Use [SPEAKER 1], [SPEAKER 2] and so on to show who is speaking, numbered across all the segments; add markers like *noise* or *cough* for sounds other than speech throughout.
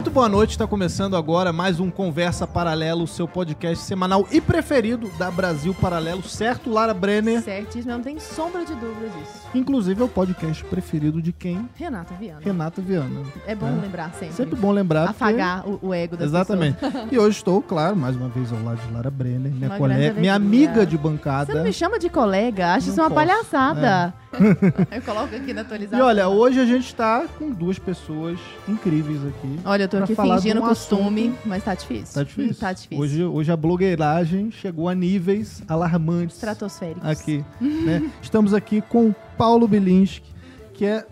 [SPEAKER 1] Muito boa noite, está começando agora mais um Conversa Paralelo, seu podcast semanal e preferido da Brasil Paralelo, certo, Lara Brenner?
[SPEAKER 2] Certíssimo, não tem sombra de dúvida disso.
[SPEAKER 1] Inclusive é o podcast preferido de quem?
[SPEAKER 2] Renata Viana.
[SPEAKER 1] Renata Viana.
[SPEAKER 2] É bom
[SPEAKER 1] É.
[SPEAKER 2] lembrar sempre.
[SPEAKER 1] Sempre bom lembrar. porque-
[SPEAKER 2] Afagar o, o ego das
[SPEAKER 1] Exatamente. E hoje estou, claro, mais uma vez ao lado de Lara Brenner, minha colega, minha amiga de
[SPEAKER 2] Você
[SPEAKER 1] bancada.
[SPEAKER 2] não me chama de colega, acho
[SPEAKER 1] Não
[SPEAKER 2] isso uma
[SPEAKER 1] posso. É. *laughs*
[SPEAKER 2] Eu coloco aqui na
[SPEAKER 1] E
[SPEAKER 2] atualização.
[SPEAKER 1] olha, hoje a gente está com duas pessoas incríveis aqui.
[SPEAKER 2] Olha, eu tô aqui fingindo
[SPEAKER 1] um
[SPEAKER 2] costume,
[SPEAKER 1] assunto-
[SPEAKER 2] mas tá difícil.
[SPEAKER 1] Tá difícil.
[SPEAKER 2] Tá difícil.
[SPEAKER 1] Hoje, hoje a blogueiragem chegou a níveis alarmantes.
[SPEAKER 2] Estratosféricos.
[SPEAKER 1] aqui, *laughs* né? Estamos aqui com Paulo Bilinski, que é,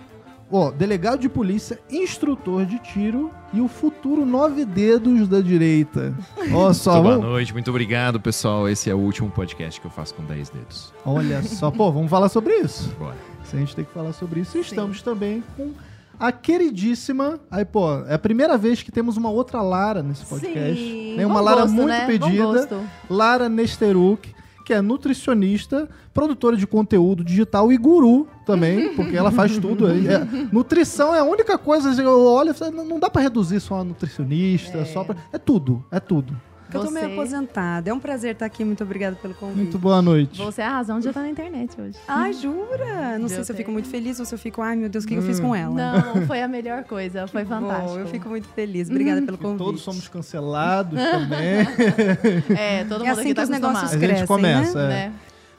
[SPEAKER 1] ó, delegado de polícia, instrutor de tiro e o futuro nove dedos da direita. Ó só,
[SPEAKER 3] Muito boa noite, muito obrigado, pessoal. Esse é o último podcast que eu faço com 10 dedos.
[SPEAKER 1] olha só, pô, vamos falar sobre isso.
[SPEAKER 3] Bora.
[SPEAKER 1] Se a gente tem que falar sobre isso. E estamos também com a queridíssima. Aí, pô, é a primeira vez que temos uma outra Lara nesse podcast.
[SPEAKER 2] Sim.
[SPEAKER 1] Né? Uma
[SPEAKER 2] Bom
[SPEAKER 1] Lara
[SPEAKER 2] gosto,
[SPEAKER 1] muito
[SPEAKER 2] né? Bom
[SPEAKER 1] pedida.
[SPEAKER 2] gosto.
[SPEAKER 1] Lara Nesteruk, que é nutricionista, produtora de conteúdo digital e guru também, porque ela faz tudo. aí. É, nutrição é a única coisa que eu olho não dá pra reduzir só a nutricionista,
[SPEAKER 2] É.
[SPEAKER 1] só pra... É tudo, é tudo.
[SPEAKER 4] Eu tô meio
[SPEAKER 2] Você-
[SPEAKER 4] aposentada. É um prazer estar aqui. Muito obrigada pelo convite.
[SPEAKER 1] Muito boa noite.
[SPEAKER 2] Você é a razão de eu estar na internet hoje.
[SPEAKER 4] Ai, jura? Não sei se eu fico muito feliz ou se eu fico, ai meu Deus, o que eu
[SPEAKER 1] Hum.
[SPEAKER 4] fiz com ela?
[SPEAKER 2] Não, *laughs* foi a melhor coisa. Foi
[SPEAKER 4] Bom,
[SPEAKER 2] fantástico.
[SPEAKER 4] eu fico muito feliz. Obrigada pelo convite.
[SPEAKER 1] Todos somos cancelados também. *laughs*
[SPEAKER 2] É, todo
[SPEAKER 4] É
[SPEAKER 2] mundo
[SPEAKER 4] assim
[SPEAKER 2] aqui
[SPEAKER 4] que
[SPEAKER 2] tá
[SPEAKER 4] os
[SPEAKER 1] A
[SPEAKER 4] negócios
[SPEAKER 2] acostumado.
[SPEAKER 1] gente
[SPEAKER 4] crescem,
[SPEAKER 1] começa. é.
[SPEAKER 2] Né?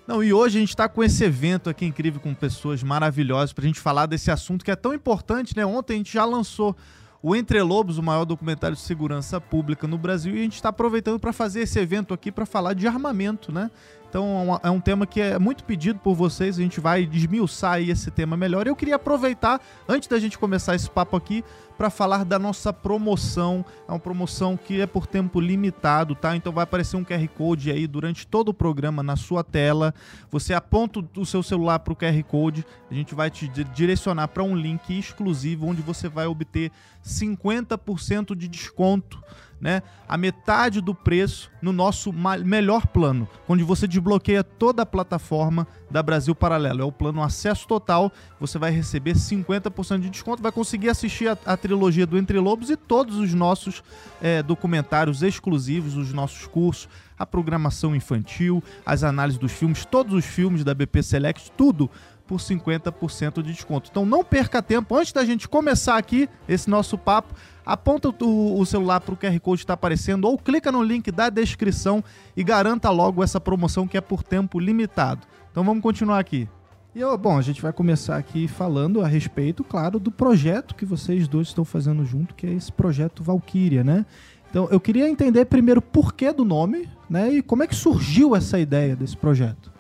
[SPEAKER 1] Não, e hoje a gente está com esse evento aqui incrível, com pessoas maravilhosas, pra gente falar desse assunto que é tão importante, né? Ontem a gente já lançou o Entre Lobos, o maior documentário de segurança pública no Brasil, e a gente está aproveitando para fazer esse evento aqui para falar de armamento, né? Então é um- é um tema que é muito pedido por vocês, a gente vai desmiuçar aí esse tema melhor. Eu queria aproveitar, antes da gente começar esse papo aqui, para falar da nossa promoção. É uma promoção que é por tempo limitado, tá? Então vai aparecer um QR Code aí durante todo o programa na sua tela. Você aponta o seu celular para o QR Code, a gente vai te di- direcionar para um link exclusivo onde você vai obter 50% de desconto, né? A metade do preço no nosso melhor plano, onde você desbloqueia toda a plataforma da Brasil Paralelo. É o plano acesso total, você vai receber 50% de desconto, vai conseguir assistir a, a trilogia do Entre Lobos e todos os nossos eh, documentários exclusivos, os nossos cursos, a programação infantil, as análises dos filmes, todos os filmes da BP Select, tudo por 50% de desconto. Então não perca tempo, antes da gente começar aqui esse nosso papo, aponta o, o celular para o QR Code está aparecendo ou clica no link da descrição e garanta logo essa promoção que é por tempo limitado. Então vamos continuar aqui. E eu, bom, a gente vai começar aqui falando a respeito, claro, do projeto que vocês dois estão fazendo junto, que é esse projeto Valkyria, né? Então eu queria entender primeiro o porquê do nome, né? E como é que surgiu essa ideia desse projeto.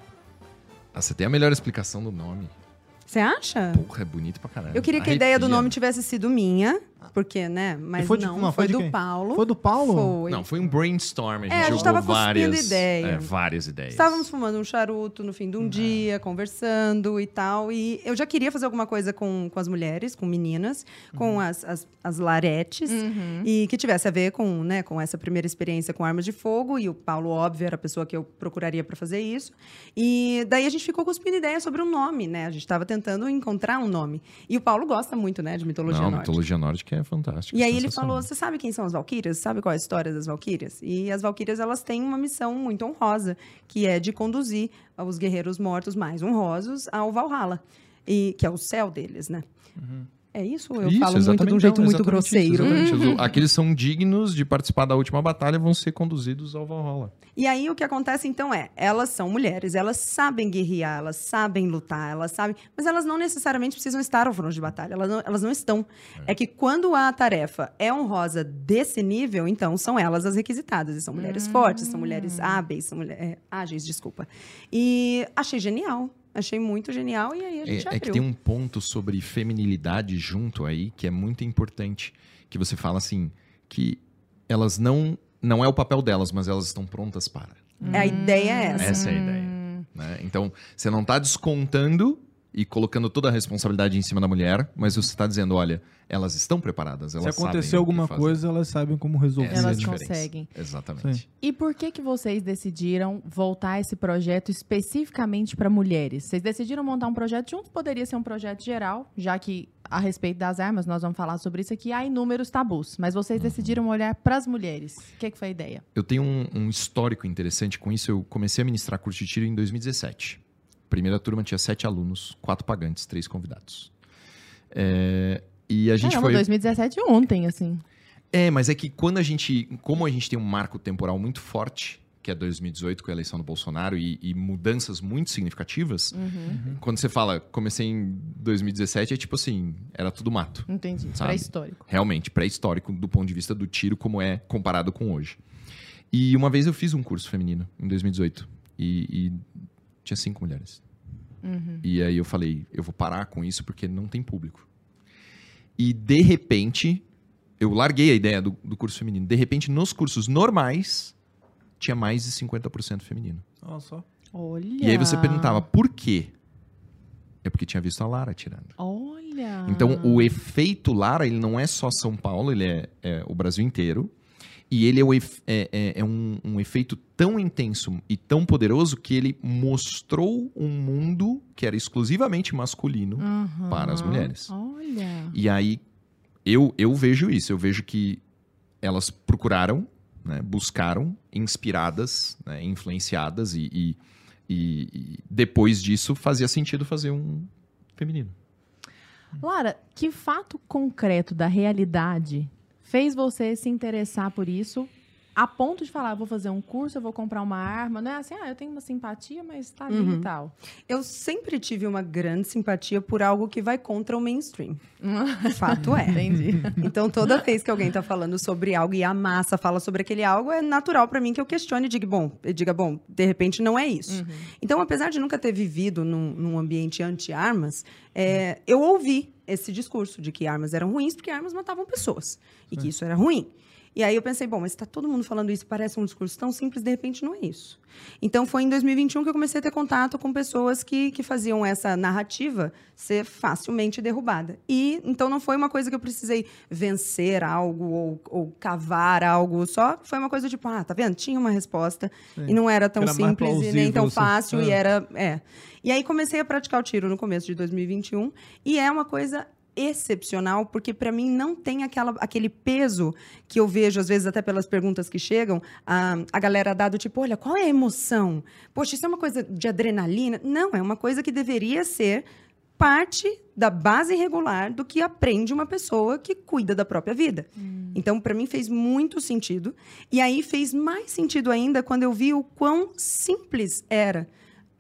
[SPEAKER 3] Ah, você tem a melhor explicação do nome.
[SPEAKER 4] Você acha?
[SPEAKER 3] Porra, é bonito pra caralho.
[SPEAKER 4] Eu queria que a ideia do nome tivesse sido minha, porque, né? Mas
[SPEAKER 1] foi de-
[SPEAKER 4] não,
[SPEAKER 1] não, foi
[SPEAKER 4] foi,
[SPEAKER 1] de
[SPEAKER 4] do
[SPEAKER 1] quem?
[SPEAKER 4] Gente
[SPEAKER 1] Foi do Paulo?
[SPEAKER 4] Foi.
[SPEAKER 3] Não, foi um brainstorm. A gente,
[SPEAKER 4] É, a gente
[SPEAKER 3] jogou
[SPEAKER 4] tava cuspindo
[SPEAKER 3] várias,
[SPEAKER 4] ideia.
[SPEAKER 3] é, várias ideias.
[SPEAKER 4] Estávamos fumando um charuto no fim de um
[SPEAKER 1] Uhum.
[SPEAKER 4] dia, conversando e tal. E eu já queria fazer alguma coisa com, com as mulheres, com meninas, com
[SPEAKER 1] Uhum.
[SPEAKER 4] as, as, as laretes.
[SPEAKER 2] Uhum.
[SPEAKER 4] E que tivesse a ver com, né, com essa primeira experiência com armas de fogo. E o Paulo, óbvio, era a pessoa que eu procuraria para fazer isso. E daí a gente ficou cuspindo ideia sobre um nome, né? A gente estava tentando encontrar um nome. E o Paulo gosta muito, né, de mitologia
[SPEAKER 3] Não,
[SPEAKER 4] nórdica.
[SPEAKER 3] mitologia nórdica é fantástica.
[SPEAKER 4] E aí ele falou: Você sabe quem são as Valquírias? Sabe qual é a história das Valquírias? E as Valquírias elas têm uma missão muito honrosa, que é de conduzir os guerreiros mortos mais honrosos ao Valhalla, e que é o céu deles, né? É isso? ou Eu
[SPEAKER 3] Isso,
[SPEAKER 4] falo muito de um jeito
[SPEAKER 3] não,
[SPEAKER 4] muito grosseiro.
[SPEAKER 3] isso. Aqueles são dignos de participar da última batalha vão ser conduzidos ao Valhalla.
[SPEAKER 4] E aí o que acontece então é, elas são mulheres, elas sabem guerrear, elas sabem lutar, elas sabem, mas elas não necessariamente precisam estar ao fronte de batalha, elas não, elas não estão. É. que quando a tarefa é honrosa desse nível, então são elas as requisitadas, e são mulheres fortes, são mulheres hábeis, são mulher, é, ágeis, desculpa. E achei genial, achei muito genial e aí a gente
[SPEAKER 3] É,
[SPEAKER 4] abriu.
[SPEAKER 3] é que tem um ponto sobre feminilidade junto aí que é muito importante. Que você fala assim, que elas não. Não é o papel delas, mas elas estão prontas para.
[SPEAKER 4] A ideia é essa.
[SPEAKER 3] Essa é a ideia. né? Então, você não está descontando e colocando toda a responsabilidade em cima da mulher, mas você está dizendo, olha, elas estão preparadas, elas
[SPEAKER 1] Se acontecer alguma
[SPEAKER 3] fazer.
[SPEAKER 1] coisa, elas sabem como resolver.
[SPEAKER 3] Essa é a
[SPEAKER 2] Elas
[SPEAKER 3] diferença.
[SPEAKER 2] conseguem.
[SPEAKER 3] Exatamente.
[SPEAKER 2] E por que que vocês decidiram voltar esse projeto especificamente para mulheres? Vocês decidiram montar um projeto juntos? Poderia ser um projeto geral, já que a respeito das armas, nós vamos falar sobre isso aqui, há inúmeros tabus, mas vocês decidiram olhar para as mulheres. O que, que foi a ideia?
[SPEAKER 3] Eu tenho um, um histórico interessante com isso. Eu comecei a ministrar curso de tiro em 2017. Primeira turma tinha sete alunos, quatro pagantes, três convidados. É, e a gente
[SPEAKER 2] Caramba,
[SPEAKER 3] foi.
[SPEAKER 2] 2017 ontem, assim.
[SPEAKER 3] É, mas é que quando a gente. Como a gente tem um marco temporal muito forte, que é 2018, com a eleição do Bolsonaro, e, e mudanças muito significativas,
[SPEAKER 2] Uhum.
[SPEAKER 3] quando você fala, comecei em 2017, é tipo assim, era tudo mato.
[SPEAKER 2] Entendi. Pré-histórico.
[SPEAKER 3] Realmente, pré-histórico do ponto de vista do tiro, como é comparado com hoje. E uma vez eu fiz um curso feminino, em 2018, e, e tinha cinco mulheres.
[SPEAKER 2] Uhum.
[SPEAKER 3] E aí eu falei, eu vou parar com isso porque não tem público. E de repente, eu larguei a ideia do, do curso feminino. De repente, nos cursos normais, tinha mais de 50% feminino.
[SPEAKER 5] Olha só.
[SPEAKER 2] Olha.
[SPEAKER 3] E aí você perguntava, por quê? É porque tinha visto a Lara tirando.
[SPEAKER 2] Olha.
[SPEAKER 3] Então, o efeito Lara, ele não é só São Paulo, ele é, é o Brasil inteiro. E ele é, o é- é- é um, um efeito tão intenso e tão poderoso que ele mostrou um mundo que era exclusivamente masculino
[SPEAKER 2] Uhum.
[SPEAKER 3] para as mulheres.
[SPEAKER 2] Olha.
[SPEAKER 3] E aí, eu, eu vejo isso. Eu vejo que elas procuraram, né, buscaram, inspiradas, né, influenciadas, e, e- e- e depois disso fazia sentido fazer um feminino.
[SPEAKER 2] Lara, que fato concreto da realidade fez você se interessar por isso a ponto de falar, vou fazer um curso, eu vou comprar uma arma? Não é assim, ah, eu tenho uma simpatia, mas tá ali
[SPEAKER 4] Uhum.
[SPEAKER 2] e tal.
[SPEAKER 4] Eu sempre tive uma grande simpatia por algo que vai contra o mainstream. *laughs* Fato é.
[SPEAKER 2] Entendi.
[SPEAKER 4] Então, toda vez que alguém tá falando sobre algo e a massa fala sobre aquele algo, é natural para mim que eu questione e diga, bom, diga, bom, de repente não é isso. Então, apesar de nunca ter vivido num, num ambiente anti-armas, é, eu ouvi esse discurso de que armas eram ruins porque armas matavam pessoas e que isso era ruim. E aí eu pensei, bom, mas está todo mundo falando isso, parece um discurso tão simples, de repente não é isso. Então foi em 2021 que eu comecei a ter contato com pessoas que, que faziam essa narrativa ser facilmente derrubada. E então não foi uma coisa que eu precisei vencer algo ou, ou cavar algo, só foi uma coisa tipo, ah, tá vendo? Tinha uma resposta e não era tão
[SPEAKER 5] Era
[SPEAKER 4] simples e nem tão
[SPEAKER 5] assim.
[SPEAKER 4] fácil e
[SPEAKER 5] É.
[SPEAKER 4] era, é. E aí comecei a praticar o tiro no começo de 2021 e é uma coisa excepcional, porque para mim não tem aquela, aquele peso que eu vejo, às vezes, até pelas perguntas que chegam, a, a galera dá do tipo, olha, qual é a emoção? Poxa, isso é uma coisa de adrenalina? Não, é uma coisa que deveria ser parte da base regular do que aprende uma pessoa que cuida da própria vida. Então, para mim, fez muito sentido. E aí fez mais sentido ainda quando eu vi o quão simples era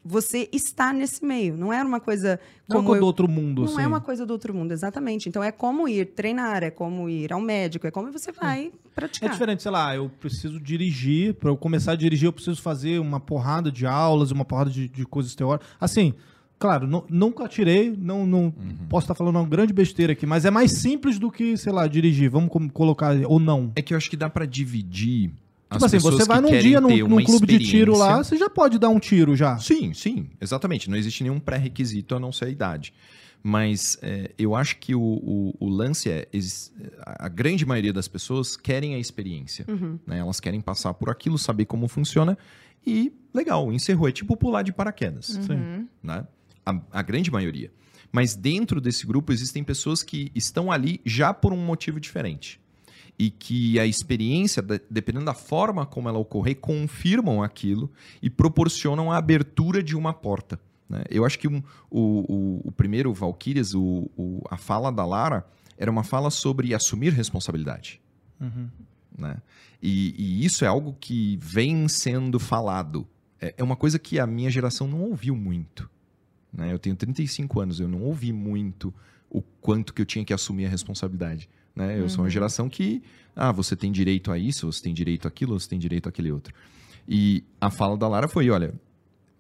[SPEAKER 4] você estar nesse meio. Não era uma coisa
[SPEAKER 5] Não é
[SPEAKER 4] como
[SPEAKER 5] uma coisa
[SPEAKER 4] eu
[SPEAKER 5] do outro mundo,
[SPEAKER 4] não
[SPEAKER 5] assim.
[SPEAKER 4] é uma coisa do outro mundo, exatamente. Então é como ir treinar, é como ir ao médico, é como você vai
[SPEAKER 5] É
[SPEAKER 4] praticar.
[SPEAKER 5] diferente, sei lá, eu preciso dirigir, pra eu começar a dirigir eu preciso fazer uma porrada de aulas, uma porrada de, de coisas teóricas. Assim, claro, nu- nunca atirei, não, não posso estar falando uma grande besteira aqui, mas é mais simples do que, sei lá, dirigir, vamos colocar, ou não.
[SPEAKER 3] É que eu acho que dá pra dividir
[SPEAKER 5] Tipo assim, você vai num dia num, num clube de tiro lá, você já pode dar um tiro já.
[SPEAKER 3] Sim, sim, exatamente. Não existe nenhum pré-requisito a não ser a idade. Mas é, eu acho que o, o- o lance é: a grande maioria das pessoas querem a experiência.
[SPEAKER 4] Uhum.
[SPEAKER 3] né? Elas querem passar por aquilo, saber como funciona e, legal, encerrou. É tipo pular de paraquedas.
[SPEAKER 5] Sim.
[SPEAKER 3] né? A, a grande maioria. Mas dentro desse grupo existem pessoas que estão ali já por um motivo diferente. E que a experiência, de- dependendo da forma como ela ocorrer, confirmam aquilo e proporcionam a abertura de uma porta. né? Eu acho que um- o, o- o primeiro Valkyrias, o, o- a fala da Lara, era uma fala sobre assumir responsabilidade
[SPEAKER 5] Uhum.
[SPEAKER 3] né? E, e isso é algo que vem sendo falado. É, é uma coisa que a minha geração não ouviu muito. Né? Eu tenho 35 anos, eu não ouvi muito o quanto que eu tinha que assumir a responsabilidade. Né? Eu sou uma geração que, ah, você tem direito a isso, você tem direito àquilo, você tem direito àquele outro. E a fala da Lara foi, olha,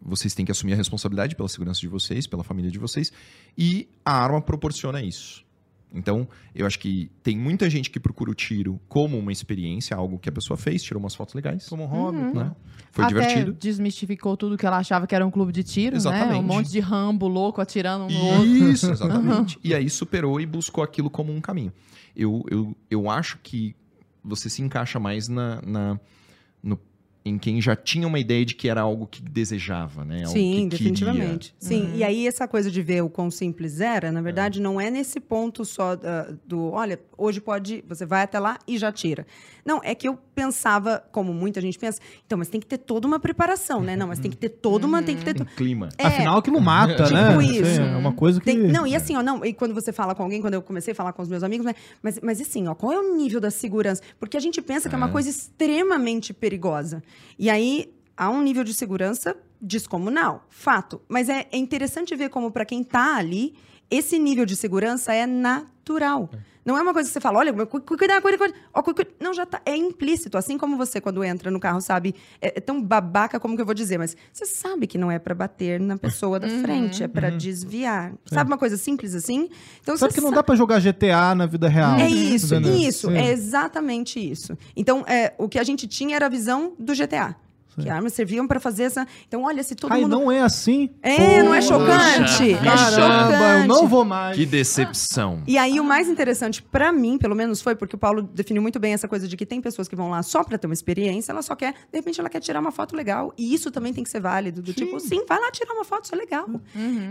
[SPEAKER 3] vocês têm que assumir a responsabilidade pela segurança de vocês, pela família de vocês, e a arma proporciona isso. Então, eu acho que tem muita gente que procura o tiro como uma experiência, algo que a pessoa fez, tirou umas fotos legais,
[SPEAKER 5] Como um hobby,
[SPEAKER 2] Uhum.
[SPEAKER 5] né?
[SPEAKER 3] né? Foi
[SPEAKER 2] Até
[SPEAKER 3] divertido.
[SPEAKER 2] desmistificou tudo que ela achava que era um clube de tiro, né?
[SPEAKER 3] Exatamente.
[SPEAKER 2] Um monte de rambo louco atirando um no outro.
[SPEAKER 3] Isso, exatamente. *laughs* E aí superou e buscou aquilo como um caminho. Eu, eu, eu acho que você se encaixa mais na, na- no em quem já tinha uma ideia de que era algo que desejava, né? Algo
[SPEAKER 4] Sim,
[SPEAKER 3] que queria.
[SPEAKER 4] definitivamente. Sim,
[SPEAKER 2] Uhum.
[SPEAKER 4] e aí essa coisa de ver o quão simples era, na verdade, não é nesse ponto só ah, do, olha, hoje pode, você vai até lá e já tira. Não, é que eu pensava, como muita gente pensa, então, mas tem que ter toda uma preparação, né? Não, mas tem que ter toda uma, tem que ter...
[SPEAKER 3] Um clima.
[SPEAKER 4] É,
[SPEAKER 5] Afinal, aquilo mata,
[SPEAKER 4] Tipo
[SPEAKER 5] né?
[SPEAKER 4] isso.
[SPEAKER 5] É uma coisa que.
[SPEAKER 4] Tem- não, e assim, ó, não, e quando você fala com alguém, quando eu comecei a falar com os meus amigos, né, mas, mas assim, ó, qual é o nível da segurança? Porque a gente pensa que é uma coisa extremamente perigosa. E aí há um nível de segurança descomunal, fato. Mas é, é interessante ver como, para quem tá ali, esse nível de segurança é natural. Não é uma coisa que você fala, olha, cu- cu- cuidado, cuidado, cuidado. Não, já tá. É implícito. Assim como você, quando entra no carro, sabe. É, é tão babaca como que eu vou dizer, mas você sabe que não é pra bater na pessoa da frente, é pra desviar. Sabe uma coisa simples assim? Então
[SPEAKER 5] Sabe que não dá pra jogar GTA na vida real.
[SPEAKER 4] é isso,
[SPEAKER 5] entendeu?
[SPEAKER 4] isso,
[SPEAKER 5] Sim.
[SPEAKER 4] é exatamente isso. Então, é, o que a gente tinha era a visão do GTA. Que armas serviam pra fazer essa. Então, olha, se todo
[SPEAKER 5] Ai,
[SPEAKER 4] mundo.
[SPEAKER 5] não é assim?
[SPEAKER 4] É, não é
[SPEAKER 5] Poxa,
[SPEAKER 4] chocante? É
[SPEAKER 5] Caramba,
[SPEAKER 4] chocante.
[SPEAKER 5] eu não vou mais.
[SPEAKER 3] Que decepção.
[SPEAKER 4] E aí, o mais interessante pra mim, pelo menos, foi porque o Paulo definiu muito bem essa coisa de que tem pessoas que vão lá só pra ter uma experiência, ela só quer, de repente, ela quer tirar uma foto legal. E isso também tem que ser válido. Do tipo, sim, vai lá tirar uma foto, isso é legal.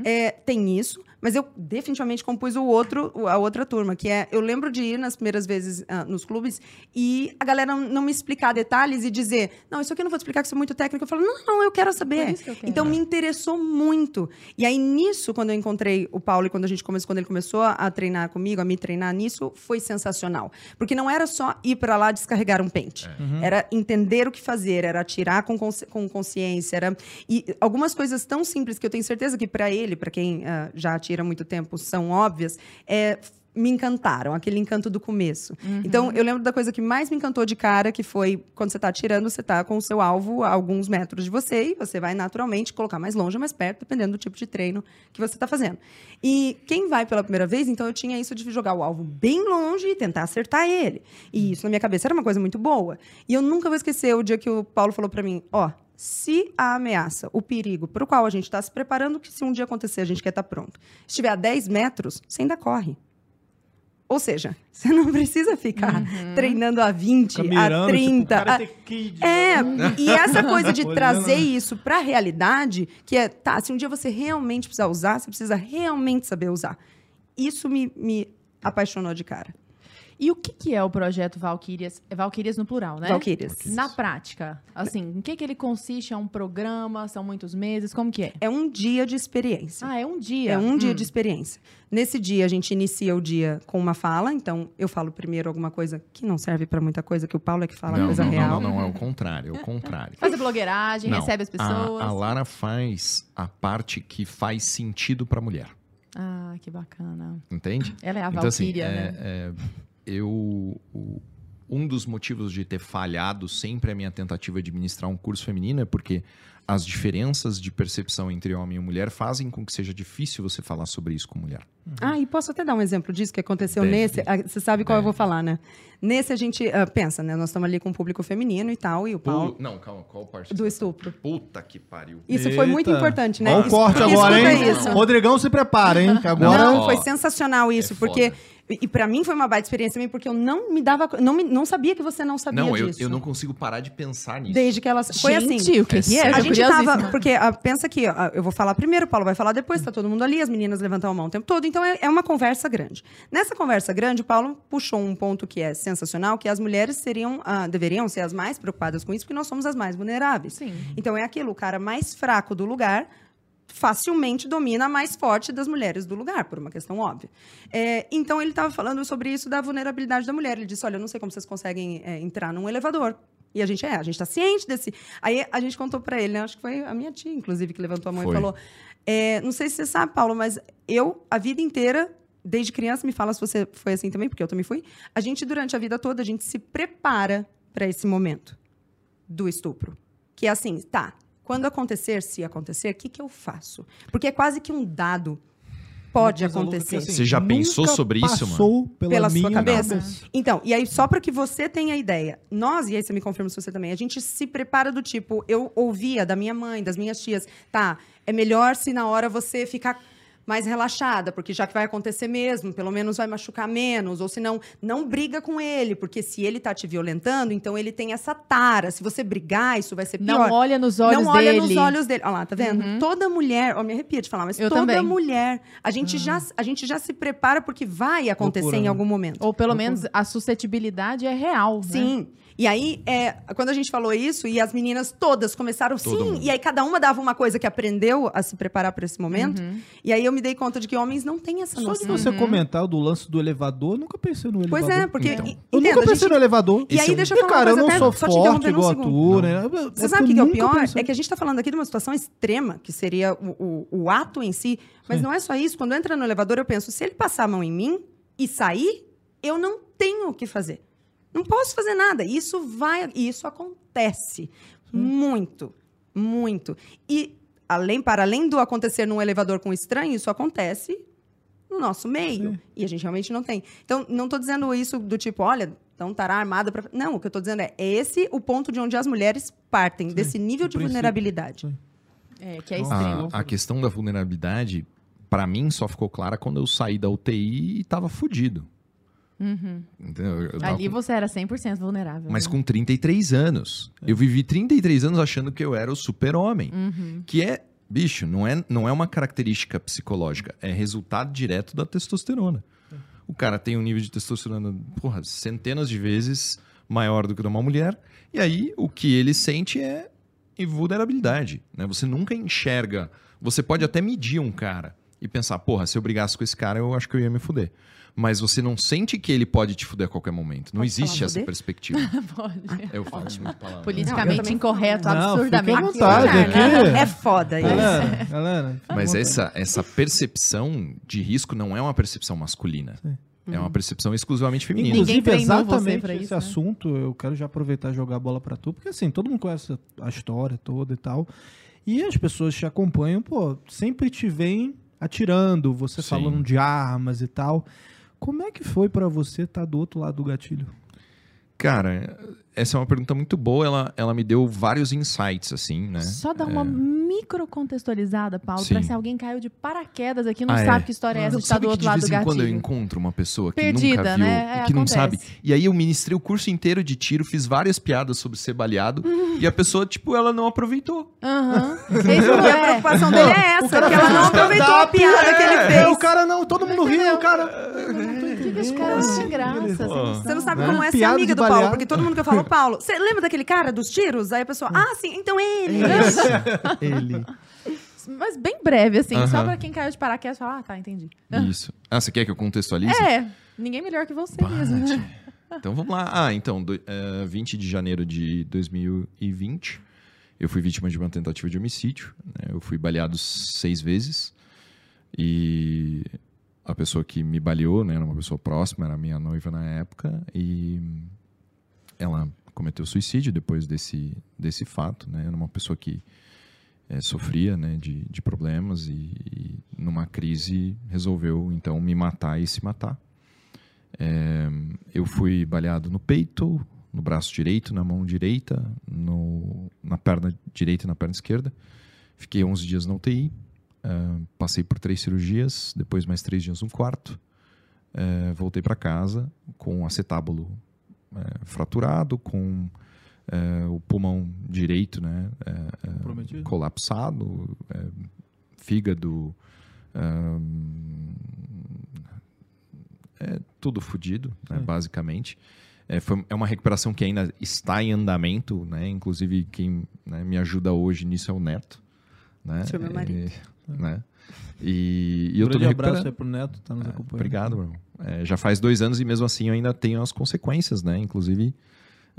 [SPEAKER 4] É, tem isso, mas eu definitivamente compus o outro, a outra turma, que é. Eu lembro de ir nas primeiras vezes ah, nos clubes e a galera não, não me explicar detalhes e dizer, não, isso aqui eu não vou te explicar, é muito técnico. Eu falo, não, não, eu quero saber.
[SPEAKER 2] Eu quero.
[SPEAKER 4] Então, me interessou muito. E aí, nisso, quando eu encontrei o Paulo e quando a gente começou, quando ele começou a, treinar comigo, a me treinar nisso, foi sensacional. Porque não era só ir para lá descarregar um pente. Era entender o que fazer, era atirar com, consci- com consciência, era e algumas coisas tão simples que eu tenho certeza que para ele, para quem ah, já atira há muito tempo, são óbvias. É me encantaram, aquele encanto do começo. Então, eu lembro da coisa que mais me encantou de cara, que foi quando você está atirando, você está com o seu alvo a alguns metros de você e você vai naturalmente colocar mais longe ou mais perto, dependendo do tipo de treino que você está fazendo. E quem vai pela primeira vez, então eu tinha isso de jogar o alvo bem longe e tentar acertar ele. E isso na minha cabeça era uma coisa muito boa. E eu nunca vou esquecer o dia que o Paulo falou para mim, ó, se a ameaça, o perigo para o qual a gente está se preparando, que se um dia acontecer a gente quer estar pronto, estiver a 10 metros, você ainda corre. Ou seja, *laughs* você não precisa ficar treinando a 20,
[SPEAKER 5] Fica mirando,
[SPEAKER 4] a
[SPEAKER 5] tipo,
[SPEAKER 4] 30. a-
[SPEAKER 5] Karate Kid.
[SPEAKER 4] é, e essa coisa de *laughs* trazer isso para a realidade, que é, tá, se um dia você realmente precisar usar, você precisa realmente saber usar. Isso me, me apaixonou de cara.
[SPEAKER 2] E o que, que é o projeto Valkyrias? É Valkyrias no plural, né?
[SPEAKER 4] Valkyrias.
[SPEAKER 2] Na prática, assim, em que, que ele consiste? É um programa? São muitos meses? Como que é?
[SPEAKER 4] É um dia de experiência.
[SPEAKER 2] Ah, é um dia.
[SPEAKER 4] É um dia
[SPEAKER 2] Hum.
[SPEAKER 4] de experiência. Nesse dia, a gente inicia o dia com uma fala. Então, eu falo primeiro alguma coisa que não serve para muita coisa, que o Paulo é que fala
[SPEAKER 3] não,
[SPEAKER 4] coisa
[SPEAKER 3] não,
[SPEAKER 4] real.
[SPEAKER 3] não, não, é o contrário, é o contrário.
[SPEAKER 2] Faz a blogueiragem,
[SPEAKER 3] Não,
[SPEAKER 2] recebe as
[SPEAKER 3] a-
[SPEAKER 2] pessoas.
[SPEAKER 3] A, Lara faz a parte que faz sentido pra mulher,
[SPEAKER 2] Ah, que bacana.
[SPEAKER 3] entende?
[SPEAKER 2] Ela é a
[SPEAKER 3] Então, assim,
[SPEAKER 2] Valkyria,
[SPEAKER 3] é-
[SPEAKER 2] né?
[SPEAKER 3] é, eu. o- um dos motivos de ter falhado sempre a minha tentativa de ministrar um curso feminino é porque as diferenças de percepção entre homem e mulher fazem com que seja difícil você falar sobre isso com mulher.
[SPEAKER 4] Ah, e posso até dar um exemplo disso que aconteceu
[SPEAKER 3] Deve.
[SPEAKER 4] nesse. Ah, Você sabe qual eu
[SPEAKER 3] Deve.
[SPEAKER 4] vou falar, né? Nesse a gente ah, pensa, né? Nós estamos ali com um público feminino e tal, e o Paulo.
[SPEAKER 3] Não, calma, qual parte?
[SPEAKER 4] Do estupro.
[SPEAKER 3] Puta que pariu.
[SPEAKER 4] Isso foi muito
[SPEAKER 5] Eita.
[SPEAKER 4] importante, né?
[SPEAKER 5] Olha o
[SPEAKER 4] Isso-
[SPEAKER 5] corte
[SPEAKER 4] porque
[SPEAKER 5] agora, hein?
[SPEAKER 4] isso.
[SPEAKER 5] Rodrigão se prepara, hein? Que agora.
[SPEAKER 4] Não,
[SPEAKER 3] Ó,
[SPEAKER 4] foi sensacional isso,
[SPEAKER 3] é
[SPEAKER 4] porque.
[SPEAKER 3] foda.
[SPEAKER 4] E, e para mim foi uma baita experiência também, porque eu não me dava. Não, me- não sabia que você não sabia
[SPEAKER 3] Não, eu,
[SPEAKER 4] disso.
[SPEAKER 3] eu não consigo parar de pensar nisso.
[SPEAKER 4] Desde que elas. Foi assim.
[SPEAKER 2] O que, que é?
[SPEAKER 3] A
[SPEAKER 4] A gente tava. Porque ah, pensa que ah, eu vou falar primeiro, o Paulo vai falar depois, tá todo mundo ali, as meninas levantam a mão o tempo todo. Então é, é uma conversa grande. Nessa conversa grande, o Paulo puxou um ponto que é sensacional, que as mulheres seriam, ah, deveriam ser as mais preocupadas com isso, porque nós somos as mais vulneráveis.
[SPEAKER 2] Sim.
[SPEAKER 4] Então é aquilo, o cara mais fraco do lugar facilmente domina a mais forte das mulheres do lugar, por uma questão óbvia. É, então ele estava falando sobre isso da vulnerabilidade da mulher. Ele disse: olha, eu não sei como vocês conseguem é, entrar num elevador. E a gente é, a gente está ciente desse. Aí a gente contou para ele, né? Acho que foi a minha tia, inclusive, que levantou a mão
[SPEAKER 3] Foi.
[SPEAKER 4] e falou: é, não sei se você sabe, Paulo, mas eu a vida inteira desde criança, me fala se você foi assim também, porque eu também fui. A gente, durante a vida toda, a gente se prepara para esse momento do estupro. Que é assim, tá, quando acontecer, se acontecer, o que, que eu faço? Porque é quase que um dado. Pode acontecer.
[SPEAKER 5] que,
[SPEAKER 3] Você já pensou sobre isso, mano?
[SPEAKER 5] passou Pela,
[SPEAKER 4] Pela
[SPEAKER 5] minha
[SPEAKER 4] sua cabeça? Então, e aí, só para que você tenha ideia, nós, e aí você me confirma se você também, a gente se prepara do tipo, eu ouvia da minha mãe, das minhas tias, tá, é melhor se na hora você ficar mais relaxada, porque já que vai acontecer mesmo, pelo menos vai machucar menos, ou se não, não briga com ele, porque se ele tá te violentando, então ele tem essa tara. Se você brigar, isso vai ser pior.
[SPEAKER 2] Não olha nos olhos
[SPEAKER 4] não olha
[SPEAKER 2] dele.
[SPEAKER 4] nos olhos dele. Olha lá, tá vendo?
[SPEAKER 2] Uhum.
[SPEAKER 4] Toda mulher, ó, me arrepia de falar, mas
[SPEAKER 2] Eu
[SPEAKER 4] toda
[SPEAKER 2] também.
[SPEAKER 4] mulher, a gente, já, a gente já se prepara porque vai acontecer
[SPEAKER 5] Loucura,
[SPEAKER 4] em
[SPEAKER 5] né?
[SPEAKER 4] algum momento.
[SPEAKER 2] Ou pelo menos a suscetibilidade é real. né?
[SPEAKER 4] E aí, é, quando a gente falou isso, e as meninas todas começaram
[SPEAKER 3] Todo
[SPEAKER 4] sim,
[SPEAKER 3] mundo.
[SPEAKER 4] e aí cada uma dava uma coisa que aprendeu a se preparar para esse momento.
[SPEAKER 2] Uhum.
[SPEAKER 4] E aí eu me dei conta de que homens não têm essa
[SPEAKER 5] Só de
[SPEAKER 4] noção.
[SPEAKER 5] você comentar do lance do elevador, eu nunca pensei no elevador.
[SPEAKER 4] Pois é, porque.
[SPEAKER 3] Então.
[SPEAKER 4] e-
[SPEAKER 5] Eu
[SPEAKER 4] entenda,
[SPEAKER 5] nunca pensei
[SPEAKER 4] gente-
[SPEAKER 5] no elevador.
[SPEAKER 4] E aí,
[SPEAKER 3] é
[SPEAKER 4] deixa eu
[SPEAKER 5] E,
[SPEAKER 4] falar
[SPEAKER 5] cara, eu
[SPEAKER 4] uma
[SPEAKER 5] não
[SPEAKER 4] coisa
[SPEAKER 5] sou forte
[SPEAKER 4] interrompendo um
[SPEAKER 5] igual a
[SPEAKER 4] segundo.
[SPEAKER 5] tu, né?
[SPEAKER 4] Você sabe o que, que é o pior? É que a gente está falando aqui de uma situação extrema, que seria o, o- o ato em si. Mas
[SPEAKER 5] Sim.
[SPEAKER 4] não é só isso. Quando entra no elevador, eu penso, se ele passar a mão em mim e sair, eu não tenho o que fazer. Não posso fazer nada. Isso vai. E isso acontece. Muito. Muito. E além, para além do acontecer num elevador com estranho, isso acontece no nosso meio.
[SPEAKER 5] Sim.
[SPEAKER 4] E a gente realmente não tem. Então, não estou dizendo isso do tipo, olha, então estará armada para. Não, o que eu estou dizendo é, é esse o ponto de onde as mulheres partem,
[SPEAKER 5] Sim,
[SPEAKER 4] desse nível de
[SPEAKER 5] princípio.
[SPEAKER 4] vulnerabilidade.
[SPEAKER 5] Sim.
[SPEAKER 2] É, que é extremo.
[SPEAKER 3] A, a questão da vulnerabilidade, pra mim, só ficou clara quando eu saí da UTI e tava fudido.
[SPEAKER 2] Uhum.
[SPEAKER 3] Entendeu? Eu tava
[SPEAKER 2] Ali você era 100% vulnerável.
[SPEAKER 3] Mas
[SPEAKER 2] né?
[SPEAKER 3] com 33 anos. Eu vivi 33 anos achando que eu era o super-homem.
[SPEAKER 2] Uhum.
[SPEAKER 3] Que é, bicho, não é, não é uma característica psicológica. É resultado direto da testosterona. O cara tem um nível de testosterona, porra, centenas de vezes maior do que de uma mulher. E aí, o que ele sente é invulnerabilidade. Né? Você nunca enxerga. Você pode até medir um cara e pensar, porra, se eu brigasse com esse cara, eu acho que eu ia me fuder. Mas você não sente que ele pode te fuder a qualquer momento. Não
[SPEAKER 4] Pode
[SPEAKER 3] existe essa perspectiva. *laughs*
[SPEAKER 2] Pode.
[SPEAKER 3] Eu falo muito palavra.
[SPEAKER 4] Não,
[SPEAKER 2] Politicamente
[SPEAKER 4] também
[SPEAKER 2] incorreto.
[SPEAKER 5] Não,
[SPEAKER 2] absurdamente.
[SPEAKER 5] vontade, aqui-
[SPEAKER 4] É foda isso.
[SPEAKER 5] Galera, galera.
[SPEAKER 3] Mas essa, essa percepção de risco não é uma percepção masculina.
[SPEAKER 5] Sim.
[SPEAKER 3] É uma percepção exclusivamente feminina.
[SPEAKER 2] Ninguém
[SPEAKER 5] Inclusive, exatamente
[SPEAKER 2] pra
[SPEAKER 5] esse
[SPEAKER 2] isso, né?
[SPEAKER 5] assunto, eu quero já aproveitar e jogar a bola pra tu, porque assim, todo mundo conhece a história toda e tal. E as pessoas te acompanham, pô, sempre te veem atirando, você
[SPEAKER 3] Sim.
[SPEAKER 5] falando de armas e tal. Como é que foi pra você estar do outro lado do gatilho?
[SPEAKER 3] Cara, essa é uma pergunta muito boa. Ela, ela me deu vários insights, assim, né?
[SPEAKER 2] Só dar uma micro contextualizada, Paulo,
[SPEAKER 3] Sim.
[SPEAKER 2] pra se alguém caiu de paraquedas aqui, não
[SPEAKER 3] Ah, é.
[SPEAKER 2] sabe que história é essa de estar
[SPEAKER 3] Sabe
[SPEAKER 2] do
[SPEAKER 3] que
[SPEAKER 2] outro
[SPEAKER 3] de
[SPEAKER 2] lado
[SPEAKER 3] vez
[SPEAKER 2] do
[SPEAKER 3] em quando eu
[SPEAKER 2] gatilho.
[SPEAKER 3] encontro uma pessoa que
[SPEAKER 2] Perdida,
[SPEAKER 3] nunca viu,
[SPEAKER 2] né? É,
[SPEAKER 3] que não
[SPEAKER 2] acontece.
[SPEAKER 3] sabe. E aí eu ministrei o curso inteiro de tiro, fiz várias piadas sobre ser baleado, e a pessoa, tipo, ela não aproveitou.
[SPEAKER 2] Aham. *laughs*
[SPEAKER 4] E
[SPEAKER 2] não
[SPEAKER 4] a
[SPEAKER 2] é.
[SPEAKER 4] preocupação dele é essa, que ela não aproveitou a piada que ele
[SPEAKER 5] É,
[SPEAKER 4] fez.
[SPEAKER 5] o cara não, todo mundo riu, o cara.
[SPEAKER 2] Por que esse cara não tem graça?
[SPEAKER 4] Você não sabe
[SPEAKER 5] Né?
[SPEAKER 4] como é ser amiga do Paulo, porque todo mundo que eu falo, *laughs* Paulo, você lembra daquele cara dos tiros? Aí a pessoa, ah, sim, então ele. *laughs*
[SPEAKER 5] Ele.
[SPEAKER 2] Mas bem breve, assim, só pra quem caiu de paraquedas falar, ah, tá, entendi.
[SPEAKER 3] Isso. *laughs* Ah, você quer que eu contextualize?
[SPEAKER 2] É, ninguém melhor que você mesmo.
[SPEAKER 3] Bate. Então vamos lá. Ah, então, do, eh, 20 de janeiro de 2020, eu fui vítima de uma tentativa de homicídio. né? Eu fui baleado seis vezes. E a pessoa que me baleou, né, era uma pessoa próxima, era minha noiva na época. E ela cometeu suicídio depois desse, desse fato. Né? Era uma pessoa que eh, sofria né, de, de problemas e, e numa crise resolveu então me matar e se matar. É, eu fui baleado no peito, no braço direito, na mão direita, no- na perna direita e na perna esquerda. Fiquei 11 dias na UTI. É, passei por três cirurgias, depois mais três dias no quarto. é, voltei para casa com o acetábulo é, fraturado, com o pulmão direito né, colapsado, fígado. é tudo fodido, né, basicamente. É, foi, é uma recuperação que ainda está em andamento, né? Inclusive, quem né, me ajuda hoje nisso é o Neto. Né?
[SPEAKER 4] Seu meu marido.
[SPEAKER 3] E, né? e, e eu tô me
[SPEAKER 5] abraço aí pro Neto, tá nos
[SPEAKER 3] É,
[SPEAKER 5] acompanhando.
[SPEAKER 3] obrigado, meu irmão. É, já faz dois anos e mesmo assim eu ainda tenho as consequências, né? Inclusive,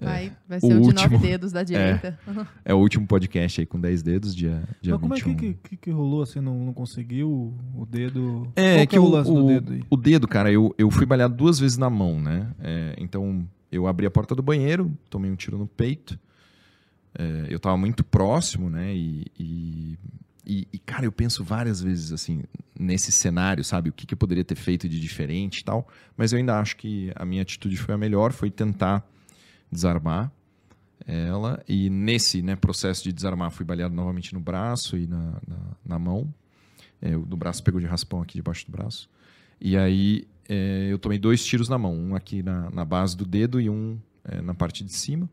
[SPEAKER 2] Vai, vai
[SPEAKER 3] O
[SPEAKER 2] ser o, de
[SPEAKER 3] último.
[SPEAKER 2] nove dedos da direita.
[SPEAKER 3] é o último podcast aí com 10 dedos, dia, dia
[SPEAKER 5] Mas como é
[SPEAKER 3] 21.
[SPEAKER 5] que, que, que rolou assim? Não, não conseguiu o dedo?
[SPEAKER 3] É,
[SPEAKER 5] Qual
[SPEAKER 3] que
[SPEAKER 5] é o
[SPEAKER 3] o,
[SPEAKER 5] lance do
[SPEAKER 3] o-
[SPEAKER 5] dedo aí?
[SPEAKER 3] o dedo, cara, eu, eu fui baleado duas vezes na mão, né? É, então, eu abri a porta do banheiro, tomei um tiro no peito. É, eu tava muito próximo, né? E, e, e- e, cara, eu penso várias vezes, assim, nesse cenário, sabe? O que, que eu poderia ter feito de diferente e tal. Mas eu ainda acho que a minha atitude foi a melhor, foi tentar desarmar ela. E nesse né, processo de desarmar, fui baleado novamente no braço e na, na, na mão. É, o do braço pegou de raspão aqui debaixo do braço. E aí é, eu tomei dois tiros na mão, um aqui na, na base do dedo e um é, na parte de cima.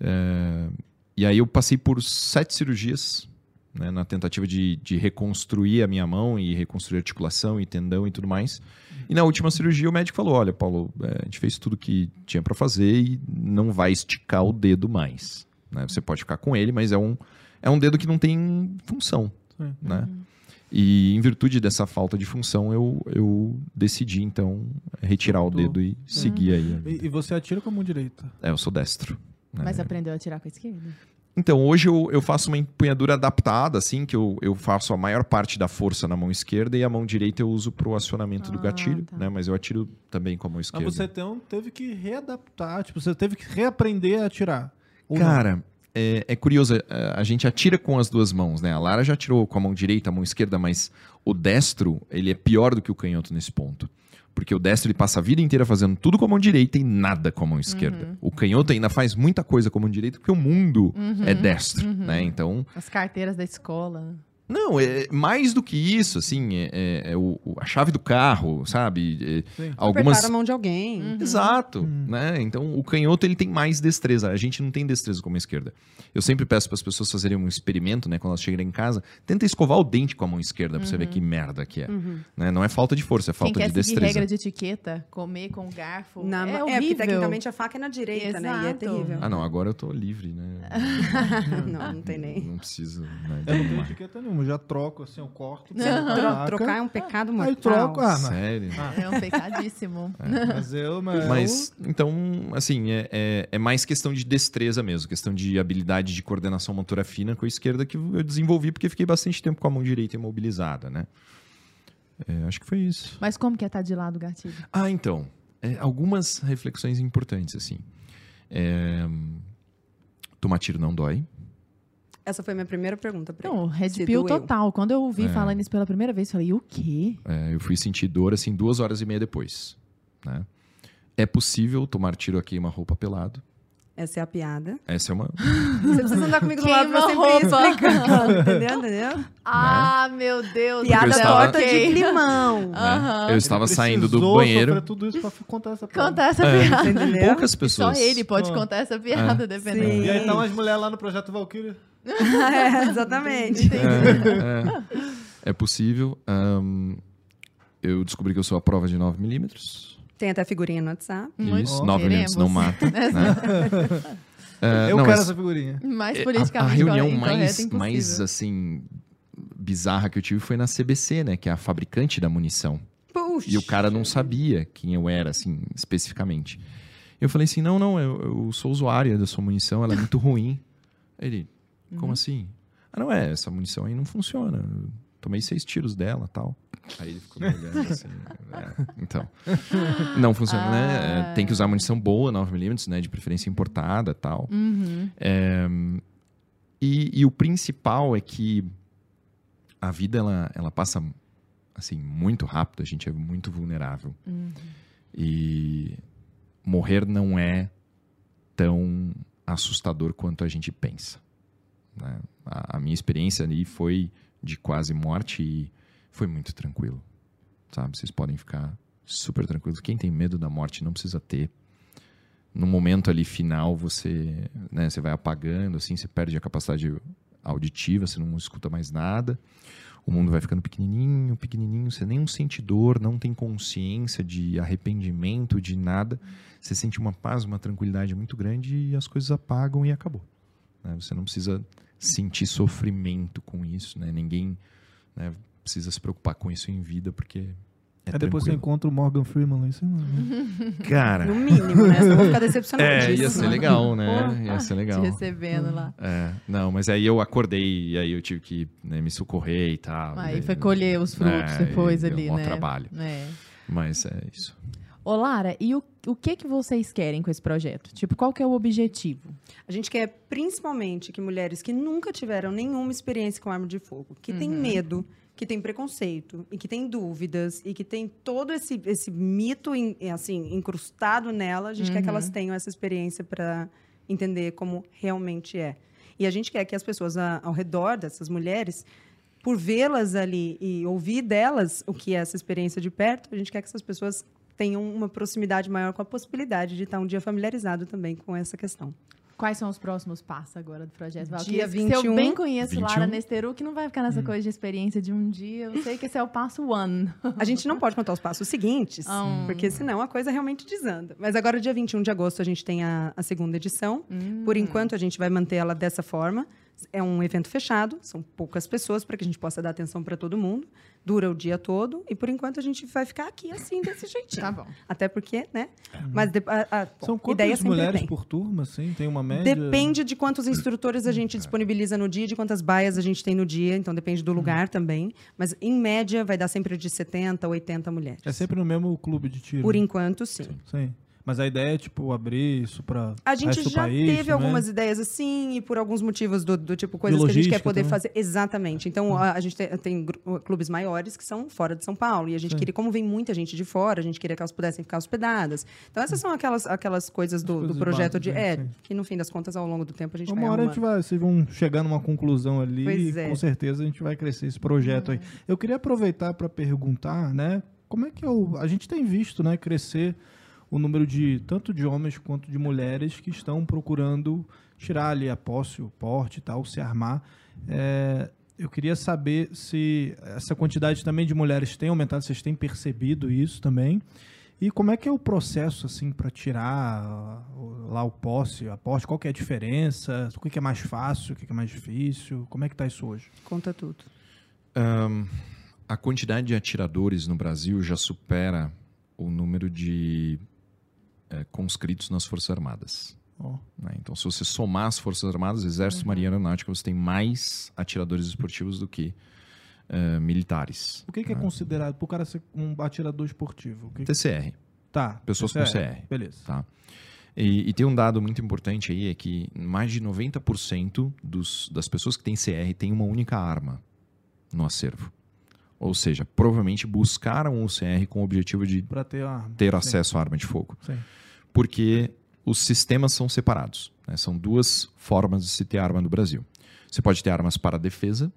[SPEAKER 3] É, e aí eu passei por sete cirurgias né, na tentativa de, de reconstruir a minha mão e reconstruir articulação e tendão e tudo mais. E na última cirurgia o médico falou: Olha, Paulo, é, a gente fez tudo que tinha para fazer e não vai esticar o dedo mais. Né? Você pode ficar com ele, mas é um, é um dedo que não tem função.
[SPEAKER 5] Sim.
[SPEAKER 3] Né? E em virtude dessa falta de função, eu, eu decidi então retirar o dedo e seguir aí.
[SPEAKER 5] E, e você atira com a mão direita.
[SPEAKER 3] É, eu sou destro. né?
[SPEAKER 2] Mas aprendeu a atirar com a esquerda?
[SPEAKER 3] Então, hoje eu, eu faço uma empunhadura adaptada, assim, que eu, eu faço a maior parte da força na mão esquerda e a mão direita eu uso pro acionamento do
[SPEAKER 2] Ah,
[SPEAKER 3] gatilho,
[SPEAKER 2] tá.
[SPEAKER 3] né? Mas eu atiro também com a mão
[SPEAKER 5] Mas
[SPEAKER 3] esquerda.
[SPEAKER 5] você então, teve que readaptar, tipo, você teve que reaprender a atirar.
[SPEAKER 3] Cara, é, é curioso, é, a gente atira com as duas mãos, né? A Lara já atirou com a mão direita, a mão esquerda, mas o destro, ele é pior do que o canhoto nesse ponto. Porque o destro ele passa a vida inteira fazendo tudo com a mão direita e nada com a mão esquerda. O canhoto ainda faz muita coisa com a mão direita porque o mundo é destro, né? Então,
[SPEAKER 2] As carteiras da escola.
[SPEAKER 3] Não, é mais do que isso, assim, é, é- é o- a chave do carro, sabe? É, algumas.
[SPEAKER 4] Apertar a mão de alguém.
[SPEAKER 3] Exato, né? Então o canhoto ele tem mais destreza. A gente não tem destreza como a esquerda. Eu sempre peço para as pessoas fazerem um experimento, né? Quando elas chegarem em casa, tenta escovar o dente com a mão esquerda para você ver que merda que é. Né? Não é falta de força, é
[SPEAKER 2] Quem
[SPEAKER 3] falta
[SPEAKER 2] quer
[SPEAKER 3] de destreza.
[SPEAKER 2] regra de etiqueta, comer com garfo,
[SPEAKER 4] Na
[SPEAKER 2] é
[SPEAKER 4] mão-
[SPEAKER 2] horrível.
[SPEAKER 4] é, porque tecnicamente a faca é na direita, né? E é
[SPEAKER 2] Exato.
[SPEAKER 4] terrível.
[SPEAKER 3] Ah, não, agora eu tô livre, né? *laughs*
[SPEAKER 4] não, não tem nem.
[SPEAKER 3] Não preciso. Né,
[SPEAKER 5] Eu não tenho
[SPEAKER 3] de-
[SPEAKER 5] etiqueta nenhuma, eu já troco assim, eu corto. Faca,
[SPEAKER 4] trocar é um pecado mortal.
[SPEAKER 5] Aí troco, ah, mas,
[SPEAKER 3] Sério.
[SPEAKER 2] É um pecadíssimo. *laughs*
[SPEAKER 5] mas eu, mas,
[SPEAKER 3] Mas, então, assim, é, é, é mais questão de destreza mesmo, questão de habilidade de coordenação motora fina com a esquerda que eu desenvolvi porque fiquei bastante tempo com a mão direita imobilizada, né? É, acho que foi isso.
[SPEAKER 2] Mas como que é estar de lado o gatilho?
[SPEAKER 3] Ah, então, é, algumas reflexões importantes, assim. É, tomar tiro não dói.
[SPEAKER 4] Essa foi a minha primeira pergunta pra
[SPEAKER 2] Não,
[SPEAKER 4] ele.
[SPEAKER 2] red
[SPEAKER 4] Se
[SPEAKER 2] pill
[SPEAKER 4] doeu.
[SPEAKER 2] total. Quando eu ouvi
[SPEAKER 3] É.
[SPEAKER 2] falando isso pela primeira vez, eu falei, o quê?
[SPEAKER 3] É, eu fui sentir dor, assim, duas horas e meia depois, né? É possível tomar tiro a queima-roupa pelado.
[SPEAKER 4] Essa é a piada.
[SPEAKER 3] Essa é uma... *laughs*
[SPEAKER 4] Você precisa andar comigo do lado pra sempre explicando, entendeu? Entendeu?
[SPEAKER 2] Ah, meu Deus.
[SPEAKER 4] Piada
[SPEAKER 3] estava-
[SPEAKER 4] torta de climão.
[SPEAKER 3] né?
[SPEAKER 2] Aham.
[SPEAKER 3] Eu estava
[SPEAKER 5] ele
[SPEAKER 3] saindo do
[SPEAKER 5] precisou
[SPEAKER 3] banheiro.
[SPEAKER 5] sofrer tudo isso pra contar essa piada.
[SPEAKER 2] Conta essa
[SPEAKER 3] É.
[SPEAKER 2] piada.
[SPEAKER 4] Entendeu?
[SPEAKER 3] Poucas
[SPEAKER 2] Só
[SPEAKER 3] pessoas.
[SPEAKER 2] ele pode
[SPEAKER 5] Ah.
[SPEAKER 2] contar essa piada, dependendo.
[SPEAKER 4] Sim.
[SPEAKER 5] E aí estão as mulheres lá no Projeto Valkyrie. *laughs*
[SPEAKER 4] é, exatamente.
[SPEAKER 3] É, é. É possível. Ahn, eu descobri que eu sou a prova de 9mm.
[SPEAKER 4] Tem até figurinha no WhatsApp.
[SPEAKER 3] Isso,
[SPEAKER 2] bom.
[SPEAKER 3] 9mm
[SPEAKER 2] Queremos.
[SPEAKER 3] não mata. né? *laughs* É,
[SPEAKER 5] eu
[SPEAKER 3] não,
[SPEAKER 5] quero
[SPEAKER 3] mas
[SPEAKER 5] essa figurinha.
[SPEAKER 2] Mais
[SPEAKER 3] a- a,
[SPEAKER 2] politicamente
[SPEAKER 3] reunião mais, mais, assim, bizarra que eu tive foi na CBC, né? Que é a fabricante da munição.
[SPEAKER 4] Puxa.
[SPEAKER 3] E o cara não sabia quem eu era, assim, especificamente. Eu falei assim, não, não, eu, eu sou usuária da sua munição, ela é muito ruim. Ele,
[SPEAKER 2] Uhum.
[SPEAKER 3] como assim? Ah, não é, essa munição aí não funciona. Eu tomei seis tiros dela tal. Aí ele ficou me olhando assim. é, então. *laughs* Não funciona, né? É, tem que usar munição boa, 9mm, né? De preferência importada tal.
[SPEAKER 2] Uhum.
[SPEAKER 3] É, e, e o principal é que a vida ela, ela passa assim muito rápido, a gente é muito vulnerável.
[SPEAKER 2] Uhum.
[SPEAKER 3] E morrer não é tão assustador quanto a gente pensa. Né? A, a minha experiência ali foi de quase morte e foi muito tranquilo. Sabe? Vocês podem ficar super tranquilos. Quem tem medo da morte não precisa ter. No momento ali final, você, né, você vai apagando, assim, você perde a capacidade auditiva, você não escuta mais nada. O mundo vai ficando pequenininho, pequenininho, você nem sente dor, não tem consciência de arrependimento, de nada. Você sente uma paz, uma tranquilidade muito grande e as coisas apagam e acabou. né? Você não precisa sentir sofrimento com isso, né? Ninguém né, precisa se preocupar com isso em vida, porque é
[SPEAKER 5] Aí depois você
[SPEAKER 3] tranquilo.
[SPEAKER 5] encontra o Morgan Freeman lá em cima. né? *laughs*
[SPEAKER 3] Cara,
[SPEAKER 4] No mínimo, né? Eu vou ficar decepcionadíssima.
[SPEAKER 3] é, ia ser legal, né?
[SPEAKER 2] Porra,
[SPEAKER 3] Ia ser legal.
[SPEAKER 2] Te recebendo lá.
[SPEAKER 3] É, não, mas aí eu acordei e aí eu tive que né, me socorrer e tal.
[SPEAKER 2] Aí
[SPEAKER 3] e
[SPEAKER 2] foi colher os frutos
[SPEAKER 3] É,
[SPEAKER 2] depois
[SPEAKER 3] e deu
[SPEAKER 2] ali, né?
[SPEAKER 3] trabalho.
[SPEAKER 2] É.
[SPEAKER 3] Mas é isso.
[SPEAKER 2] Ô, Lara, e o, o que que vocês querem com esse projeto? Tipo, qual que é o objetivo?
[SPEAKER 4] A gente quer principalmente que mulheres que nunca tiveram nenhuma experiência com arma de fogo, que têm medo, que têm preconceito e que têm dúvidas e que têm todo esse, esse mito em- assim incrustado nela, a gente quer que elas tenham essa experiência para entender como realmente é. E a gente quer que as pessoas a- ao redor dessas mulheres por vê-las ali e ouvir delas o que é essa experiência de perto, a gente quer que essas pessoas tenham uma proximidade maior com a possibilidade de estar um dia familiarizado também com essa questão.
[SPEAKER 2] Quais são os próximos passos agora do projeto?
[SPEAKER 4] Dia
[SPEAKER 2] Que- Se eu
[SPEAKER 4] 21.
[SPEAKER 2] bem conheço
[SPEAKER 3] 21.
[SPEAKER 2] Lara Nesteru, que não vai ficar nessa coisa de experiência de um dia. Eu sei que esse é o passo one.
[SPEAKER 4] A gente não pode contar os passos seguintes,
[SPEAKER 2] Ah.
[SPEAKER 4] porque senão a coisa realmente desanda. Mas agora, dia 21 de agosto, a gente tem a, a segunda edição. Por enquanto, a gente vai manter ela dessa forma. É um evento fechado, são poucas pessoas para que a gente possa dar atenção para todo mundo. Dura o dia todo e, por enquanto, a gente vai ficar aqui assim, desse jeitinho.
[SPEAKER 2] Tá bom.
[SPEAKER 4] Até porque, né? Mas de, a, a, bom,
[SPEAKER 1] São quantas mulheres
[SPEAKER 4] tem.
[SPEAKER 1] por turma, assim? Tem uma média?
[SPEAKER 4] Depende de quantos instrutores a gente disponibiliza no dia, de quantas baias a gente tem no dia, então depende do lugar também. Mas, em média, vai dar sempre de 70 a 80 mulheres.
[SPEAKER 1] É sempre no mesmo clube de tiro.
[SPEAKER 4] Por enquanto, sim.
[SPEAKER 1] Sim. Mas a ideia é, tipo, abrir isso para
[SPEAKER 4] A gente
[SPEAKER 1] resto do
[SPEAKER 4] já
[SPEAKER 1] país,
[SPEAKER 4] teve
[SPEAKER 1] também?
[SPEAKER 4] algumas ideias assim, e por alguns motivos do, do tipo, coisas que a gente quer poder
[SPEAKER 1] também.
[SPEAKER 4] fazer. Exatamente. Então, a, a gente tem, tem clubes maiores que são fora de São Paulo. E a gente
[SPEAKER 1] Sim.
[SPEAKER 4] queria, como vem muita gente de fora, a gente queria que elas pudessem ficar hospedadas. Então, essas são aquelas, aquelas coisas do, do
[SPEAKER 1] coisas
[SPEAKER 4] projeto de.
[SPEAKER 1] básicas,
[SPEAKER 4] É, que no fim das contas, ao longo do tempo, a gente vai
[SPEAKER 1] Uma hora a gente vai, vocês vão chegar numa conclusão ali
[SPEAKER 4] Pois
[SPEAKER 1] e
[SPEAKER 4] é.
[SPEAKER 1] com certeza a gente vai crescer esse projeto aí. Eu queria aproveitar para perguntar, né, como é que é o, a gente tem visto, né, crescer o número de tanto de homens quanto de mulheres que estão procurando tirar ali a posse, o porte e tal, se armar. É, eu queria saber se essa quantidade também de mulheres tem aumentado, vocês têm percebido isso também? E como é que é o processo assim para tirar lá o posse, a posse? Qual que é a diferença? O que é mais fácil? O que é mais difícil? Como é que tá isso hoje?
[SPEAKER 4] Conta tudo.
[SPEAKER 3] Ahn, a quantidade de atiradores no Brasil já supera o número de eh, conscritos nas Forças Armadas.
[SPEAKER 1] Ó,
[SPEAKER 3] né? Então, se você somar as Forças Armadas, Exército, Marinha e Aeronáutica, você tem mais atiradores esportivos do que eh, militares.
[SPEAKER 1] o que, que é
[SPEAKER 3] né?
[SPEAKER 1] considerado por cara ser um atirador esportivo? O que que-
[SPEAKER 3] TCR.
[SPEAKER 1] Tá.
[SPEAKER 3] Pessoas com CR.
[SPEAKER 1] Beleza.
[SPEAKER 3] Tá? E, e tem um dado muito importante aí, é que mais de 90% dos, das pessoas que têm CR têm uma única arma no acervo. Ou seja, provavelmente buscaram o CR com o objetivo de
[SPEAKER 1] Para ter arma.
[SPEAKER 3] ter acesso à arma de fogo.
[SPEAKER 1] Sim.
[SPEAKER 3] Porque os sistemas são separados. né? São duas formas de se ter arma no Brasil. Você pode ter armas para defesa,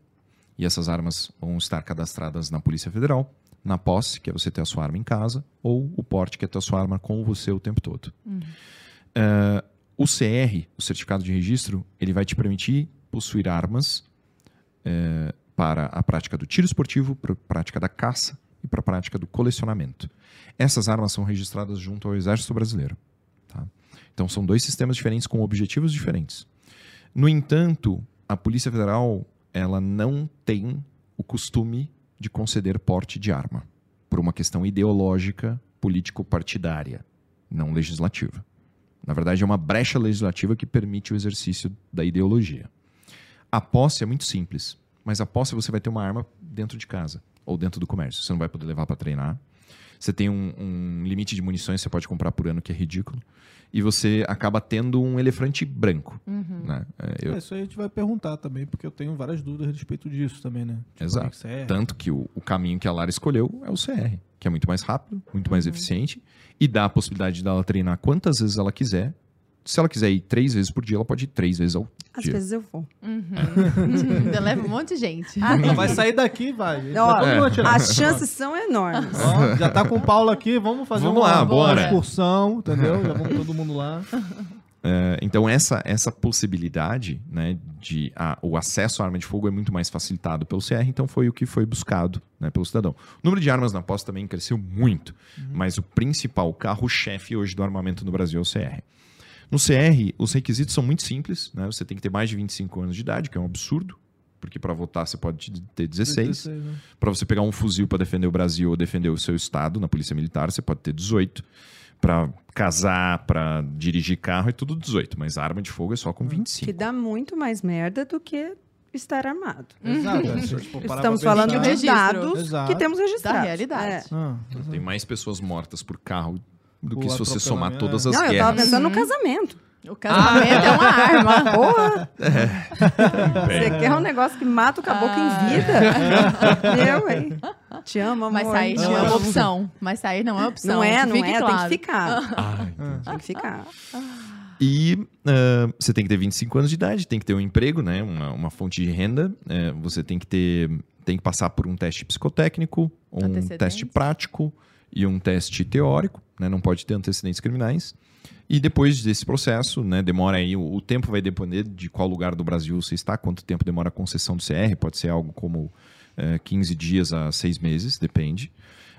[SPEAKER 3] e essas armas vão estar cadastradas na Polícia Federal, na posse, que é você ter a sua arma em casa, ou o porte, que é ter a sua arma com você o tempo todo. Eh, o CR, o Certificado de Registro, ele vai te permitir possuir armas eh, para a prática do tiro esportivo, para a prática da caça e para a prática do colecionamento. Essas armas são registradas junto ao Exército Brasileiro. tá? Então são dois sistemas diferentes com objetivos diferentes. No entanto, a Polícia Federal ela não tem o costume de conceder porte de arma por uma questão ideológica, político-partidária, não legislativa. Na verdade, é uma brecha legislativa que permite o exercício da ideologia. A posse é muito simples, mas a posse você vai ter uma arma dentro de casa ou dentro do comércio. Você não vai poder levar para treinar. Você tem um, um limite de munições que você pode comprar por ano que é ridículo. E você acaba tendo um elefante branco. Né? É, eu-
[SPEAKER 1] É, isso aí a gente vai perguntar também, porque eu tenho várias dúvidas a respeito disso também, né? Tipo,
[SPEAKER 3] Exato.
[SPEAKER 1] é que?
[SPEAKER 3] Tanto que o, o caminho que a Lara escolheu é o CR, que é muito mais rápido, muito mais eficiente e dá a possibilidade dela treinar quantas vezes ela quiser. Se ela quiser ir três vezes por dia, ela pode ir três vezes ao
[SPEAKER 4] Às
[SPEAKER 3] dia.
[SPEAKER 4] vezes eu vou. *laughs*
[SPEAKER 2] Ainda leva um monte de gente.
[SPEAKER 1] Não, vai sair daqui, vai.
[SPEAKER 4] Ó,
[SPEAKER 1] atirar.
[SPEAKER 4] As chances são enormes.
[SPEAKER 1] Ó, já tá com o Paulo aqui, vamos fazer
[SPEAKER 3] Vamos
[SPEAKER 1] uma,
[SPEAKER 3] lá,
[SPEAKER 1] uma
[SPEAKER 3] bora.
[SPEAKER 1] excursão, entendeu? Já vamos todo mundo lá. *laughs*
[SPEAKER 3] É, então, essa, essa possibilidade né, de a- o acesso à arma de fogo é muito mais facilitado pelo CR, então foi o que foi buscado né, pelo cidadão. O número de armas na posse também cresceu muito, mas o principal, o carro-chefe hoje do armamento no Brasil é o CR. No CR, os requisitos são muito simples, né? Você tem que ter mais de 25 anos de idade, que é um absurdo, porque para votar você pode ter 16.
[SPEAKER 1] né?
[SPEAKER 3] Para você pegar um fuzil para defender o Brasil ou defender o seu estado na Polícia Militar, você pode ter 18. Para casar, para dirigir carro, é tudo 18. Mas a arma de fogo é só com 25.
[SPEAKER 4] Que dá muito mais merda do que estar armado.
[SPEAKER 1] Exato. é, *laughs*
[SPEAKER 4] Estamos falando de dados
[SPEAKER 1] Exato.
[SPEAKER 4] que temos registrados.
[SPEAKER 2] Da realidade.
[SPEAKER 4] É.
[SPEAKER 1] Ah,
[SPEAKER 3] Tem mais pessoas mortas por carro do que se você somar todas
[SPEAKER 1] é.
[SPEAKER 3] as
[SPEAKER 4] Não, eu
[SPEAKER 3] guerras.
[SPEAKER 4] tava pensando no casamento.
[SPEAKER 2] O casamento é uma arma. *laughs*
[SPEAKER 4] Porra!
[SPEAKER 3] Bem,
[SPEAKER 4] Você quer um negócio que mata o caboclo em vida? Eu, hein? Te amo, amor.
[SPEAKER 2] Mas sair não é uma opção. Mas sair não é opção.
[SPEAKER 4] Não é, não
[SPEAKER 2] fique
[SPEAKER 4] é. Tem
[SPEAKER 2] claro.
[SPEAKER 4] que ficar.
[SPEAKER 3] ah, entendi.
[SPEAKER 4] Tem que ficar.
[SPEAKER 3] E ah, você tem que ter 25 anos de idade, tem que ter um emprego, né? uma, uma fonte de renda, eh, você tem que ter tem que passar por um teste psicotécnico, um teste prático e um teste teórico, né? Não pode ter antecedentes criminais. E depois desse processo, né, demora aí, o, o tempo vai depender de qual lugar do Brasil você está, quanto tempo demora a concessão do CR, pode ser algo como eh, 15 dias a 6 meses, depende.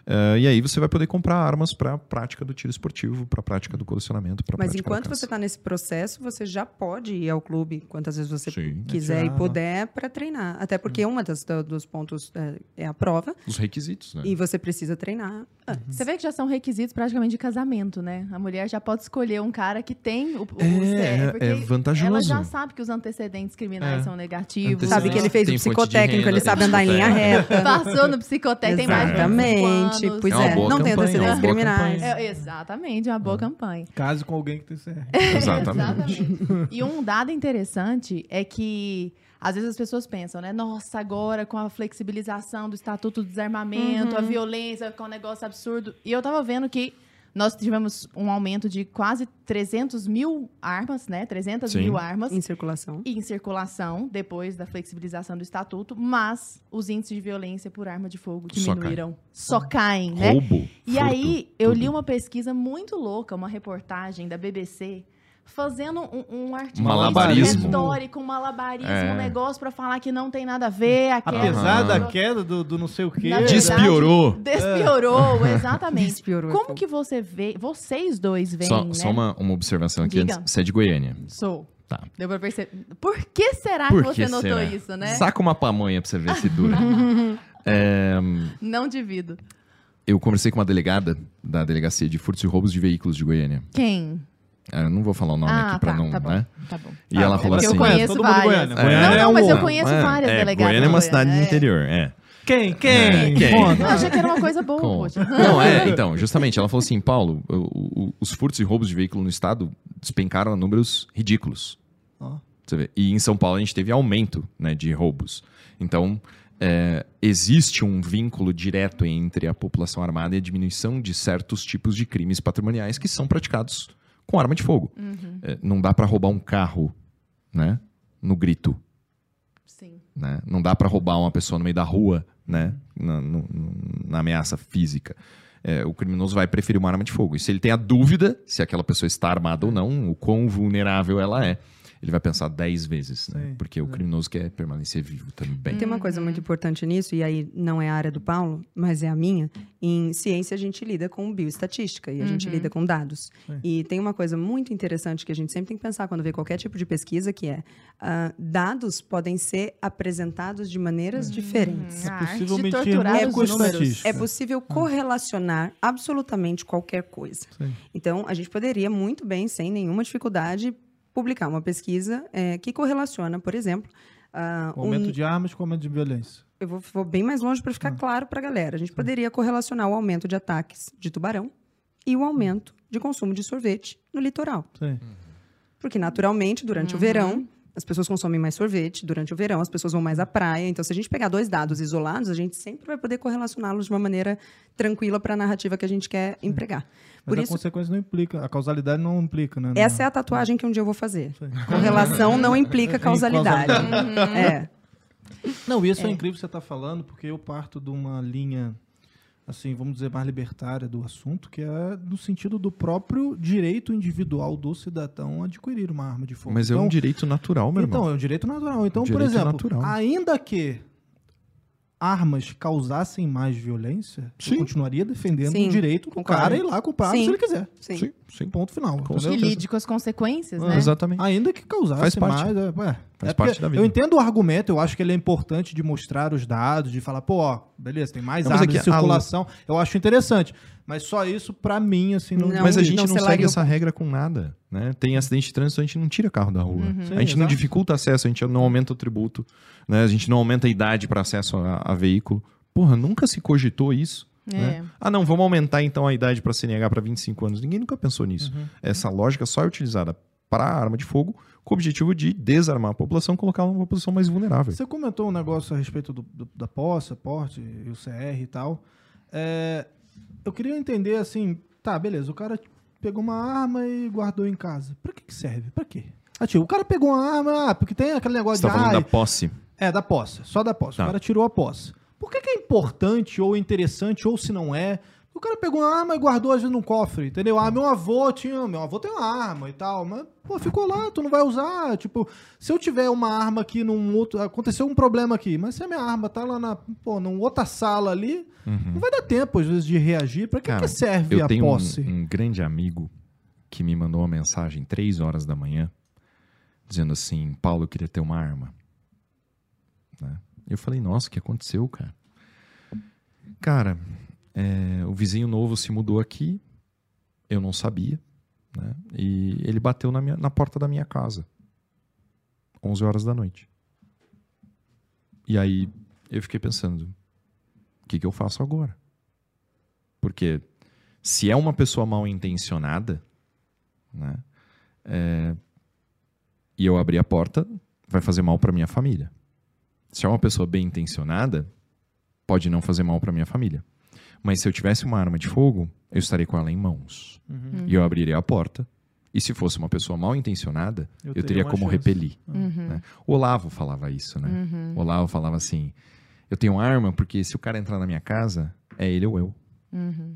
[SPEAKER 3] Eh, e aí você vai poder comprar armas para a prática do tiro esportivo, para a prática do colecionamento,
[SPEAKER 4] Mas enquanto você está nesse processo, você já pode ir ao clube quantas vezes você
[SPEAKER 3] Sim.
[SPEAKER 4] quiser e puder para treinar. Até porque uma das, do- dos pontos é, é a prova
[SPEAKER 3] Os requisitos, né?
[SPEAKER 4] e você precisa treinar antes.
[SPEAKER 2] Você vê que já são requisitos praticamente de casamento, né? A mulher já pode escolher um cara que tem o, o
[SPEAKER 3] É,
[SPEAKER 2] CR,
[SPEAKER 3] é-
[SPEAKER 2] porque
[SPEAKER 3] é vantajoso.
[SPEAKER 2] Ela já sabe que os antecedentes criminais
[SPEAKER 1] É.
[SPEAKER 2] são negativos.
[SPEAKER 4] Sabe que ele fez o psicotécnico,
[SPEAKER 3] renda,
[SPEAKER 4] ele sabe andar em linha reta.
[SPEAKER 2] Passou no psicotécnico, tem mais de 25
[SPEAKER 4] Exatamente.
[SPEAKER 2] anos.
[SPEAKER 4] Pois
[SPEAKER 3] É
[SPEAKER 4] é, não tem
[SPEAKER 3] campanha,
[SPEAKER 4] antecedentes
[SPEAKER 3] é boa
[SPEAKER 4] criminais.
[SPEAKER 2] É, exatamente, uma boa campanha.
[SPEAKER 1] Case com alguém que tem CR. *laughs*
[SPEAKER 3] Exatamente.
[SPEAKER 2] E um dado interessante é que às vezes as pessoas pensam, né? Nossa, agora com a flexibilização do Estatuto do Desarmamento, a violência, com um negócio absurdo. E eu tava vendo que nós tivemos um aumento de quase 300 mil armas, né? 300
[SPEAKER 3] Sim.
[SPEAKER 2] mil armas
[SPEAKER 4] Em circulação.
[SPEAKER 2] em circulação depois da flexibilização do Estatuto, mas os índices de violência por arma de fogo
[SPEAKER 3] Só
[SPEAKER 2] diminuíram. Só caem, né?
[SPEAKER 3] Roubo.
[SPEAKER 2] E
[SPEAKER 3] furto,
[SPEAKER 2] aí, eu
[SPEAKER 3] tudo.
[SPEAKER 2] li uma pesquisa muito louca, uma reportagem da BBC, fazendo um, um artigo
[SPEAKER 3] Malabarismo.
[SPEAKER 2] retórico, um malabarismo,
[SPEAKER 3] É.
[SPEAKER 2] um negócio pra falar que não tem nada a ver. aquela-
[SPEAKER 1] Apesar
[SPEAKER 3] Aham.
[SPEAKER 1] da queda do, do não sei o quê.
[SPEAKER 2] Na verdade,
[SPEAKER 3] Despiorou.
[SPEAKER 2] Despiorou, exatamente.
[SPEAKER 4] Despiorou, é
[SPEAKER 2] Como
[SPEAKER 4] fogo.
[SPEAKER 2] que você vê, vocês dois veem,
[SPEAKER 3] Só,
[SPEAKER 2] né?
[SPEAKER 3] só uma, uma observação aqui
[SPEAKER 2] Diga.
[SPEAKER 3] antes. Você é de Goiânia.
[SPEAKER 2] Sou.
[SPEAKER 3] Tá.
[SPEAKER 2] Deu pra perceber. Por que será
[SPEAKER 3] Por
[SPEAKER 2] que você
[SPEAKER 3] que
[SPEAKER 2] notou
[SPEAKER 3] será?
[SPEAKER 2] isso, né?
[SPEAKER 3] Saca uma pamonha pra você ver se dura. *laughs* É,
[SPEAKER 2] Não divido.
[SPEAKER 3] eu conversei com uma delegada da Delegacia de Furtos e Roubos de Veículos de Goiânia.
[SPEAKER 2] Quem?
[SPEAKER 3] É, Eu não vou falar o nome
[SPEAKER 2] ah,
[SPEAKER 3] aqui pra
[SPEAKER 2] tá,
[SPEAKER 3] não,
[SPEAKER 2] tá bom.
[SPEAKER 3] né?
[SPEAKER 2] Tá bom.
[SPEAKER 3] E ela
[SPEAKER 2] É
[SPEAKER 3] falou assim...
[SPEAKER 2] eu conheço
[SPEAKER 1] Todo mundo
[SPEAKER 2] várias.
[SPEAKER 1] Goiânia.
[SPEAKER 3] É.
[SPEAKER 1] Goiânia
[SPEAKER 2] Não,
[SPEAKER 1] é
[SPEAKER 2] não, mas
[SPEAKER 1] um-
[SPEAKER 2] eu conheço
[SPEAKER 3] É,
[SPEAKER 2] várias
[SPEAKER 3] é,
[SPEAKER 2] delegadas.
[SPEAKER 3] Goiânia é uma cidade do
[SPEAKER 2] é.
[SPEAKER 3] interior, é.
[SPEAKER 1] Quem? Quem?
[SPEAKER 3] É, quem?
[SPEAKER 2] Eu achei que era uma coisa boa,
[SPEAKER 3] Com-
[SPEAKER 2] poxa.
[SPEAKER 3] Não, é, então, justamente, ela falou assim, Paulo, o- o- os furtos e roubos de veículo no estado despencaram a números ridículos.
[SPEAKER 1] Ó.
[SPEAKER 3] Você vê. E em São Paulo a gente teve aumento né, de roubos. Então, é, existe um vínculo direto entre a população armada e a diminuição de certos tipos de crimes patrimoniais que são praticados com arma de fogo.
[SPEAKER 2] Uhum,
[SPEAKER 3] É, não dá para roubar um carro, né, no grito.
[SPEAKER 2] sim.
[SPEAKER 3] né? Não dá para roubar uma pessoa no meio da rua, né? Na, no- no- na ameaça física. É, o criminoso vai preferir uma arma de fogo. E se ele tem a dúvida se aquela pessoa está armada ou não, o quão vulnerável ela é, ele vai pensar 10 vezes, né?
[SPEAKER 1] Sim,
[SPEAKER 3] Porque o criminoso quer permanecer vivo também.
[SPEAKER 4] Tem uma coisa muito importante nisso, e aí não é a área do Paulo, mas é a minha. Em ciência, a gente lida com bioestatística e a gente lida com dados.
[SPEAKER 1] Sim.
[SPEAKER 4] E tem uma coisa muito interessante que a gente sempre tem que pensar quando vê qualquer tipo de pesquisa, que é ah, dados podem ser apresentados de maneiras diferentes.
[SPEAKER 2] A arte
[SPEAKER 1] possível mentir é com
[SPEAKER 2] números.
[SPEAKER 4] É possível correlacionar absolutamente qualquer coisa.
[SPEAKER 1] Sim.
[SPEAKER 4] Então, a gente poderia muito bem, sem nenhuma dificuldade, publicar uma pesquisa eh, que correlaciona, por exemplo, ah,
[SPEAKER 1] O aumento
[SPEAKER 4] um-
[SPEAKER 1] de armas com o aumento de violência.
[SPEAKER 4] eu vou, vou bem mais longe para ficar claro para a galera. A gente poderia correlacionar o aumento de ataques de tubarão e o aumento de consumo de sorvete no litoral.
[SPEAKER 1] Sim.
[SPEAKER 4] Porque, naturalmente, durante o verão, as pessoas consomem mais sorvete. Durante o verão, as pessoas vão mais à praia. Então, se a gente pegar dois dados isolados, a gente sempre vai poder correlacioná-los de uma maneira tranquila para a narrativa que a gente quer empregar.
[SPEAKER 1] Mas
[SPEAKER 4] Por
[SPEAKER 1] a
[SPEAKER 4] isso,
[SPEAKER 1] consequência não implica, a causalidade não implica, né?
[SPEAKER 4] essa é a tatuagem que um dia eu vou fazer.
[SPEAKER 1] Sim.
[SPEAKER 4] Correlação não implica *laughs* causalidade. É.
[SPEAKER 1] Não, e isso é, incrível que você está falando, porque eu parto de uma linha, assim, vamos dizer, mais libertária do assunto, que é no sentido do próprio direito individual do cidadão adquirir uma arma de fogo.
[SPEAKER 3] Mas é
[SPEAKER 1] então,
[SPEAKER 3] um direito natural, meu
[SPEAKER 1] Então,
[SPEAKER 3] irmão.
[SPEAKER 1] é um direito natural. Então,
[SPEAKER 3] Um
[SPEAKER 1] por
[SPEAKER 3] direito
[SPEAKER 1] exemplo,
[SPEAKER 3] natural.
[SPEAKER 1] ainda que armas causassem mais violência,
[SPEAKER 3] Sim.
[SPEAKER 1] eu continuaria defendendo
[SPEAKER 4] Sim,
[SPEAKER 1] o direito do
[SPEAKER 4] concordo.
[SPEAKER 1] cara ir lá comprar
[SPEAKER 4] Sim.
[SPEAKER 1] se ele quiser.
[SPEAKER 4] Sim.
[SPEAKER 3] Sim, sim.
[SPEAKER 1] Ponto final.
[SPEAKER 3] Com?
[SPEAKER 2] Que lide com as consequências,
[SPEAKER 1] Ah,
[SPEAKER 2] né?
[SPEAKER 3] Exatamente.
[SPEAKER 1] Ainda que causasse
[SPEAKER 3] Faz parte.
[SPEAKER 1] mais. É, ué,
[SPEAKER 3] Faz
[SPEAKER 1] é
[SPEAKER 3] parte da vida.
[SPEAKER 1] Eu entendo o argumento, eu acho que ele é importante de mostrar os dados, de falar, pô, ó, beleza, tem mais
[SPEAKER 3] Não, mas
[SPEAKER 1] armas
[SPEAKER 3] aqui,
[SPEAKER 1] em circulação. Eu acho interessante. Mas só isso, pra mim, assim, não.
[SPEAKER 4] Não,
[SPEAKER 3] Mas a gente não,
[SPEAKER 4] não
[SPEAKER 3] segue
[SPEAKER 4] selaria o-
[SPEAKER 3] essa regra com nada. Né? Tem acidente de trânsito, a gente não tira carro da rua.
[SPEAKER 1] Sim,
[SPEAKER 3] a gente não
[SPEAKER 1] exato.
[SPEAKER 3] dificulta acesso, a gente não aumenta o tributo, né? a gente não aumenta a idade para acesso a, a veículo. Porra, nunca se cogitou isso.
[SPEAKER 2] É.
[SPEAKER 3] Né? Ah, não, vamos aumentar então a idade para CNH para 25 anos. Ninguém nunca pensou nisso.
[SPEAKER 1] Uhum.
[SPEAKER 3] Essa lógica só é utilizada para a arma de fogo com o objetivo de desarmar a população, colocar uma população mais vulnerável.
[SPEAKER 1] Você comentou um negócio a respeito do, do- da posse, porte e o CR e tal. É, eu queria entender assim, tá, beleza, o cara pegou uma arma e guardou em casa. Pra que, que serve? Pra quê? Ah, tio, o cara pegou uma arma, ah, porque tem aquele negócio
[SPEAKER 3] Você está
[SPEAKER 1] de.
[SPEAKER 3] falando
[SPEAKER 1] ai,
[SPEAKER 3] da posse.
[SPEAKER 1] É, da posse. Só da posse.
[SPEAKER 3] Tá.
[SPEAKER 1] O cara tirou a posse. Por que, que é importante ou interessante, ou se não é? O cara pegou uma arma e guardou às vezes num cofre, entendeu? Ah, meu avô tinha. Meu avô tem uma arma e tal. Mas, pô, ficou lá, tu não vai usar. Tipo, se eu tiver uma arma aqui num outro. Aconteceu um problema aqui, mas se a minha arma tá lá na. Pô, numa outra sala ali, não vai dar tempo, às vezes, de reagir. Pra que,
[SPEAKER 3] Cara,
[SPEAKER 1] que serve
[SPEAKER 3] Eu
[SPEAKER 1] a
[SPEAKER 3] tenho um,
[SPEAKER 1] posse?
[SPEAKER 3] um grande amigo que me mandou uma mensagem três horas da manhã dizendo assim, Paulo, eu queria ter uma arma. Né? Eu falei, nossa, o que aconteceu, cara? Cara, é, o vizinho novo se mudou aqui, eu não sabia, né? E ele bateu na, minha, na porta da minha casa, 11 horas da noite. E aí eu fiquei pensando, o que, que eu faço agora? Porque se é uma pessoa mal intencionada, né? é, e eu abrir a porta, vai fazer mal para minha família. Se é uma pessoa bem intencionada, pode não fazer mal para minha família. Mas se eu tivesse uma arma de fogo, eu estaria com ela em mãos.
[SPEAKER 1] Uhum.
[SPEAKER 3] E eu abriria a porta. E se fosse uma pessoa mal intencionada,
[SPEAKER 1] Eu
[SPEAKER 3] eu,
[SPEAKER 1] teria
[SPEAKER 3] como
[SPEAKER 1] chance.
[SPEAKER 3] repelir.
[SPEAKER 2] Uhum.
[SPEAKER 3] né? O Olavo falava isso, né?
[SPEAKER 2] Uhum.
[SPEAKER 3] O Olavo falava assim: eu tenho arma porque se o cara entrar na minha casa, é ele ou eu.
[SPEAKER 2] Uhum.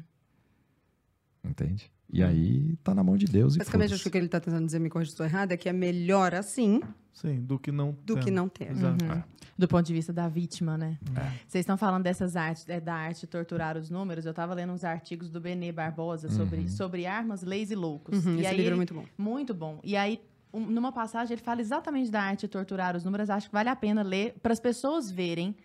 [SPEAKER 3] Entende? E aí tá na mão de Deus e
[SPEAKER 4] Basicamente, acho que o que ele está tentando dizer, me corrija se estou errado, é que é melhor assim
[SPEAKER 5] Sim, do que não
[SPEAKER 4] do que
[SPEAKER 5] tendo.
[SPEAKER 4] não ter.
[SPEAKER 5] Exato.
[SPEAKER 2] Uhum. Do ponto de vista da vítima, né?
[SPEAKER 3] É.
[SPEAKER 2] Vocês estão falando dessas artes, é, da arte de torturar os números. Eu estava lendo uns artigos do Benê Barbosa sobre,
[SPEAKER 3] Uhum.
[SPEAKER 2] sobre armas, leis e loucos.
[SPEAKER 4] Uhum,
[SPEAKER 2] e
[SPEAKER 4] esse
[SPEAKER 2] aí
[SPEAKER 4] livro é muito bom.
[SPEAKER 2] Muito bom. E aí, um- numa passagem, ele fala exatamente da arte de torturar os números. Acho que vale a pena ler para as pessoas verem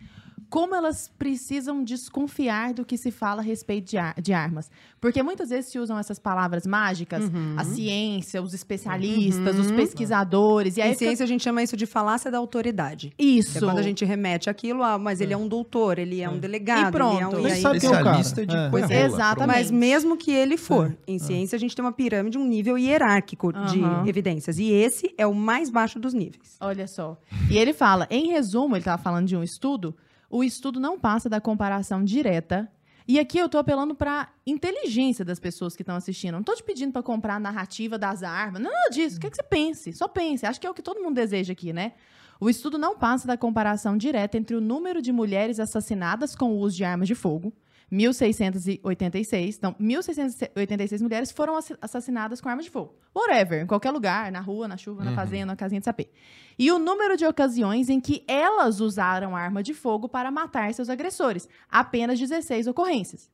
[SPEAKER 2] como elas precisam desconfiar do que se fala a respeito de, ar- de armas. Porque muitas vezes se usam essas palavras mágicas,
[SPEAKER 4] Uhum.
[SPEAKER 2] a ciência, os especialistas, os pesquisadores. E aí
[SPEAKER 4] Em
[SPEAKER 2] fica-
[SPEAKER 4] ciência, a gente chama isso de falácia da autoridade.
[SPEAKER 2] Isso.
[SPEAKER 4] Que é quando a gente remete aquilo, a, mas ele é um doutor, ele é um delegado.
[SPEAKER 2] E pronto.
[SPEAKER 4] Ele é um, e aí-
[SPEAKER 1] é.
[SPEAKER 3] Especialista de
[SPEAKER 1] É.
[SPEAKER 3] coisa
[SPEAKER 2] é, exatamente.
[SPEAKER 4] Mas mesmo que ele for, em ciência a gente tem uma pirâmide, um nível hierárquico
[SPEAKER 2] Aham.
[SPEAKER 4] de evidências. E esse é o mais baixo dos níveis.
[SPEAKER 2] Olha só. E ele fala, em resumo, ele estava falando de um estudo, o estudo não passa da comparação direta. E aqui eu estou apelando para inteligência das pessoas que estão assistindo. Não estou te pedindo para comprar a narrativa das armas, nada disso. Quer que você pense, só pense. Acho que é o que todo mundo deseja aqui, né? O estudo não passa da comparação direta entre o número de mulheres assassinadas com o uso de armas de fogo, 1686, então, 1686 mulheres foram assi- assassinadas com armas de fogo. Whatever, em qualquer lugar, na rua, na chuva, na fazenda, na casinha de sapê. E o número de ocasiões em que elas usaram arma de fogo para matar seus agressores, apenas 16 ocorrências.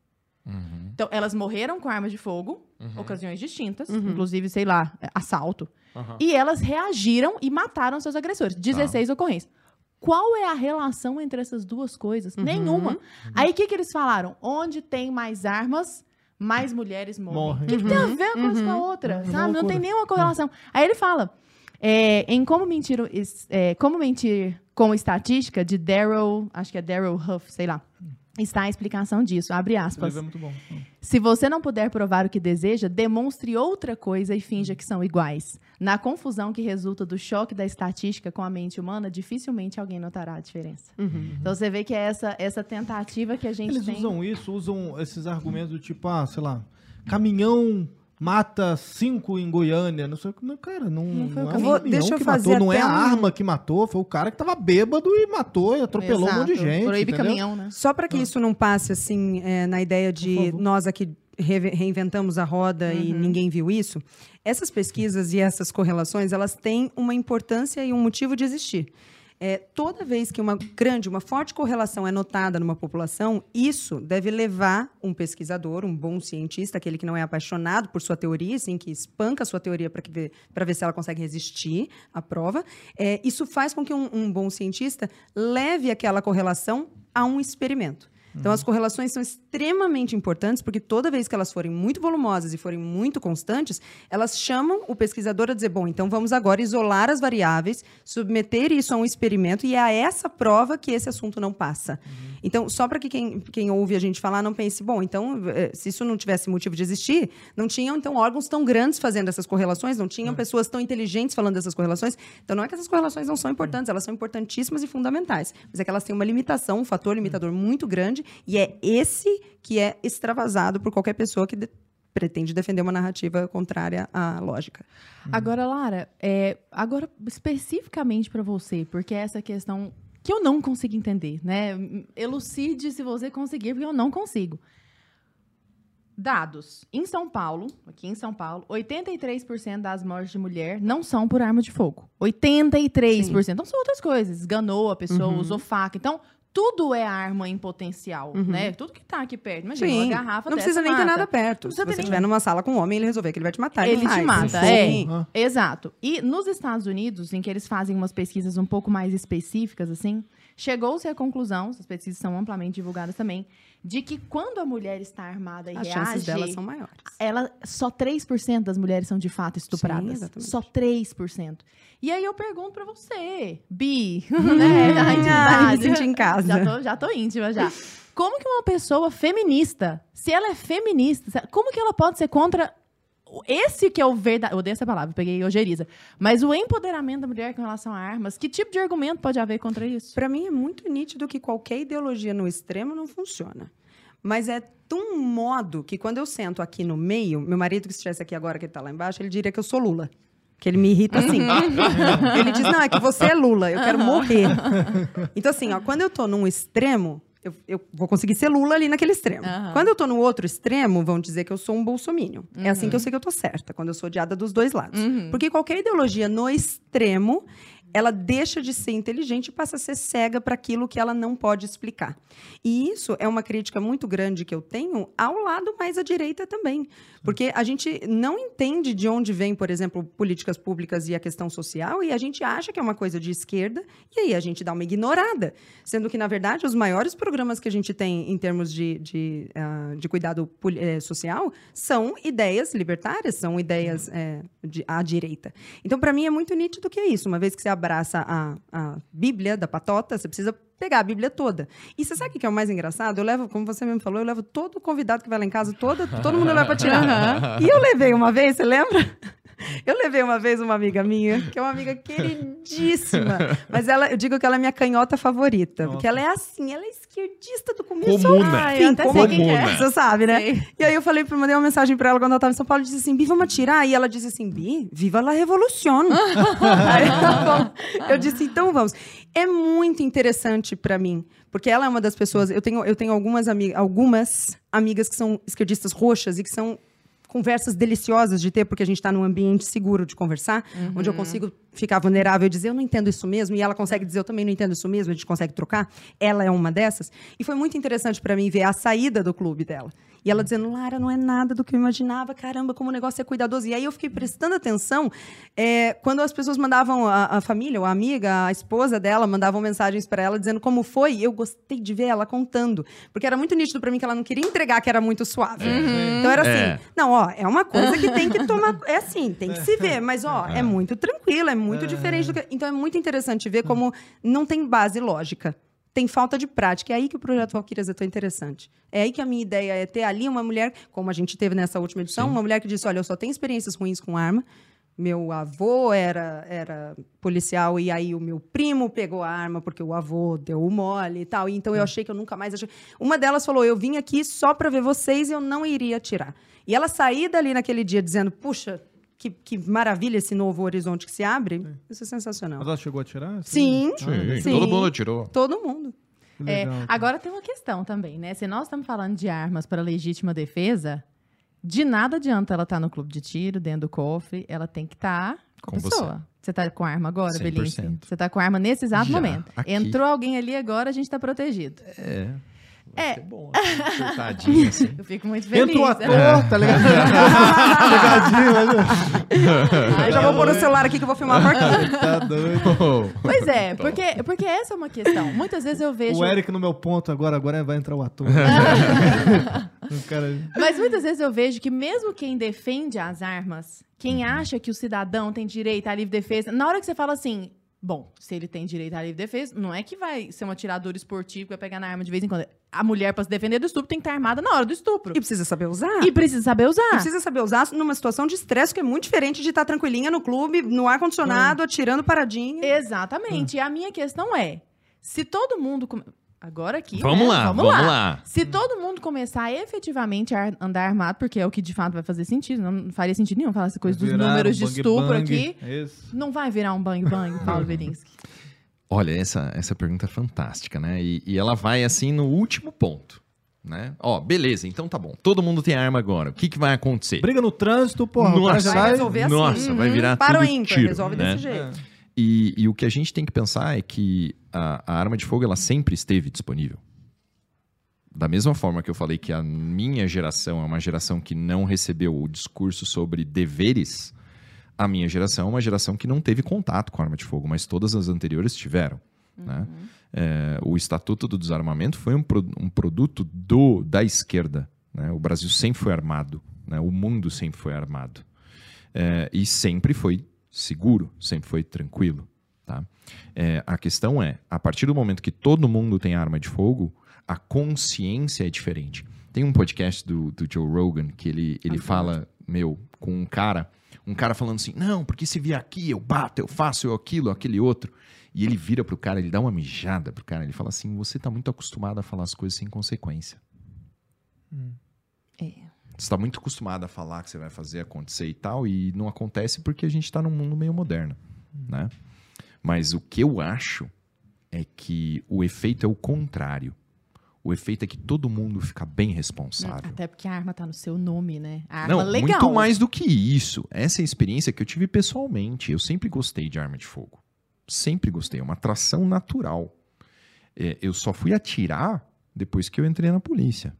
[SPEAKER 3] Uhum.
[SPEAKER 2] Então, elas morreram com arma de fogo, ocasiões distintas,
[SPEAKER 4] Uhum.
[SPEAKER 2] inclusive, sei lá, assalto. E elas reagiram e mataram seus agressores. 16 ocorrências. Qual é a relação entre essas duas coisas?
[SPEAKER 4] Uhum.
[SPEAKER 2] Nenhuma. Aí o que, que eles falaram? Onde tem mais armas, mais mulheres morrem. O que, que tem a ver uma coisa com a
[SPEAKER 4] Uhum.
[SPEAKER 2] outra?
[SPEAKER 1] Uma
[SPEAKER 2] sabe? Não tem nenhuma correlação. Aí ele fala. é, em Como Mentir, é, Como Mentir com Estatística, de Daryl, acho que é Daryl Huff, sei lá, está a explicação disso. Abre aspas.
[SPEAKER 5] é muito bom.
[SPEAKER 2] Se você não puder provar o que deseja, demonstre outra coisa e finja que são iguais. Na confusão que resulta do choque da estatística com a mente humana, dificilmente alguém notará a diferença. Então você vê que é essa, essa tentativa que a gente
[SPEAKER 1] Eles
[SPEAKER 2] tem.
[SPEAKER 1] usam isso, usam esses argumentos do tipo, ah, sei lá, caminhão mata cinco em Goiânia, não sei o que. Não, Cara, não,
[SPEAKER 2] Não
[SPEAKER 1] não é
[SPEAKER 4] Vou- deixa eu
[SPEAKER 1] que
[SPEAKER 4] fazer
[SPEAKER 1] matou, não é a
[SPEAKER 4] um-
[SPEAKER 1] arma que matou, foi o cara que tava bêbado e matou e atropelou um monte de
[SPEAKER 2] Exato.
[SPEAKER 1] gente.
[SPEAKER 2] Proíbe
[SPEAKER 1] entendeu?
[SPEAKER 2] caminhão, né?
[SPEAKER 4] Só para que isso não passe assim é, na ideia de nós aqui re- reinventamos a roda e ninguém viu isso. Essas pesquisas e essas correlações, elas têm uma importância e um motivo de existir. É, toda vez que uma grande, uma forte correlação é notada numa população, isso deve levar um pesquisador, um bom cientista, aquele que não é apaixonado por sua teoria, assim, que espanca a sua teoria para ver, ver se ela consegue resistir à prova. É, isso faz com que um, um bom cientista leve aquela correlação a um experimento. Então, as correlações são extremamente importantes, porque toda vez que elas forem muito volumosas e forem muito constantes, elas chamam o pesquisador a dizer: bom, então vamos agora isolar as variáveis, submeter isso a um experimento, e é a essa prova que esse assunto não passa. Então, só para que quem, quem ouve a gente falar não pense: bom, então, eh, se isso não tivesse motivo de existir, não tinham, então, órgãos tão grandes fazendo essas correlações, não tinham pessoas tão inteligentes falando dessas correlações. Então, não é que essas correlações não são importantes, elas são importantíssimas e fundamentais, mas é que elas têm uma limitação, um fator limitador muito grande, e é esse que é extravasado por qualquer pessoa que de- pretende defender uma narrativa contrária à lógica.
[SPEAKER 2] Agora, Lara, é, agora especificamente para você, porque é essa questão que eu não consigo entender, né? Elucide se você conseguir, porque eu não consigo. Dados. Em São Paulo, aqui em São Paulo, 83% das mortes de mulher não são por arma de fogo. 83%. Então são outras coisas. Esganou a pessoa,
[SPEAKER 4] Uhum.
[SPEAKER 2] usou faca. Então, tudo é arma em potencial,
[SPEAKER 4] Uhum.
[SPEAKER 2] né? Tudo que tá aqui perto. Imagina,
[SPEAKER 4] Sim.
[SPEAKER 2] uma garrafa
[SPEAKER 4] Não precisa nem ter
[SPEAKER 2] mata.
[SPEAKER 4] nada perto. Se você
[SPEAKER 2] ter
[SPEAKER 4] estiver numa sala com um homem, ele resolver que ele vai te matar,
[SPEAKER 2] Ele te
[SPEAKER 4] faz.
[SPEAKER 2] mata,
[SPEAKER 4] Sim.
[SPEAKER 2] é. Exato. E nos Estados Unidos, em que eles fazem umas pesquisas um pouco mais específicas, assim, chegou-se à conclusão, essas pesquisas são amplamente divulgadas também, de que quando a mulher está armada e
[SPEAKER 4] As
[SPEAKER 2] reage,
[SPEAKER 4] chances delas são maiores.
[SPEAKER 2] ela, só 3% das mulheres são de fato estupradas.
[SPEAKER 4] exatamente.
[SPEAKER 2] só 3%. E aí eu pergunto pra você, Bi, *laughs* né? da
[SPEAKER 4] Ai,
[SPEAKER 2] intimidade.
[SPEAKER 4] me senti em casa.
[SPEAKER 2] Já tô, já tô íntima já. Como que uma pessoa feminista, se ela é feminista, como que ela pode ser contra esse que é o verdade, eu odeio essa palavra, peguei ojeriza, mas o empoderamento da mulher com relação a armas, que tipo de argumento pode haver contra isso?
[SPEAKER 4] Pra mim é muito nítido que qualquer ideologia no extremo não funciona. Mas é de um modo que quando eu sento aqui no meio, meu marido que estivesse aqui agora, que ele tá lá embaixo, ele diria que eu sou Lula. Que ele me irrita assim. ele diz, não, é que você é Lula, eu quero morrer. Então, assim, ó, quando eu tô num extremo, eu, eu vou conseguir ser Lula ali naquele extremo.
[SPEAKER 2] Aham.
[SPEAKER 4] Quando eu tô no outro extremo, vão dizer que eu sou um bolsominion. É assim que eu sei que eu tô certa, quando eu sou odiada dos dois lados.
[SPEAKER 2] Uhum.
[SPEAKER 4] Porque qualquer ideologia no extremo, ela deixa de ser inteligente e passa a ser cega para aquilo que ela não pode explicar. E isso é uma crítica muito grande que eu tenho ao lado mais à direita também. Porque a gente não entende de onde vem, por exemplo, políticas públicas e a questão social, e a gente acha que é uma coisa de esquerda, e aí a gente dá uma ignorada. Sendo que, na verdade, os maiores programas que a gente tem em termos de, de, ah, de cuidado eh, social são ideias libertárias, são ideias eh, de, à direita. Então, para mim, é muito nítido que é isso. Uma vez que você abraça a, a Bíblia da patota, você precisa pegar a Bíblia toda. E você sabe o que é o mais engraçado? Eu levo, como você mesmo falou, eu levo todo convidado que vai lá em casa, toda, todo mundo leva para tirar. E eu levei uma vez, você lembra? Eu levei uma vez uma amiga minha, que é uma amiga queridíssima. Mas ela, eu digo que ela é minha canhota favorita. Porque ela é assim, ela é esquerdista do começo ao
[SPEAKER 3] Comuna.
[SPEAKER 2] Ai,
[SPEAKER 4] fim.
[SPEAKER 2] eu até sei quem que é.
[SPEAKER 4] Você sabe, né?
[SPEAKER 2] Sei.
[SPEAKER 4] E aí eu falei, mandei uma mensagem pra ela quando ela tava em São Paulo, e disse assim, Bi, vamos atirar? E ela disse assim, Bi, viva la revolução. *laughs* aí tá bom. eu disse, então vamos. É muito interessante pra mim, porque ela é uma das pessoas, eu tenho, eu tenho algumas, ami algumas amigas que são esquerdistas roxas e que são conversas deliciosas de ter, porque a gente está num ambiente seguro de conversar, onde eu consigo ficar vulnerável e dizer, eu não entendo isso mesmo, e ela consegue dizer, eu também não entendo isso mesmo, a gente consegue trocar. Ela é uma dessas. E foi muito interessante para mim ver a saída do clube dela. E ela dizendo, Lara, não é nada do que eu imaginava, caramba, como o negócio é cuidadoso. E aí eu fiquei prestando atenção é, quando as pessoas mandavam, a, a família, ou a amiga, a esposa dela, mandavam mensagens para ela dizendo como foi. Eu gostei de ver ela contando. Porque era muito nítido para mim que ela não queria entregar que era muito suave. Então era assim,
[SPEAKER 3] É.
[SPEAKER 4] não, ó, é uma coisa que tem que tomar. *laughs* É assim, tem que se ver, mas ó, é muito tranquilo, é muito diferente do que. Então é muito interessante ver como não tem base lógica. Tem falta de prática. É aí que o projeto Valkyrias é tão interessante. É aí que a minha ideia é ter ali uma mulher, como a gente teve nessa última edição, uma mulher que disse: olha, eu só tenho experiências ruins com arma. Meu avô era, era policial e aí o meu primo pegou a arma porque o avô deu o mole e tal. E então eu achei que eu nunca mais achei. Uma delas falou: eu vim aqui só para ver vocês e eu não iria atirar. E ela sair dali naquele dia dizendo: puxa, que, que maravilha esse novo horizonte que se abre. Isso é sensacional.
[SPEAKER 1] Mas ela chegou a tirar?
[SPEAKER 4] Sim,
[SPEAKER 3] Sim,
[SPEAKER 4] Sim.
[SPEAKER 3] todo mundo tirou.
[SPEAKER 4] todo mundo.
[SPEAKER 2] É,
[SPEAKER 1] legal, cara.
[SPEAKER 2] agora tem uma questão também, né? Se nós estamos falando de armas para legítima defesa, de nada adianta ela estar no clube de tiro, dentro do cofre, ela tem que estar com,
[SPEAKER 3] Com
[SPEAKER 2] a pessoa. Você tá com arma agora,
[SPEAKER 3] 100%.
[SPEAKER 2] Belinski? Você tá com arma nesse exato
[SPEAKER 3] Já,
[SPEAKER 2] momento.
[SPEAKER 3] aqui.
[SPEAKER 2] Entrou alguém ali agora, a gente tá protegido.
[SPEAKER 3] É.
[SPEAKER 2] É.
[SPEAKER 3] Ser bom, assim, *laughs* assim.
[SPEAKER 2] Eu fico muito feliz.
[SPEAKER 1] Entra o
[SPEAKER 2] né?
[SPEAKER 1] ator, tá ligado? *laughs* Pegadinho, mas...
[SPEAKER 4] Eu já vou pôr o celular aqui que eu vou filmar a porquinha. *laughs*
[SPEAKER 1] Tá doido.
[SPEAKER 2] Pois é, porque, porque essa é uma questão. Muitas vezes eu vejo.
[SPEAKER 1] O Eric no meu ponto agora, agora vai entrar o ator. cara...
[SPEAKER 2] Mas muitas vezes eu vejo que mesmo quem defende as armas, quem acha que o cidadão tem direito à livre defesa, na hora que você fala assim, bom, se ele tem direito à livre defesa, não é que vai ser um atirador esportivo que vai pegar na arma de vez em quando. A mulher, pra se defender do estupro, tem que estar armada na hora do estupro.
[SPEAKER 4] E precisa saber usar.
[SPEAKER 2] E precisa saber usar.
[SPEAKER 4] E precisa saber usar numa situação de estresse que é muito diferente de estar tranquilinha no clube, no ar-condicionado, atirando paradinha.
[SPEAKER 2] Exatamente. E a minha questão é: se todo mundo. Agora aqui.
[SPEAKER 3] Vamos
[SPEAKER 2] né?
[SPEAKER 3] lá,
[SPEAKER 2] vamos,
[SPEAKER 3] vamos
[SPEAKER 2] lá.
[SPEAKER 3] lá.
[SPEAKER 2] Se todo mundo começar efetivamente a andar armado, porque é o que de fato vai fazer sentido, não faria sentido nenhum falar essa coisa dos números
[SPEAKER 1] um
[SPEAKER 2] de estupro
[SPEAKER 1] bang.
[SPEAKER 2] aqui.
[SPEAKER 1] Isso.
[SPEAKER 2] Não vai virar um bang bang, Paulo *laughs* Belinsky.
[SPEAKER 3] Olha, essa, essa pergunta é fantástica, né? E, e ela vai assim no último ponto, né? Ó, beleza, então tá bom. Todo mundo tem arma agora. O que, que vai acontecer?
[SPEAKER 1] Briga no trânsito, porra. o
[SPEAKER 3] Nossa.
[SPEAKER 4] Vai resolver assim.
[SPEAKER 3] Nossa, vai virar
[SPEAKER 4] Para o
[SPEAKER 3] tudo
[SPEAKER 4] ímpar,
[SPEAKER 3] tiro,
[SPEAKER 4] resolve
[SPEAKER 3] né?
[SPEAKER 4] desse jeito.
[SPEAKER 3] E, e o que a gente tem que pensar é que a, a arma de fogo ela sempre esteve disponível. Da mesma forma que eu falei que a minha geração é uma geração que não recebeu o discurso sobre deveres, a minha geração é uma geração que não teve contato com arma de fogo, mas todas as anteriores tiveram. né? É, o Estatuto do Desarmamento foi um, pro- um produto do, da esquerda. né? O Brasil sempre foi armado, né? o mundo sempre foi armado. É, e sempre foi seguro, sempre foi tranquilo. Tá? É, a questão é, a partir do momento que todo mundo tem arma de fogo, a consciência é diferente. Tem um podcast do, do Joe Rogan que ele, ele fala, meu, com um cara, um cara falando assim, não, porque se vier aqui, eu bato, eu faço eu aquilo, aquele outro. E ele vira pro cara, ele dá uma mijada pro cara, ele fala assim, você tá muito acostumado a falar as coisas sem consequência.
[SPEAKER 2] É.
[SPEAKER 3] Você está muito acostumado a falar que você vai fazer acontecer e tal, e não acontece porque a gente está num mundo meio moderno, né? Mas o que eu acho é que o efeito é o contrário. O efeito é que todo mundo fica bem responsável.
[SPEAKER 2] Até porque a arma tá no seu nome, né? A arma
[SPEAKER 3] Não,
[SPEAKER 2] legal.
[SPEAKER 3] muito mais do que isso. Essa é a experiência que eu tive pessoalmente. Eu sempre gostei de arma de fogo. Sempre gostei. É uma atração natural. É, eu só fui atirar depois que eu entrei na polícia.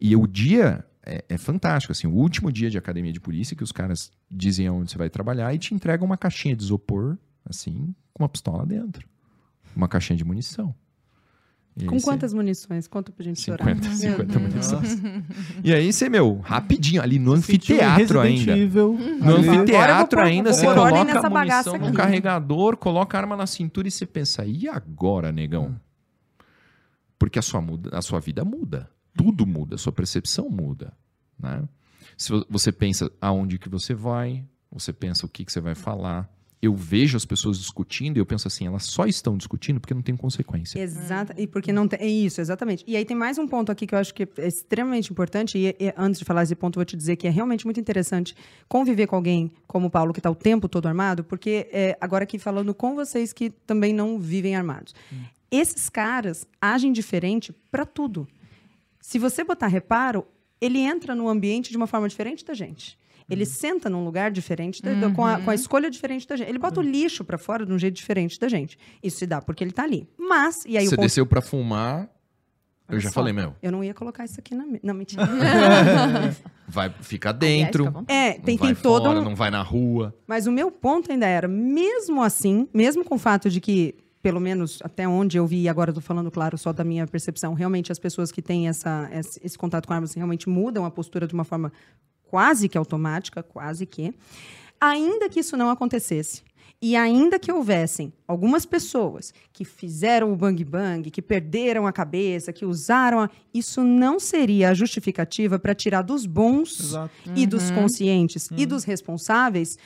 [SPEAKER 3] E o dia é, é fantástico. Assim, o último dia de academia de polícia que os caras dizem onde você vai trabalhar e te entregam uma caixinha de isopor, assim, com uma pistola dentro. Uma caixinha de munição. E
[SPEAKER 4] Com quantas munições? Conta pra gente chorar.
[SPEAKER 3] 50, 50
[SPEAKER 4] Meu Deus.
[SPEAKER 3] munições. E aí você, meu, rapidinho, ali no anfiteatro ainda.
[SPEAKER 1] Evil.
[SPEAKER 3] No
[SPEAKER 1] Ali.
[SPEAKER 3] Anfiteatro ainda, você coloca a munição no
[SPEAKER 4] aqui.
[SPEAKER 3] carregador, coloca a arma na cintura e você pensa, e agora, negão? Porque a sua, muda, a sua vida muda. Tudo muda, sua percepção muda. Né? Se vo- você pensa aonde que você vai, você pensa o que, que você vai falar. Eu vejo as pessoas discutindo e eu penso assim, elas só estão discutindo porque não tem consequência.
[SPEAKER 4] Exata, e porque não tem. É isso, exatamente. E aí tem mais um ponto aqui que eu acho que é extremamente importante, e, e antes de falar esse ponto, eu vou te dizer que é realmente muito interessante conviver com alguém como o Paulo, que está o tempo todo armado, porque é, agora aqui falando com vocês que também não vivem armados. Esses caras agem diferente para tudo. Se você botar reparo, ele entra no ambiente de uma forma diferente da gente. Ele senta num lugar diferente, da- da- com, a, com a escolha diferente da gente. Ele bota o lixo para fora de um jeito diferente da gente. Isso se dá porque ele tá ali. Mas, e aí
[SPEAKER 3] você
[SPEAKER 4] o ponto...
[SPEAKER 3] desceu pra fumar, eu
[SPEAKER 4] Olha
[SPEAKER 3] já
[SPEAKER 4] só,
[SPEAKER 3] falei, meu,
[SPEAKER 4] Eu não ia colocar isso aqui na... me- Não, mentira. *laughs*
[SPEAKER 3] vai ficar
[SPEAKER 2] Aliás,
[SPEAKER 3] dentro.
[SPEAKER 2] fica
[SPEAKER 4] é,
[SPEAKER 3] não
[SPEAKER 4] tem,
[SPEAKER 3] vai
[SPEAKER 4] tem todo
[SPEAKER 3] fora,
[SPEAKER 4] um...
[SPEAKER 3] não vai na rua.
[SPEAKER 4] Mas o meu ponto ainda era, mesmo assim, mesmo com o fato de que, pelo menos até onde eu vi, e agora estou falando, claro, só da minha percepção, realmente as pessoas que têm essa, esse, esse contato com armas realmente mudam a postura de uma forma quase que automática, quase que. Ainda que isso não acontecesse, e ainda que houvessem algumas pessoas que fizeram o bang bang, que perderam a cabeça, que usaram, a... isso não seria a justificativa para tirar dos bons
[SPEAKER 1] Exato.
[SPEAKER 4] e dos conscientes e dos responsáveis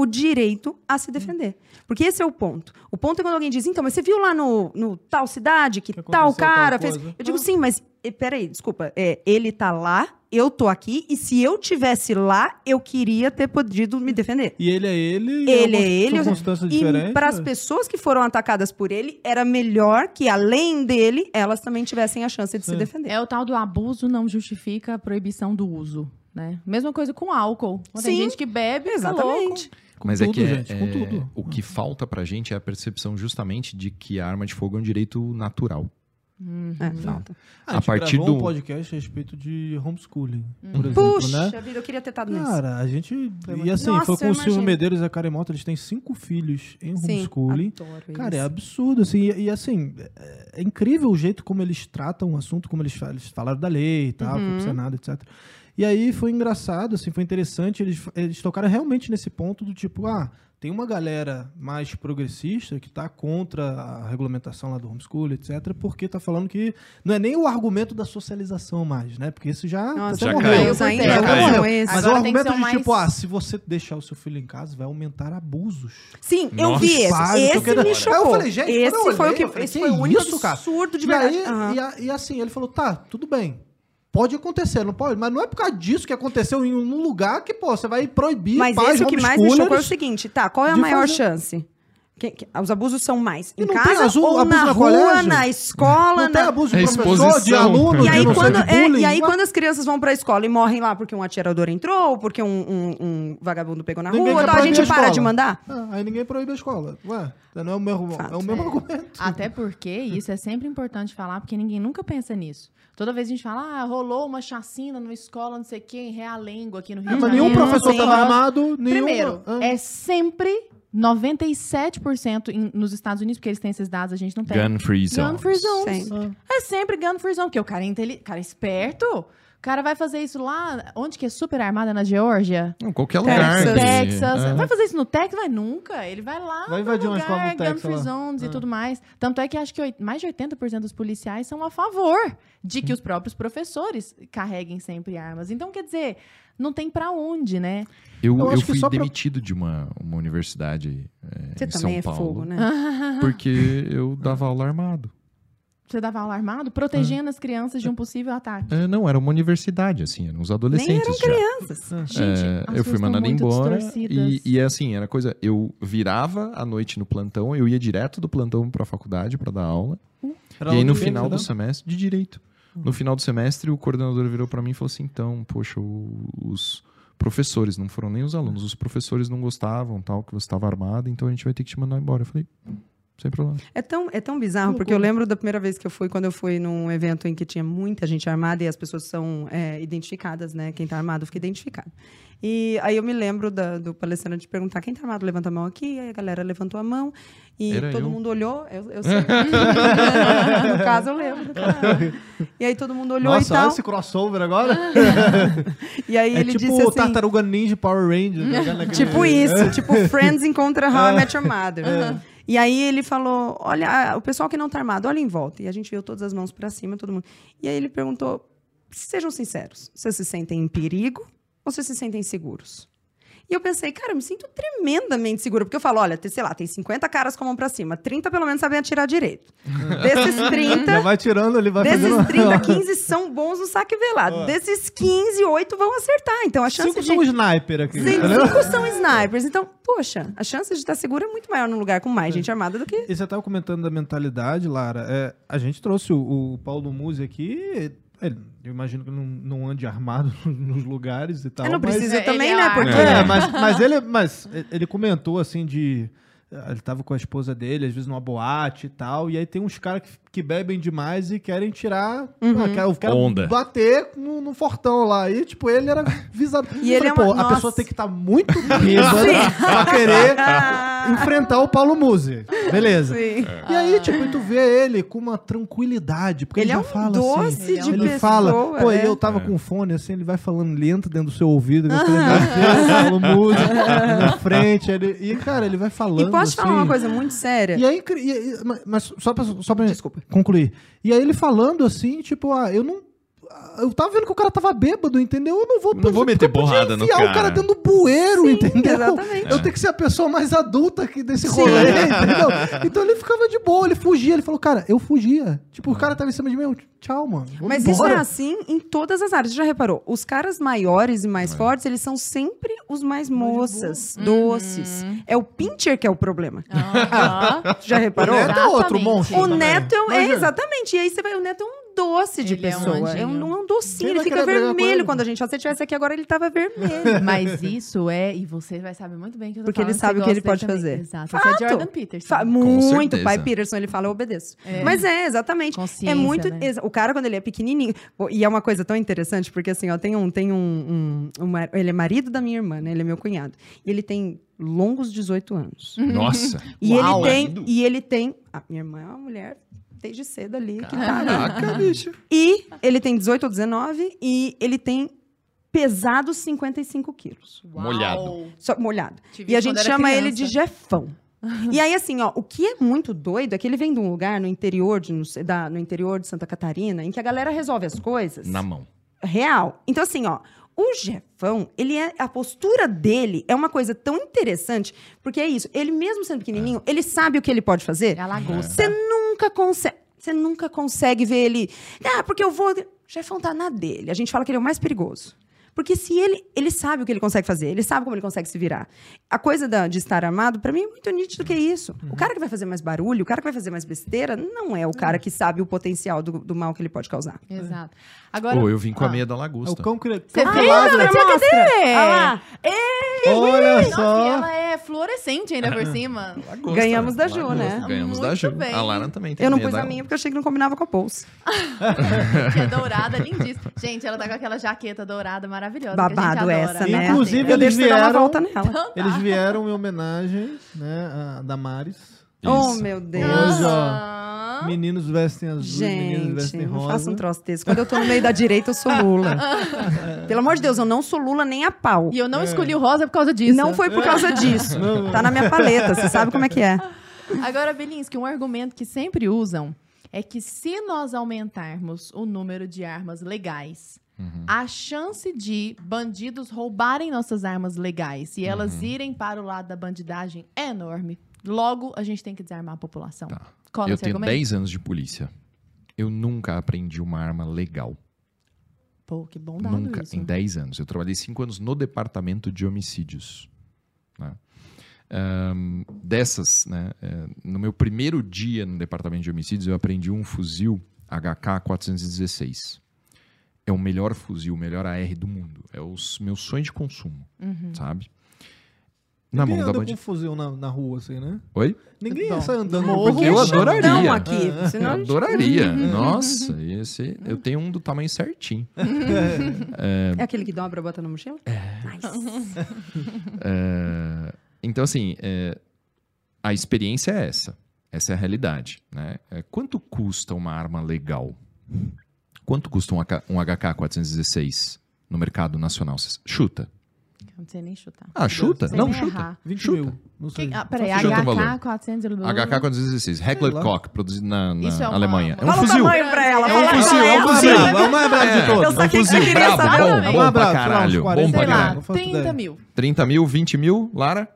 [SPEAKER 4] o direito a se defender. Porque esse é o ponto. O ponto é quando alguém diz, então, mas você viu lá no, no tal cidade que,
[SPEAKER 1] Que
[SPEAKER 4] tal
[SPEAKER 1] aconteceu tal
[SPEAKER 4] cara fez. Eu digo,
[SPEAKER 1] Ah.
[SPEAKER 4] sim, mas eh, peraí, desculpa. é, ele tá lá, eu tô aqui, e se eu tivesse lá, eu queria ter podido me defender.
[SPEAKER 1] E ele é ele. e
[SPEAKER 4] Ele é
[SPEAKER 1] uma
[SPEAKER 4] ele.
[SPEAKER 1] circunstância
[SPEAKER 4] E para as
[SPEAKER 1] né?
[SPEAKER 4] pessoas que foram atacadas por ele, era melhor que, além dele, elas também tivessem a chance de se
[SPEAKER 1] Sim.
[SPEAKER 4] defender.
[SPEAKER 2] É o tal do abuso não justifica a proibição do uso, né? Mesma coisa com álcool. Tem
[SPEAKER 4] Sim,
[SPEAKER 2] gente que bebe, fica louco.
[SPEAKER 1] Com
[SPEAKER 3] Mas é
[SPEAKER 1] tudo,
[SPEAKER 3] que é-
[SPEAKER 1] gente, com
[SPEAKER 3] é-
[SPEAKER 1] tudo.
[SPEAKER 3] o que falta pra gente é a percepção justamente de que a arma de fogo é um direito natural.
[SPEAKER 4] É, falta.
[SPEAKER 1] Ah,
[SPEAKER 3] a
[SPEAKER 1] gente
[SPEAKER 3] partir
[SPEAKER 1] gravou um
[SPEAKER 3] do-
[SPEAKER 1] podcast a respeito de homeschooling, por exemplo,
[SPEAKER 4] Puxa
[SPEAKER 1] né?
[SPEAKER 4] vida, eu queria ter estado nesse.
[SPEAKER 1] Cara, a gente.
[SPEAKER 4] Foi
[SPEAKER 1] E assim,
[SPEAKER 4] Nossa,
[SPEAKER 1] foi com o Silvio. Medeiros e a Karen Mota, eles têm cinco filhos em
[SPEAKER 4] Sim,
[SPEAKER 1] homeschooling.
[SPEAKER 4] adoro
[SPEAKER 1] Cara, é
[SPEAKER 4] isso.
[SPEAKER 1] absurdo, assim. E, e, assim, é, é incrível o jeito como eles tratam o assunto, como eles, eles falaram da lei e tal, foi
[SPEAKER 4] Uhum.
[SPEAKER 1] pro Senado, etc. E aí foi engraçado, assim, foi interessante. Eles, eles tocaram realmente nesse ponto do tipo, ah, tem uma galera mais progressista que tá contra a regulamentação lá do homeschool, etc., porque tá falando que não é nem o argumento da socialização mais, né? Porque isso já,
[SPEAKER 4] Nossa,
[SPEAKER 3] já
[SPEAKER 1] morreu.
[SPEAKER 3] caiu. Já caiu.
[SPEAKER 1] Mas
[SPEAKER 2] Agora
[SPEAKER 1] é o
[SPEAKER 2] tem que
[SPEAKER 1] argumento de
[SPEAKER 2] o mais-
[SPEAKER 1] tipo, ah, se você deixar o seu filho em casa, vai aumentar abusos.
[SPEAKER 4] Sim, eu
[SPEAKER 3] Nossa.
[SPEAKER 4] vi esse.
[SPEAKER 1] O
[SPEAKER 4] Esse
[SPEAKER 1] que.
[SPEAKER 4] me
[SPEAKER 1] Aí eu
[SPEAKER 4] chocou.
[SPEAKER 1] falei, gente,
[SPEAKER 4] esse
[SPEAKER 1] eu
[SPEAKER 4] foi o
[SPEAKER 1] olhei,
[SPEAKER 4] que
[SPEAKER 1] eu falei,
[SPEAKER 4] esse
[SPEAKER 1] que
[SPEAKER 4] foi o único
[SPEAKER 1] isso, cara?
[SPEAKER 4] absurdo de
[SPEAKER 1] e,
[SPEAKER 4] verdade.
[SPEAKER 1] aí,
[SPEAKER 4] Aham.
[SPEAKER 1] e, e assim, ele falou, tá, tudo bem. Pode acontecer, não pode? Mas não é por causa disso que aconteceu em um lugar que, pô, você vai proibir
[SPEAKER 4] Mas
[SPEAKER 1] pais
[SPEAKER 4] esse o que mais me chocou é o seguinte, tá, qual é a maior
[SPEAKER 1] fazer-
[SPEAKER 4] chance? Quem- que- os abusos são mais em
[SPEAKER 1] tem
[SPEAKER 4] casa ou
[SPEAKER 1] abuso
[SPEAKER 4] na
[SPEAKER 1] na
[SPEAKER 4] rua,
[SPEAKER 1] colégio?
[SPEAKER 4] na escola,
[SPEAKER 1] Não tem
[SPEAKER 4] na...
[SPEAKER 1] abuso de
[SPEAKER 3] É
[SPEAKER 1] professor, de aluno,
[SPEAKER 4] E
[SPEAKER 1] de
[SPEAKER 4] aí,
[SPEAKER 1] sei
[SPEAKER 4] quando,
[SPEAKER 1] de
[SPEAKER 4] é,
[SPEAKER 1] bullying.
[SPEAKER 4] e aí, quando as crianças vão pra escola e morrem lá porque um atirador entrou, ou porque um, um- um vagabundo pegou na
[SPEAKER 1] Ninguém
[SPEAKER 4] rua, então a gente
[SPEAKER 1] a
[SPEAKER 4] para de mandar?
[SPEAKER 1] Ah, aí ninguém proíbe a escola. Ué, não é o mesmo,
[SPEAKER 4] Fato.
[SPEAKER 1] é o mesmo argumento.
[SPEAKER 2] Até porque isso é sempre importante falar, porque ninguém nunca pensa nisso. Toda vez a gente fala, ah, rolou uma chacina numa escola, não sei o quê, em Realengo, aqui no Rio
[SPEAKER 1] É,
[SPEAKER 2] de
[SPEAKER 1] mas
[SPEAKER 2] Janeiro.
[SPEAKER 1] nenhum professor estava armado, nenhum...
[SPEAKER 2] Primeiro,
[SPEAKER 1] Ah.
[SPEAKER 2] é sempre 97% em- nos Estados Unidos, porque eles têm esses dados, a gente não tem.
[SPEAKER 3] Gun free zone.
[SPEAKER 2] Gun free zones.
[SPEAKER 4] Sempre.
[SPEAKER 2] É sempre gun free zone, porque o cara é, cara é esperto. O cara vai fazer isso lá, onde que é super armada, na Geórgia?
[SPEAKER 3] Não, qualquer lugar.
[SPEAKER 4] Texas.
[SPEAKER 3] que-
[SPEAKER 2] Texas.
[SPEAKER 3] é.
[SPEAKER 2] Vai fazer isso no Texas? Vai nunca. Ele vai lá
[SPEAKER 1] Vai invadir uma escola no
[SPEAKER 2] lugar, gun
[SPEAKER 1] Texas
[SPEAKER 2] free
[SPEAKER 1] lá.
[SPEAKER 2] zones e tudo mais. Tanto é que acho que mais de 80% dos policiais são a favor de que os próprios professores carreguem sempre armas. Então, quer dizer, não tem pra onde, né?
[SPEAKER 3] Eu,
[SPEAKER 1] Eu
[SPEAKER 3] eu, fui demitido de uma, uma universidade é,
[SPEAKER 4] Você
[SPEAKER 3] em
[SPEAKER 4] também
[SPEAKER 3] São
[SPEAKER 4] é
[SPEAKER 3] Paulo.
[SPEAKER 4] fogo, né? *laughs*
[SPEAKER 3] Porque eu dava aula armado.
[SPEAKER 2] Você dava aula armado, protegendo as crianças de um possível ataque.
[SPEAKER 3] É, não, era uma universidade, assim, eram uns adolescentes
[SPEAKER 4] eram
[SPEAKER 3] já.
[SPEAKER 4] Crianças.
[SPEAKER 2] Gente,
[SPEAKER 3] É,
[SPEAKER 2] as
[SPEAKER 3] eu fui mandado embora e, e é assim, era coisa, eu virava à noite no plantão, eu ia direto do plantão pra faculdade pra dar aula,
[SPEAKER 1] Era
[SPEAKER 3] e aí no final do
[SPEAKER 1] entendeu?
[SPEAKER 3] semestre, de direito, no final do semestre o coordenador virou pra mim e falou assim, então, poxa, os professores, não foram nem os alunos, os professores não gostavam, tal, que você estava armado, então a gente vai ter que te mandar embora. Eu falei, sem problema.
[SPEAKER 4] É tão, é tão bizarro, porque eu lembro da primeira vez que eu fui, quando eu fui num evento em que tinha muita gente armada e as pessoas são é, identificadas, né? Quem tá armado fica identificado. E aí eu me lembro da- do palestrante perguntar quem tá armado, levanta a mão aqui. Aí a galera levantou a mão e
[SPEAKER 3] Era
[SPEAKER 4] todo
[SPEAKER 3] eu.
[SPEAKER 4] mundo olhou. Eu, eu *laughs* sei. no caso, eu lembro. E aí todo mundo olhou
[SPEAKER 1] Nossa,
[SPEAKER 4] e tal.
[SPEAKER 1] esse crossover agora. *laughs*
[SPEAKER 4] E aí
[SPEAKER 1] É
[SPEAKER 4] ele
[SPEAKER 1] tipo
[SPEAKER 4] disse assim...
[SPEAKER 1] Tartaruga Ninja Power Ranger. né? *laughs*
[SPEAKER 4] Tipo isso, tipo Friends encontra How I Met Your Mother. E aí ele falou: olha, o pessoal que não tá armado, olha em volta. E a gente viu todas as mãos pra cima, todo mundo. E aí ele perguntou: sejam sinceros, vocês se sentem em perigo vocês se sentem seguros? E eu pensei, cara, eu me sinto tremendamente segura, porque eu falo, olha, tem, sei lá, tem 50 caras com a mão pra cima, 30 pelo menos sabem atirar direito. *laughs* Desses 30,
[SPEAKER 1] Já vai tirando, ele vai
[SPEAKER 4] desses
[SPEAKER 1] fazendo...
[SPEAKER 4] 30, 15 *laughs* são bons no saque velado. Desses 15, 8 vão acertar. Então a chance
[SPEAKER 1] Cinco
[SPEAKER 4] de
[SPEAKER 1] são sniper aqui.
[SPEAKER 4] Sim,
[SPEAKER 1] entendeu?
[SPEAKER 4] cinco são snipers. Então, poxa, a chance de estar seguro é muito maior num lugar com mais gente armada do que.
[SPEAKER 1] E você estava comentando da mentalidade, Lara. É, a gente trouxe o, o Paulo Musi aqui. ele- eu imagino que não, não ande armado *laughs* nos lugares e tal.
[SPEAKER 4] É, não
[SPEAKER 1] mas-
[SPEAKER 4] precisa
[SPEAKER 2] Ele
[SPEAKER 4] também,
[SPEAKER 2] é
[SPEAKER 4] né? Porque.
[SPEAKER 1] É, mas, mas ele, mas ele comentou assim de. Ele tava com a esposa dele, às vezes numa boate e tal. E aí tem uns caras que, que bebem demais e querem tirar.
[SPEAKER 4] Uhum.
[SPEAKER 1] ah, quer- querem
[SPEAKER 3] Onda.
[SPEAKER 1] bater no, no fortão lá. E, tipo, ele era visado. *laughs*
[SPEAKER 4] E
[SPEAKER 1] Eu
[SPEAKER 4] ele
[SPEAKER 1] falei,
[SPEAKER 4] é
[SPEAKER 1] pô,
[SPEAKER 4] uma-
[SPEAKER 1] a pessoa tem que estar muito *laughs* bêbada pra querer enfrentar o Paulo Musi. *laughs* Beleza.
[SPEAKER 4] Sim.
[SPEAKER 1] E aí, tipo, e tu vê ele com uma tranquilidade, porque ele,
[SPEAKER 4] Ele é
[SPEAKER 1] já
[SPEAKER 4] um
[SPEAKER 1] fala
[SPEAKER 4] doce
[SPEAKER 1] assim.
[SPEAKER 2] Ele é um
[SPEAKER 4] de
[SPEAKER 1] ele
[SPEAKER 4] pessoa.
[SPEAKER 1] fala, pô,
[SPEAKER 4] é.
[SPEAKER 1] e eu tava com fone, assim, ele vai falando lento dentro do seu ouvido, Deus, Paulo Musi, *laughs* na frente, ele- e, cara, ele vai falando,
[SPEAKER 4] E posso te falar
[SPEAKER 1] assim.
[SPEAKER 4] uma coisa muito séria?
[SPEAKER 1] E aí, e- e- mas- mas só pra, só pra
[SPEAKER 4] Desculpa.
[SPEAKER 1] concluir. E aí ele falando assim, tipo, ah, eu não. Eu tava vendo que o cara tava bêbado, entendeu? Eu não vou
[SPEAKER 3] Não vou meter porrada no
[SPEAKER 1] enfiar o cara
[SPEAKER 3] cara.
[SPEAKER 1] dentro do bueiro,
[SPEAKER 4] Sim,
[SPEAKER 1] entendeu?
[SPEAKER 4] exatamente.
[SPEAKER 1] Eu tenho que ser a pessoa mais adulta aqui desse
[SPEAKER 4] Sim.
[SPEAKER 1] rolê, entendeu? Então ele ficava de boa, ele fugia. Ele falou, cara, eu fugia. Tipo, o cara tava em cima de mim, eu, tchau, mano.
[SPEAKER 4] Mas isso é
[SPEAKER 1] embora.
[SPEAKER 4] assim em todas as áreas. Você já reparou? Os caras maiores e mais fortes, eles são sempre os mais moças, doces. É o pincher que é o problema.
[SPEAKER 2] Aham. *laughs*
[SPEAKER 4] Já reparou?
[SPEAKER 1] O Neto é outro monstro.
[SPEAKER 4] O
[SPEAKER 1] também.
[SPEAKER 4] neto é, um- é, exatamente. E aí você vai, o neto é um doce de
[SPEAKER 2] Ele é um
[SPEAKER 4] pessoa. É um, é um docinho,
[SPEAKER 1] Quem
[SPEAKER 4] ele fica vermelho
[SPEAKER 1] ele?
[SPEAKER 4] quando a gente. Se você tivesse aqui agora, ele tava vermelho. *laughs*
[SPEAKER 2] Mas isso é, e você vai saber muito bem que eu tô
[SPEAKER 4] Porque ele
[SPEAKER 2] falando,
[SPEAKER 4] sabe
[SPEAKER 2] você
[SPEAKER 4] o que ele pode
[SPEAKER 2] também.
[SPEAKER 4] fazer.
[SPEAKER 2] Exato. Esse é
[SPEAKER 4] Fato.
[SPEAKER 2] Jordan Peterson.
[SPEAKER 4] Fa- muito.
[SPEAKER 3] certeza.
[SPEAKER 4] pai Peterson, ele fala, eu obedeço.
[SPEAKER 2] É.
[SPEAKER 4] Mas é, exatamente.
[SPEAKER 2] Consciência,
[SPEAKER 4] é muito.
[SPEAKER 2] né?
[SPEAKER 4] O cara, quando ele é pequenininho. E é uma coisa tão interessante, porque assim, ó, tem um. Tem um, um- um ele é marido da minha irmã, né? Ele é meu cunhado. E ele tem longos 18 anos.
[SPEAKER 3] Nossa.
[SPEAKER 4] E
[SPEAKER 3] Uau.
[SPEAKER 4] ele tem.
[SPEAKER 3] Marido?
[SPEAKER 4] E ele tem. A minha irmã é uma mulher desde cedo ali que tá.
[SPEAKER 3] Caraca, bicho.
[SPEAKER 4] E ele tem 18 ou 19 e ele tem pesado 55 quilos.
[SPEAKER 2] Uau.
[SPEAKER 3] Molhado.
[SPEAKER 4] Só molhado. E a gente chama ele de
[SPEAKER 2] criança.
[SPEAKER 4] Jefão. e aí, assim, ó, o que é muito doido é que ele vem de um lugar no interior de, no, da- no interior de Santa Catarina em que a galera resolve as coisas
[SPEAKER 3] Na mão.
[SPEAKER 4] real. Então, assim, ó, o Jefão, ele é. A postura dele é uma coisa tão interessante, porque é isso. Ele, mesmo sendo pequenininho, ele sabe o que ele pode fazer.
[SPEAKER 2] É a lagosta.
[SPEAKER 4] Você nunca consegue. Você nunca consegue ver ele. Ah, porque eu vou. O Jefão tá na dele. A gente fala que ele é o mais perigoso. Porque se ele, ele sabe o que ele consegue fazer, ele sabe como ele consegue se virar. A coisa da- de estar armado, pra mim, é muito nítido que é isso. O cara que vai fazer mais barulho, o cara que vai fazer mais besteira, não é o cara que sabe o potencial do, do mal que ele pode causar.
[SPEAKER 2] Exato. Agora,
[SPEAKER 3] Pô, eu vim com a
[SPEAKER 2] Ah.
[SPEAKER 3] meia da
[SPEAKER 1] É o
[SPEAKER 3] lagosta.
[SPEAKER 1] cão que...
[SPEAKER 2] Você Ana?
[SPEAKER 1] né?
[SPEAKER 2] Tinha que ter.
[SPEAKER 4] Olha lá.
[SPEAKER 1] Olha
[SPEAKER 2] Nossa, e
[SPEAKER 1] só.
[SPEAKER 2] ela é fluorescente ainda por cima. *laughs*
[SPEAKER 3] Lagosta,
[SPEAKER 4] Ganhamos da Ju,
[SPEAKER 3] lagosta.
[SPEAKER 4] né?
[SPEAKER 3] Ganhamos da
[SPEAKER 2] Muito
[SPEAKER 3] Ju.
[SPEAKER 2] bem.
[SPEAKER 3] A Lara também tem
[SPEAKER 4] Eu não
[SPEAKER 3] meia
[SPEAKER 4] pus a
[SPEAKER 3] da-
[SPEAKER 4] minha porque eu achei que não combinava com a bolsa. *laughs*
[SPEAKER 2] Que é dourada, lindíssima. *laughs* Gente, ela tá com aquela jaqueta dourada maravilhosa. que a
[SPEAKER 4] Babado
[SPEAKER 2] gente adora.
[SPEAKER 4] essa, né?
[SPEAKER 1] Inclusive,
[SPEAKER 4] eu
[SPEAKER 1] eles
[SPEAKER 4] deixo você dar uma
[SPEAKER 1] vieram-
[SPEAKER 4] volta nela.
[SPEAKER 1] Eles vieram em homenagem, né, a Damares.
[SPEAKER 4] Oh, meu Deus.
[SPEAKER 1] Hoje, ó, Meninos vestem azul, meninos
[SPEAKER 4] Gente,
[SPEAKER 1] vestem
[SPEAKER 4] não
[SPEAKER 1] rosa.
[SPEAKER 4] faça um troço desse. Quando eu tô no meio da direita, eu sou Lula. *laughs* Pelo amor de Deus, eu não sou Lula nem a pau.
[SPEAKER 2] E eu não escolhi o rosa por causa disso.
[SPEAKER 4] Não foi por causa disso. Tá na minha paleta, você sabe como é que é.
[SPEAKER 2] Agora, Belinsky, um argumento que sempre usam é que se nós aumentarmos o número de armas legais,
[SPEAKER 3] Uhum.
[SPEAKER 2] a chance de bandidos roubarem nossas armas legais e elas
[SPEAKER 3] Uhum.
[SPEAKER 2] irem para o lado da bandidagem é enorme. Logo, a gente tem que desarmar a população.
[SPEAKER 3] Tá.
[SPEAKER 2] Cola
[SPEAKER 3] Eu tenho
[SPEAKER 2] argumento?
[SPEAKER 3] 10 anos de polícia. Eu nunca aprendi uma arma legal.
[SPEAKER 2] Pô, que bom dado
[SPEAKER 3] Nunca,
[SPEAKER 2] isso.
[SPEAKER 3] em 10 anos. Eu trabalhei 5 anos no departamento de homicídios. né? Ahn, dessas, né, é, no meu primeiro dia no departamento de homicídios, eu aprendi um fuzil HK-416. É o melhor fuzil, o melhor AR do mundo. É o meu sonho de consumo,
[SPEAKER 2] Uhum.
[SPEAKER 3] sabe? Na
[SPEAKER 1] Ninguém
[SPEAKER 3] mão da
[SPEAKER 1] anda com
[SPEAKER 3] bandida.
[SPEAKER 1] fuzil na, na rua, assim, né?
[SPEAKER 3] Oi?
[SPEAKER 1] Ninguém
[SPEAKER 2] Bom,
[SPEAKER 1] sai andando
[SPEAKER 2] morro.
[SPEAKER 1] com
[SPEAKER 3] Eu adoraria.
[SPEAKER 4] Não aqui,
[SPEAKER 3] Eu
[SPEAKER 4] senão a gente-
[SPEAKER 3] adoraria. Nossa, esse, eu tenho um do tamanho certinho.
[SPEAKER 4] É aquele que dobra, bota na mochila? Nice. *laughs*
[SPEAKER 3] É, então, assim, é, a experiência é essa. Essa é a realidade. Né? É, quanto custa uma arma legal? Quanto custa um, AK, um HK-416 no mercado nacional? Chuta.
[SPEAKER 2] Não sei nem chutar.
[SPEAKER 3] Ah, chuta? Não, chuta.
[SPEAKER 2] errar.
[SPEAKER 1] 20
[SPEAKER 3] Chuta.
[SPEAKER 1] mil. Não sei.
[SPEAKER 2] Que, ah, peraí,
[SPEAKER 3] Só chuta o valor.
[SPEAKER 2] HK-400...
[SPEAKER 3] HK-416, Heckler
[SPEAKER 1] lá.
[SPEAKER 3] Koch, produzido na, na
[SPEAKER 2] é uma-
[SPEAKER 3] Alemanha. É um
[SPEAKER 4] Fala o
[SPEAKER 3] fuzil.
[SPEAKER 4] tamanho pra ela.
[SPEAKER 2] É
[SPEAKER 4] fala
[SPEAKER 2] um
[SPEAKER 4] pra
[SPEAKER 3] fuzil, é um
[SPEAKER 4] ela.
[SPEAKER 3] fuzil.
[SPEAKER 1] É o mais de
[SPEAKER 3] É,
[SPEAKER 1] todos.
[SPEAKER 4] Eu
[SPEAKER 3] é um
[SPEAKER 4] que
[SPEAKER 3] fuzil
[SPEAKER 4] queria
[SPEAKER 3] brabo,
[SPEAKER 4] saber.
[SPEAKER 3] bom,
[SPEAKER 2] Também.
[SPEAKER 3] bom pra caralho.
[SPEAKER 1] 40,
[SPEAKER 3] Bom pra caralho.
[SPEAKER 1] Não faço
[SPEAKER 2] 30
[SPEAKER 1] ideia.
[SPEAKER 2] mil.
[SPEAKER 3] 30 mil, 20 mil, Lara?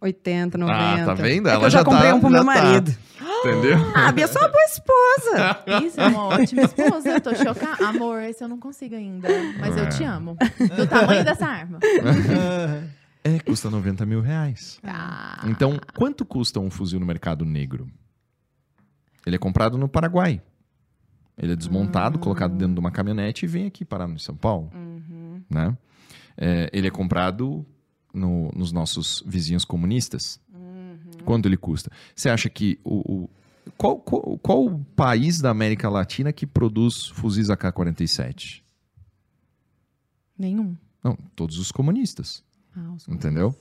[SPEAKER 4] 80, 90.
[SPEAKER 3] Ah, tá vendo?
[SPEAKER 4] É que
[SPEAKER 3] Ela
[SPEAKER 4] eu já
[SPEAKER 3] já tá-
[SPEAKER 4] comprei um pro meu
[SPEAKER 3] tá.
[SPEAKER 4] marido.
[SPEAKER 3] Entendeu?
[SPEAKER 4] Ah, a Bia é só uma boa esposa. *laughs*
[SPEAKER 2] Isso é uma ótima esposa. Eu tô chocada. Amor, esse eu não consigo ainda. Mas eu te amo. Do tamanho dessa arma. *laughs*
[SPEAKER 3] É, custa 90 mil reais.
[SPEAKER 2] Ah.
[SPEAKER 3] Então, quanto custa um fuzil no mercado negro? Ele é comprado no Paraguai. Ele é desmontado, colocado dentro de uma caminhonete e vem aqui parar no São Paulo. Né? É, ele é comprado no- nos nossos vizinhos comunistas. Quanto ele custa? Você acha que o, o- qual, qual, qual o país da América Latina que produz fuzis AK-47?
[SPEAKER 2] Nenhum.
[SPEAKER 3] Não, todos os comunistas.
[SPEAKER 2] Ah, os
[SPEAKER 3] Entendeu?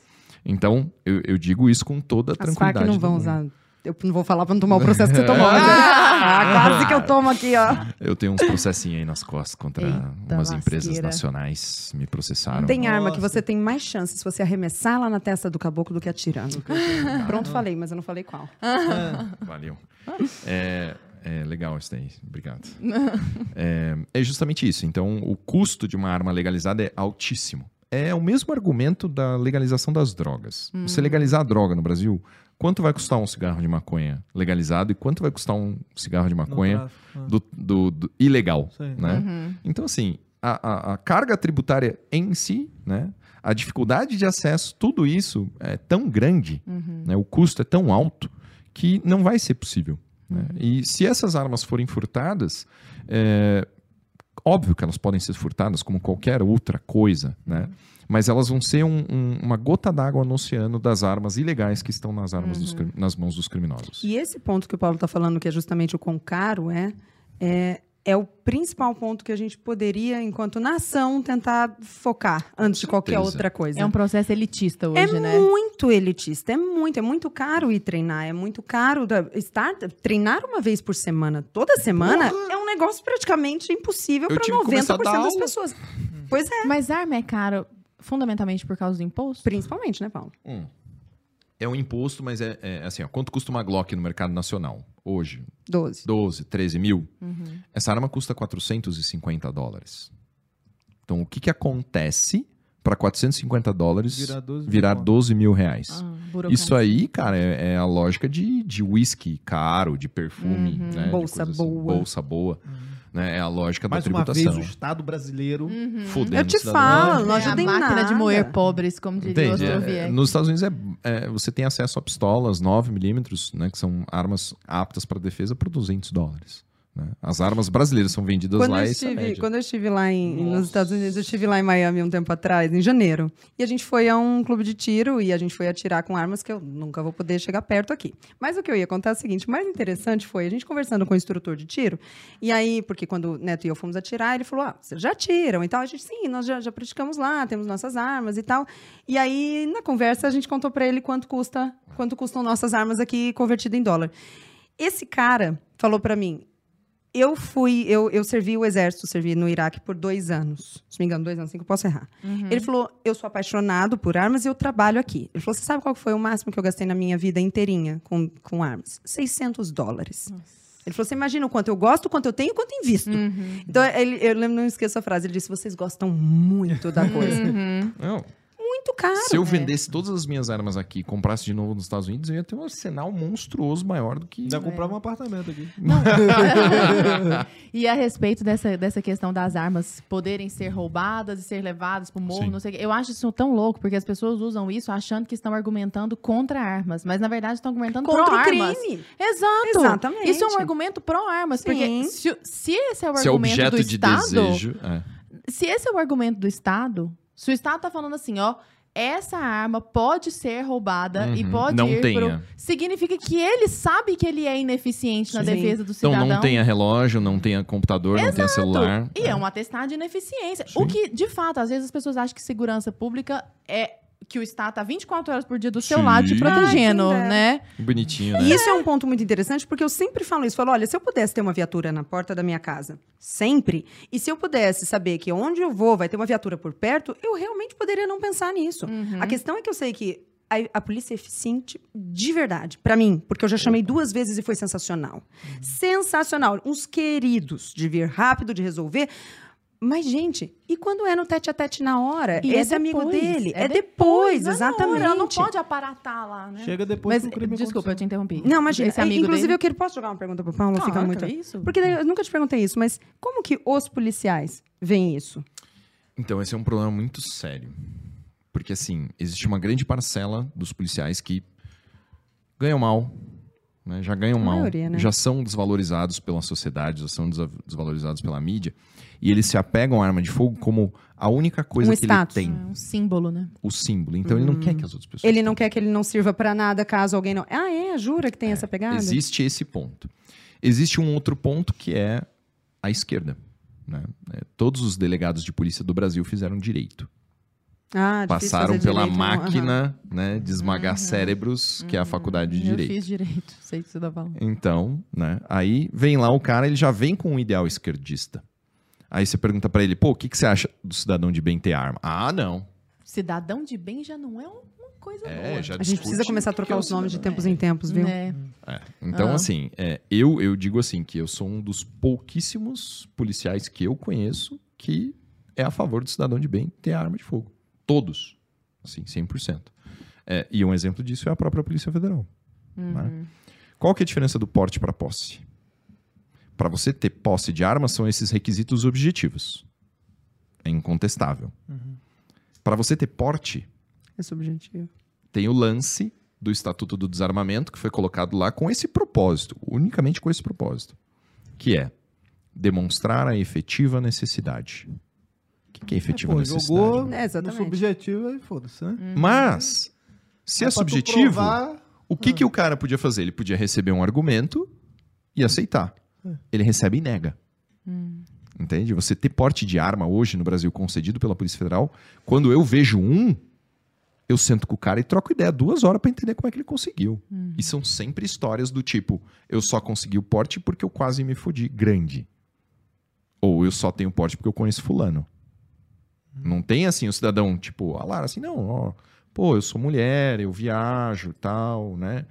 [SPEAKER 3] Então, eu, eu digo isso com toda a
[SPEAKER 4] As
[SPEAKER 3] tranquilidade.
[SPEAKER 4] Farc não vão
[SPEAKER 3] mundo.
[SPEAKER 4] usar. Eu não vou falar pra não tomar o processo que você tomou. Mas *laughs* ah, quase que eu tomo aqui, ó.
[SPEAKER 3] Eu tenho uns processinhos aí nas costas contra
[SPEAKER 2] Eita
[SPEAKER 3] umas empresas
[SPEAKER 2] lasqueira.
[SPEAKER 3] nacionais. Me processaram.
[SPEAKER 4] Tem arma que
[SPEAKER 1] Nossa.
[SPEAKER 4] você tem mais chance se você arremessar lá na testa do caboclo do que atirando. *laughs* Pronto, falei, mas eu não falei qual.
[SPEAKER 3] Valeu. É, é legal isso daí. Obrigado. É, é justamente isso. Então, o custo de uma arma legalizada é altíssimo. É o mesmo argumento da legalização das drogas. Você legalizar a droga no Brasil, quanto vai custar um cigarro de maconha legalizado e quanto vai custar um cigarro de maconha.
[SPEAKER 1] Ah,
[SPEAKER 3] do, do- do ilegal?
[SPEAKER 1] sei.
[SPEAKER 3] Né?
[SPEAKER 2] Uhum.
[SPEAKER 3] Então, assim, a, a- a carga tributária em si, né? A dificuldade de acesso, tudo isso é tão grande,
[SPEAKER 2] Uhum.
[SPEAKER 3] né? O custo é tão alto que não vai ser possível. né? E se essas armas forem furtadas, é, óbvio que elas podem ser furtadas como qualquer outra coisa, né? Mas elas vão ser um- um- uma gota d'água no oceano das armas ilegais que estão nas, armas dos cri- nas mãos dos criminosos.
[SPEAKER 4] E esse ponto que o Paulo está falando, que é justamente o quão caro é, é, é o principal ponto que a gente poderia, enquanto nação, tentar focar antes de qualquer outra coisa.
[SPEAKER 2] É um processo elitista
[SPEAKER 4] É
[SPEAKER 2] hoje, né?
[SPEAKER 4] muito elitista, é muito, é muito caro ir treinar, é muito caro da- estar treinar uma vez por semana, toda semana é um negócio praticamente impossível para
[SPEAKER 3] tive que começar a
[SPEAKER 4] 90%
[SPEAKER 3] dar
[SPEAKER 4] das pessoas. Pois é,
[SPEAKER 2] Mas arma é caro fundamentalmente por causa do imposto?
[SPEAKER 4] principalmente, né, Paulo?
[SPEAKER 3] Hum. É um imposto, mas é, é assim, ó, quanto custa uma Glock no mercado nacional? Hoje,
[SPEAKER 4] 12.
[SPEAKER 3] 12, 13 mil.
[SPEAKER 2] Uhum.
[SPEAKER 3] Essa arma custa 450 dólares. Então, o que, que acontece para 450 dólares
[SPEAKER 1] Virar 12 mil
[SPEAKER 3] virar
[SPEAKER 1] conto.
[SPEAKER 3] 12 mil reais?
[SPEAKER 2] Ah.
[SPEAKER 3] Isso aí, cara, é, é a lógica de, de whisky caro, de perfume,
[SPEAKER 2] Uhum.
[SPEAKER 3] né? de
[SPEAKER 4] Bolsa
[SPEAKER 3] coisa assim,
[SPEAKER 4] boa.
[SPEAKER 3] bolsa boa. Né? É a lógica
[SPEAKER 1] Mais
[SPEAKER 3] da
[SPEAKER 1] uma
[SPEAKER 3] tributação.
[SPEAKER 1] vez, o Estado brasileiro.
[SPEAKER 3] Fudendo
[SPEAKER 4] Eu te
[SPEAKER 3] o
[SPEAKER 4] falo, não
[SPEAKER 2] É,
[SPEAKER 4] ajuda
[SPEAKER 2] a
[SPEAKER 4] em
[SPEAKER 2] máquina de moer
[SPEAKER 4] nada.
[SPEAKER 2] pobres, como diria o
[SPEAKER 3] Entende? É, nos Estados Unidos é, é, você tem acesso a pistolas 9mm, né, que são armas aptas para defesa por 200 dólares. Né? As armas brasileiras são vendidas
[SPEAKER 4] Quando
[SPEAKER 3] lá
[SPEAKER 4] eu,
[SPEAKER 3] e é
[SPEAKER 4] estive,
[SPEAKER 3] média.
[SPEAKER 4] quando eu estive lá em, nos Estados Unidos, eu estive lá em Miami um tempo atrás, em janeiro. E a gente foi a um clube de tiro e a gente foi atirar com armas que eu nunca vou poder chegar perto aqui. Mas o que eu ia contar é o seguinte: o mais interessante foi a gente conversando com o instrutor de tiro. E aí, porque quando o Neto e eu fomos atirar, ele falou: Ah, vocês já atiram e tal. A gente, sim, nós já, já praticamos lá, temos nossas armas e tal. E aí, na conversa, a gente contou para ele quanto custa, quanto custam nossas armas aqui convertido em dólar. Esse cara falou para mim: eu fui, eu, eu servi o exército, servi no Iraque por dois anos. Se me engano, dois anos, assim que eu posso errar. Ele falou: eu sou apaixonado por armas e eu trabalho aqui. Ele falou: você sabe qual foi o máximo que eu gastei na minha vida inteirinha com, com armas? 600 dólares. Ele falou: você imagina o quanto eu gosto, o quanto eu tenho e o quanto invisto. Então, ele, eu lembro, não esqueço a frase. Ele disse: vocês gostam muito da coisa.
[SPEAKER 3] Não,
[SPEAKER 4] muito caro.
[SPEAKER 3] se eu vendesse todas as minhas armas aqui e comprasse de novo nos Estados Unidos, eu ia ter um arsenal monstruoso maior do que.
[SPEAKER 1] Ainda comprava um apartamento aqui. *laughs* *laughs*
[SPEAKER 2] E a respeito dessa, dessa questão das armas poderem ser roubadas e ser levadas pro morro,
[SPEAKER 3] Sim.
[SPEAKER 2] não sei o quê. Eu acho isso tão louco, porque as pessoas usam isso achando que estão argumentando contra armas, mas na verdade estão argumentando
[SPEAKER 4] Contra o
[SPEAKER 2] pró-armas.
[SPEAKER 4] crime.
[SPEAKER 2] Exato.
[SPEAKER 4] Exatamente.
[SPEAKER 2] Isso é um argumento pró-armas, porque
[SPEAKER 4] Sim.
[SPEAKER 2] se, se esse é o
[SPEAKER 3] Se é
[SPEAKER 2] argumento
[SPEAKER 3] objeto
[SPEAKER 2] do
[SPEAKER 3] de
[SPEAKER 2] Estado,
[SPEAKER 3] desejo. é.
[SPEAKER 2] se esse é o argumento do Estado, se o Estado tá falando assim, ó, essa arma pode ser roubada e
[SPEAKER 3] Uhum.
[SPEAKER 2] pode
[SPEAKER 3] Não
[SPEAKER 2] ir
[SPEAKER 3] tenha.
[SPEAKER 2] pro... Significa que ele sabe que ele é ineficiente na
[SPEAKER 4] Sim.
[SPEAKER 2] defesa do
[SPEAKER 3] Então
[SPEAKER 2] cidadão.
[SPEAKER 3] não tenha relógio, não tenha computador, não tenha celular.
[SPEAKER 2] E é um atestado de ineficiência.
[SPEAKER 3] Sim.
[SPEAKER 2] O que, de fato, às vezes as pessoas acham que segurança pública é que o Estado tá 24 horas por dia do seu
[SPEAKER 3] Sim.
[SPEAKER 2] lado te protegendo,
[SPEAKER 4] Ai, dera.
[SPEAKER 2] né?
[SPEAKER 3] Bonitinho, né?
[SPEAKER 4] E isso é um ponto muito interessante, porque eu sempre falo isso. Falo, olha, se eu pudesse ter uma viatura na porta da minha casa, sempre, e se eu pudesse saber que onde eu vou vai ter uma viatura por perto, eu realmente poderia não pensar nisso. A questão é que eu sei que a, a polícia é eficiente de verdade, pra mim, porque eu já chamei duas vezes e foi sensacional. Sensacional. Uns queridos de vir rápido, de resolver. Mas, gente, e quando é no tete a tete na hora?
[SPEAKER 2] E é
[SPEAKER 4] Esse amigo
[SPEAKER 2] depois,
[SPEAKER 4] dele.
[SPEAKER 2] é
[SPEAKER 4] É, depois,
[SPEAKER 2] na
[SPEAKER 4] exatamente.
[SPEAKER 2] hora, Ela não pode aparatar lá, né?
[SPEAKER 1] Chega depois
[SPEAKER 2] Mas,
[SPEAKER 1] o
[SPEAKER 2] desculpa, eu te
[SPEAKER 1] aconteceu.
[SPEAKER 2] interrompi.
[SPEAKER 4] Não, mas
[SPEAKER 2] Esse amigo
[SPEAKER 4] inclusive
[SPEAKER 2] dele...
[SPEAKER 4] eu queria, posso jogar uma pergunta pro Paulo? Fica
[SPEAKER 2] Claro,
[SPEAKER 4] muito.
[SPEAKER 2] é isso.
[SPEAKER 4] Porque daí eu nunca te perguntei isso, mas como que os policiais veem isso?
[SPEAKER 3] Então, esse é um problema muito sério. Porque, assim, existe uma grande parcela dos policiais que ganham mal, né? já ganham mal,
[SPEAKER 4] maioria, né?
[SPEAKER 3] já são desvalorizados pela sociedade, já são desvalorizados pela mídia, e eles se apegam à arma de fogo como a única coisa
[SPEAKER 4] Um
[SPEAKER 3] que
[SPEAKER 4] status.
[SPEAKER 3] ele tem,
[SPEAKER 2] É um símbolo, né?
[SPEAKER 3] o símbolo. Então, ele não quer que as outras pessoas
[SPEAKER 4] Ele não quer que ele não sirva pra nada caso alguém não. Ah, é? Jura que tem essa pegada?
[SPEAKER 3] Existe esse ponto. Existe um outro ponto que é a esquerda. né? É, todos os delegados de polícia do Brasil fizeram direito.
[SPEAKER 4] Ah,
[SPEAKER 3] Passaram pela
[SPEAKER 4] direito. Aham.
[SPEAKER 3] máquina né, de esmagar cérebros, que é a faculdade de
[SPEAKER 2] Eu
[SPEAKER 3] direito.
[SPEAKER 2] fiz direito, *laughs* sei que você tá falando.
[SPEAKER 3] Então, né, aí vem lá o cara, ele já vem com um ideal esquerdista. Aí você pergunta pra ele, pô, o que, que você acha do cidadão de bem ter arma? Ah, não.
[SPEAKER 2] Cidadão de bem já não é uma coisa
[SPEAKER 3] É,
[SPEAKER 2] boa.
[SPEAKER 3] já
[SPEAKER 4] A gente precisa começar a trocar
[SPEAKER 3] é o
[SPEAKER 4] os nomes de tempos em tempos, viu?
[SPEAKER 2] É.
[SPEAKER 3] É, Então,
[SPEAKER 2] Ah.
[SPEAKER 3] assim, é, eu, eu digo assim, que eu sou um dos pouquíssimos policiais que eu conheço que é a favor do cidadão de bem ter arma de fogo. Todos. Assim, 100%. É, e um exemplo disso é a própria Polícia Federal. né? Qual que é a diferença do porte para posse? Para você ter posse de arma, são esses requisitos objetivos. É incontestável. Para você ter porte,
[SPEAKER 4] é o objetivo.
[SPEAKER 3] tem o lance do Estatuto do Desarmamento, que foi colocado lá com esse propósito, unicamente com esse propósito, que é demonstrar a efetiva necessidade. O que que é efetiva
[SPEAKER 1] É, pô,
[SPEAKER 3] necessidade?
[SPEAKER 1] jogou
[SPEAKER 4] É,
[SPEAKER 1] no
[SPEAKER 4] exatamente.
[SPEAKER 1] subjetivo aí foda-se, né?
[SPEAKER 3] Mas, se é
[SPEAKER 1] tu
[SPEAKER 3] subjetivo,
[SPEAKER 1] provar,
[SPEAKER 3] o que, que o cara podia fazer? Ele podia receber um argumento e aceitar. Ele recebe e nega. Entende? Você ter porte de arma hoje no Brasil concedido pela Polícia Federal, quando eu vejo um, eu sento com o cara e troco ideia duas horas pra entender como é que ele conseguiu. E são sempre histórias do tipo: eu só consegui o porte porque eu quase me fodi grande. Ou eu só tenho porte porque eu conheço Fulano. Não tem assim o cidadão, tipo, a Lara, assim, não, ó, pô, eu sou mulher, eu viajo tal, né?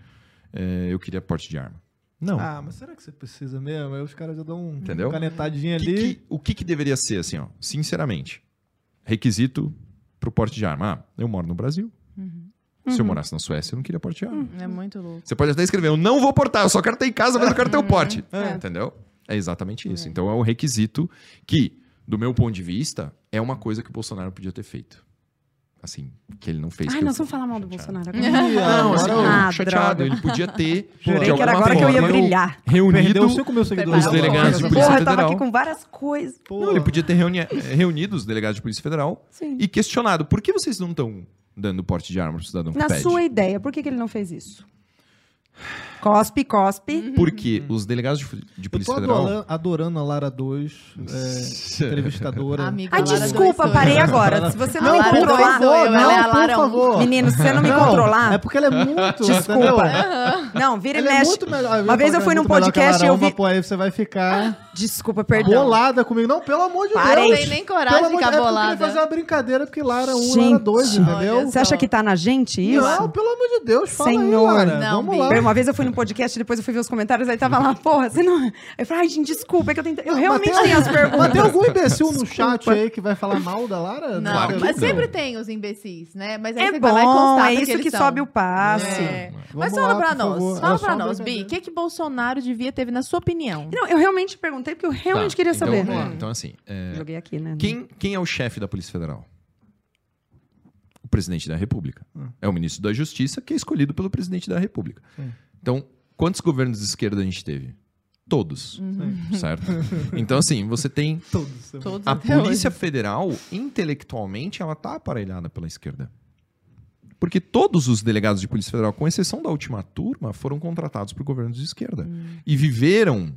[SPEAKER 3] É, eu queria porte de arma. Não.
[SPEAKER 1] Ah, mas será que você precisa mesmo? Aí os caras já dão um
[SPEAKER 3] Entendeu?
[SPEAKER 1] canetadinha
[SPEAKER 3] O que
[SPEAKER 1] ali.
[SPEAKER 3] que- o que, que deveria ser, assim, ó, sinceramente? Requisito pro porte de arma. Ah, eu moro no Brasil. Se eu morasse na Suécia, eu não queria porte de arma.
[SPEAKER 2] É muito louco.
[SPEAKER 3] Você pode até escrever, eu não vou portar, eu só quero ter em casa, mas eu quero ter o porte.
[SPEAKER 4] É.
[SPEAKER 3] Entendeu? É exatamente isso. Então é um requisito que, do meu ponto de vista, é uma coisa que o Bolsonaro podia ter feito. Assim, que ele não fez.
[SPEAKER 4] Ai, nós vamos falar mal do
[SPEAKER 3] chateado.
[SPEAKER 4] Bolsonaro agora.
[SPEAKER 3] Não, assim,
[SPEAKER 4] Ah,
[SPEAKER 3] chateado.
[SPEAKER 4] droga.
[SPEAKER 3] Ele podia ter. *laughs*
[SPEAKER 1] Jurei que
[SPEAKER 4] era agora que eu ia brilhar.
[SPEAKER 3] Reunido
[SPEAKER 1] Perdeu 5 mil seguidores.
[SPEAKER 3] Os delegados de Polícia
[SPEAKER 4] Porra, eu tava
[SPEAKER 3] Federal.
[SPEAKER 4] aqui com várias coisas.
[SPEAKER 3] Não, ele podia ter reuni eh, reunido os delegados de Polícia Federal
[SPEAKER 4] Sim.
[SPEAKER 3] e questionado por que vocês não estão dando porte de arma pro cidadão que
[SPEAKER 4] Na
[SPEAKER 3] pede?
[SPEAKER 4] sua ideia, por que, que ele não fez isso? Cospe, cospe.
[SPEAKER 3] Porque os delegados de, de
[SPEAKER 1] Eu tô
[SPEAKER 3] Polícia Federal...
[SPEAKER 1] adorando, adorando a Lara 2, é, *laughs* entrevistadora.
[SPEAKER 2] Amiga,
[SPEAKER 4] Ai,
[SPEAKER 2] Lara
[SPEAKER 4] desculpa,
[SPEAKER 2] dois
[SPEAKER 4] parei
[SPEAKER 2] eu.
[SPEAKER 4] agora. Se você não,
[SPEAKER 2] A
[SPEAKER 4] me
[SPEAKER 2] Lara dois
[SPEAKER 4] controlar...
[SPEAKER 2] eu, é a
[SPEAKER 1] não,
[SPEAKER 2] Lara
[SPEAKER 1] por
[SPEAKER 2] um.
[SPEAKER 1] favor.
[SPEAKER 4] Menino, se você não me
[SPEAKER 1] Não,
[SPEAKER 4] controlar...
[SPEAKER 1] É porque ela é muito.
[SPEAKER 4] Desculpa.
[SPEAKER 1] entendeu?
[SPEAKER 4] Não, vira e
[SPEAKER 1] Ela é
[SPEAKER 4] mexe.
[SPEAKER 1] muito melhor.
[SPEAKER 4] Uma vez eu fui num podcast e eu
[SPEAKER 1] Lara
[SPEAKER 4] vi...
[SPEAKER 1] Pô, aí você vai ficar
[SPEAKER 4] Desculpa, perdão.
[SPEAKER 1] bolada comigo. Não, pelo amor de
[SPEAKER 4] Parei.
[SPEAKER 1] Deus.
[SPEAKER 2] Não tem nem coragem de ficar
[SPEAKER 1] é porque eu queria
[SPEAKER 2] bolada.
[SPEAKER 1] fazer uma brincadeira, porque Lara 1 e
[SPEAKER 4] Gente.
[SPEAKER 1] Lara 2, entendeu?
[SPEAKER 4] Você acha que tá na gente isso?
[SPEAKER 1] Não, pelo amor de Deus, fala
[SPEAKER 4] Senhor.
[SPEAKER 1] aí, Lara.
[SPEAKER 2] Não,
[SPEAKER 1] Vamos lá.
[SPEAKER 4] Uma vez eu fui num podcast depois eu fui ver os comentários, aí tava lá, *laughs* porra, você não. Eu falei, ai, gente, desculpa, é que eu tento. Eu realmente
[SPEAKER 1] Mas tem-
[SPEAKER 4] tenho as perguntas.
[SPEAKER 1] Mas tem algum imbecil no
[SPEAKER 4] Desculpa.
[SPEAKER 1] chat aí que vai falar mal da Lara?
[SPEAKER 2] Não,
[SPEAKER 3] Claro que
[SPEAKER 2] mas
[SPEAKER 3] não.
[SPEAKER 2] sempre tem os imbecis, né? Mas aí
[SPEAKER 4] É
[SPEAKER 2] você vai lá e
[SPEAKER 4] bom, é isso que
[SPEAKER 2] são.
[SPEAKER 4] sobe o passe.
[SPEAKER 2] É.
[SPEAKER 1] Vamos
[SPEAKER 2] Mas
[SPEAKER 1] lá,
[SPEAKER 2] fala pra
[SPEAKER 1] por
[SPEAKER 2] nós,
[SPEAKER 1] favor.
[SPEAKER 2] fala
[SPEAKER 1] só
[SPEAKER 2] pra nós, Bi, o que, que Bolsonaro devia ter, na sua opinião?
[SPEAKER 4] Não, eu realmente perguntei porque eu realmente
[SPEAKER 3] Tá,
[SPEAKER 4] queria
[SPEAKER 3] então,
[SPEAKER 4] saber.
[SPEAKER 3] é, então, assim, é,
[SPEAKER 4] Joguei aqui, né?
[SPEAKER 3] quem, quem é o chefe da Polícia Federal? O presidente da República.
[SPEAKER 1] Hum.
[SPEAKER 3] É o ministro da Justiça, que é escolhido pelo presidente da República.
[SPEAKER 1] Sim.
[SPEAKER 3] Então, quantos governos de esquerda a gente teve? Todos. Certo? Então, assim, você tem
[SPEAKER 1] Todos.
[SPEAKER 3] A Polícia
[SPEAKER 2] hoje.
[SPEAKER 3] Federal, intelectualmente, ela tá aparelhada pela esquerda. Porque todos os delegados de Polícia Federal, com exceção da última turma, foram contratados por governos de esquerda. E viveram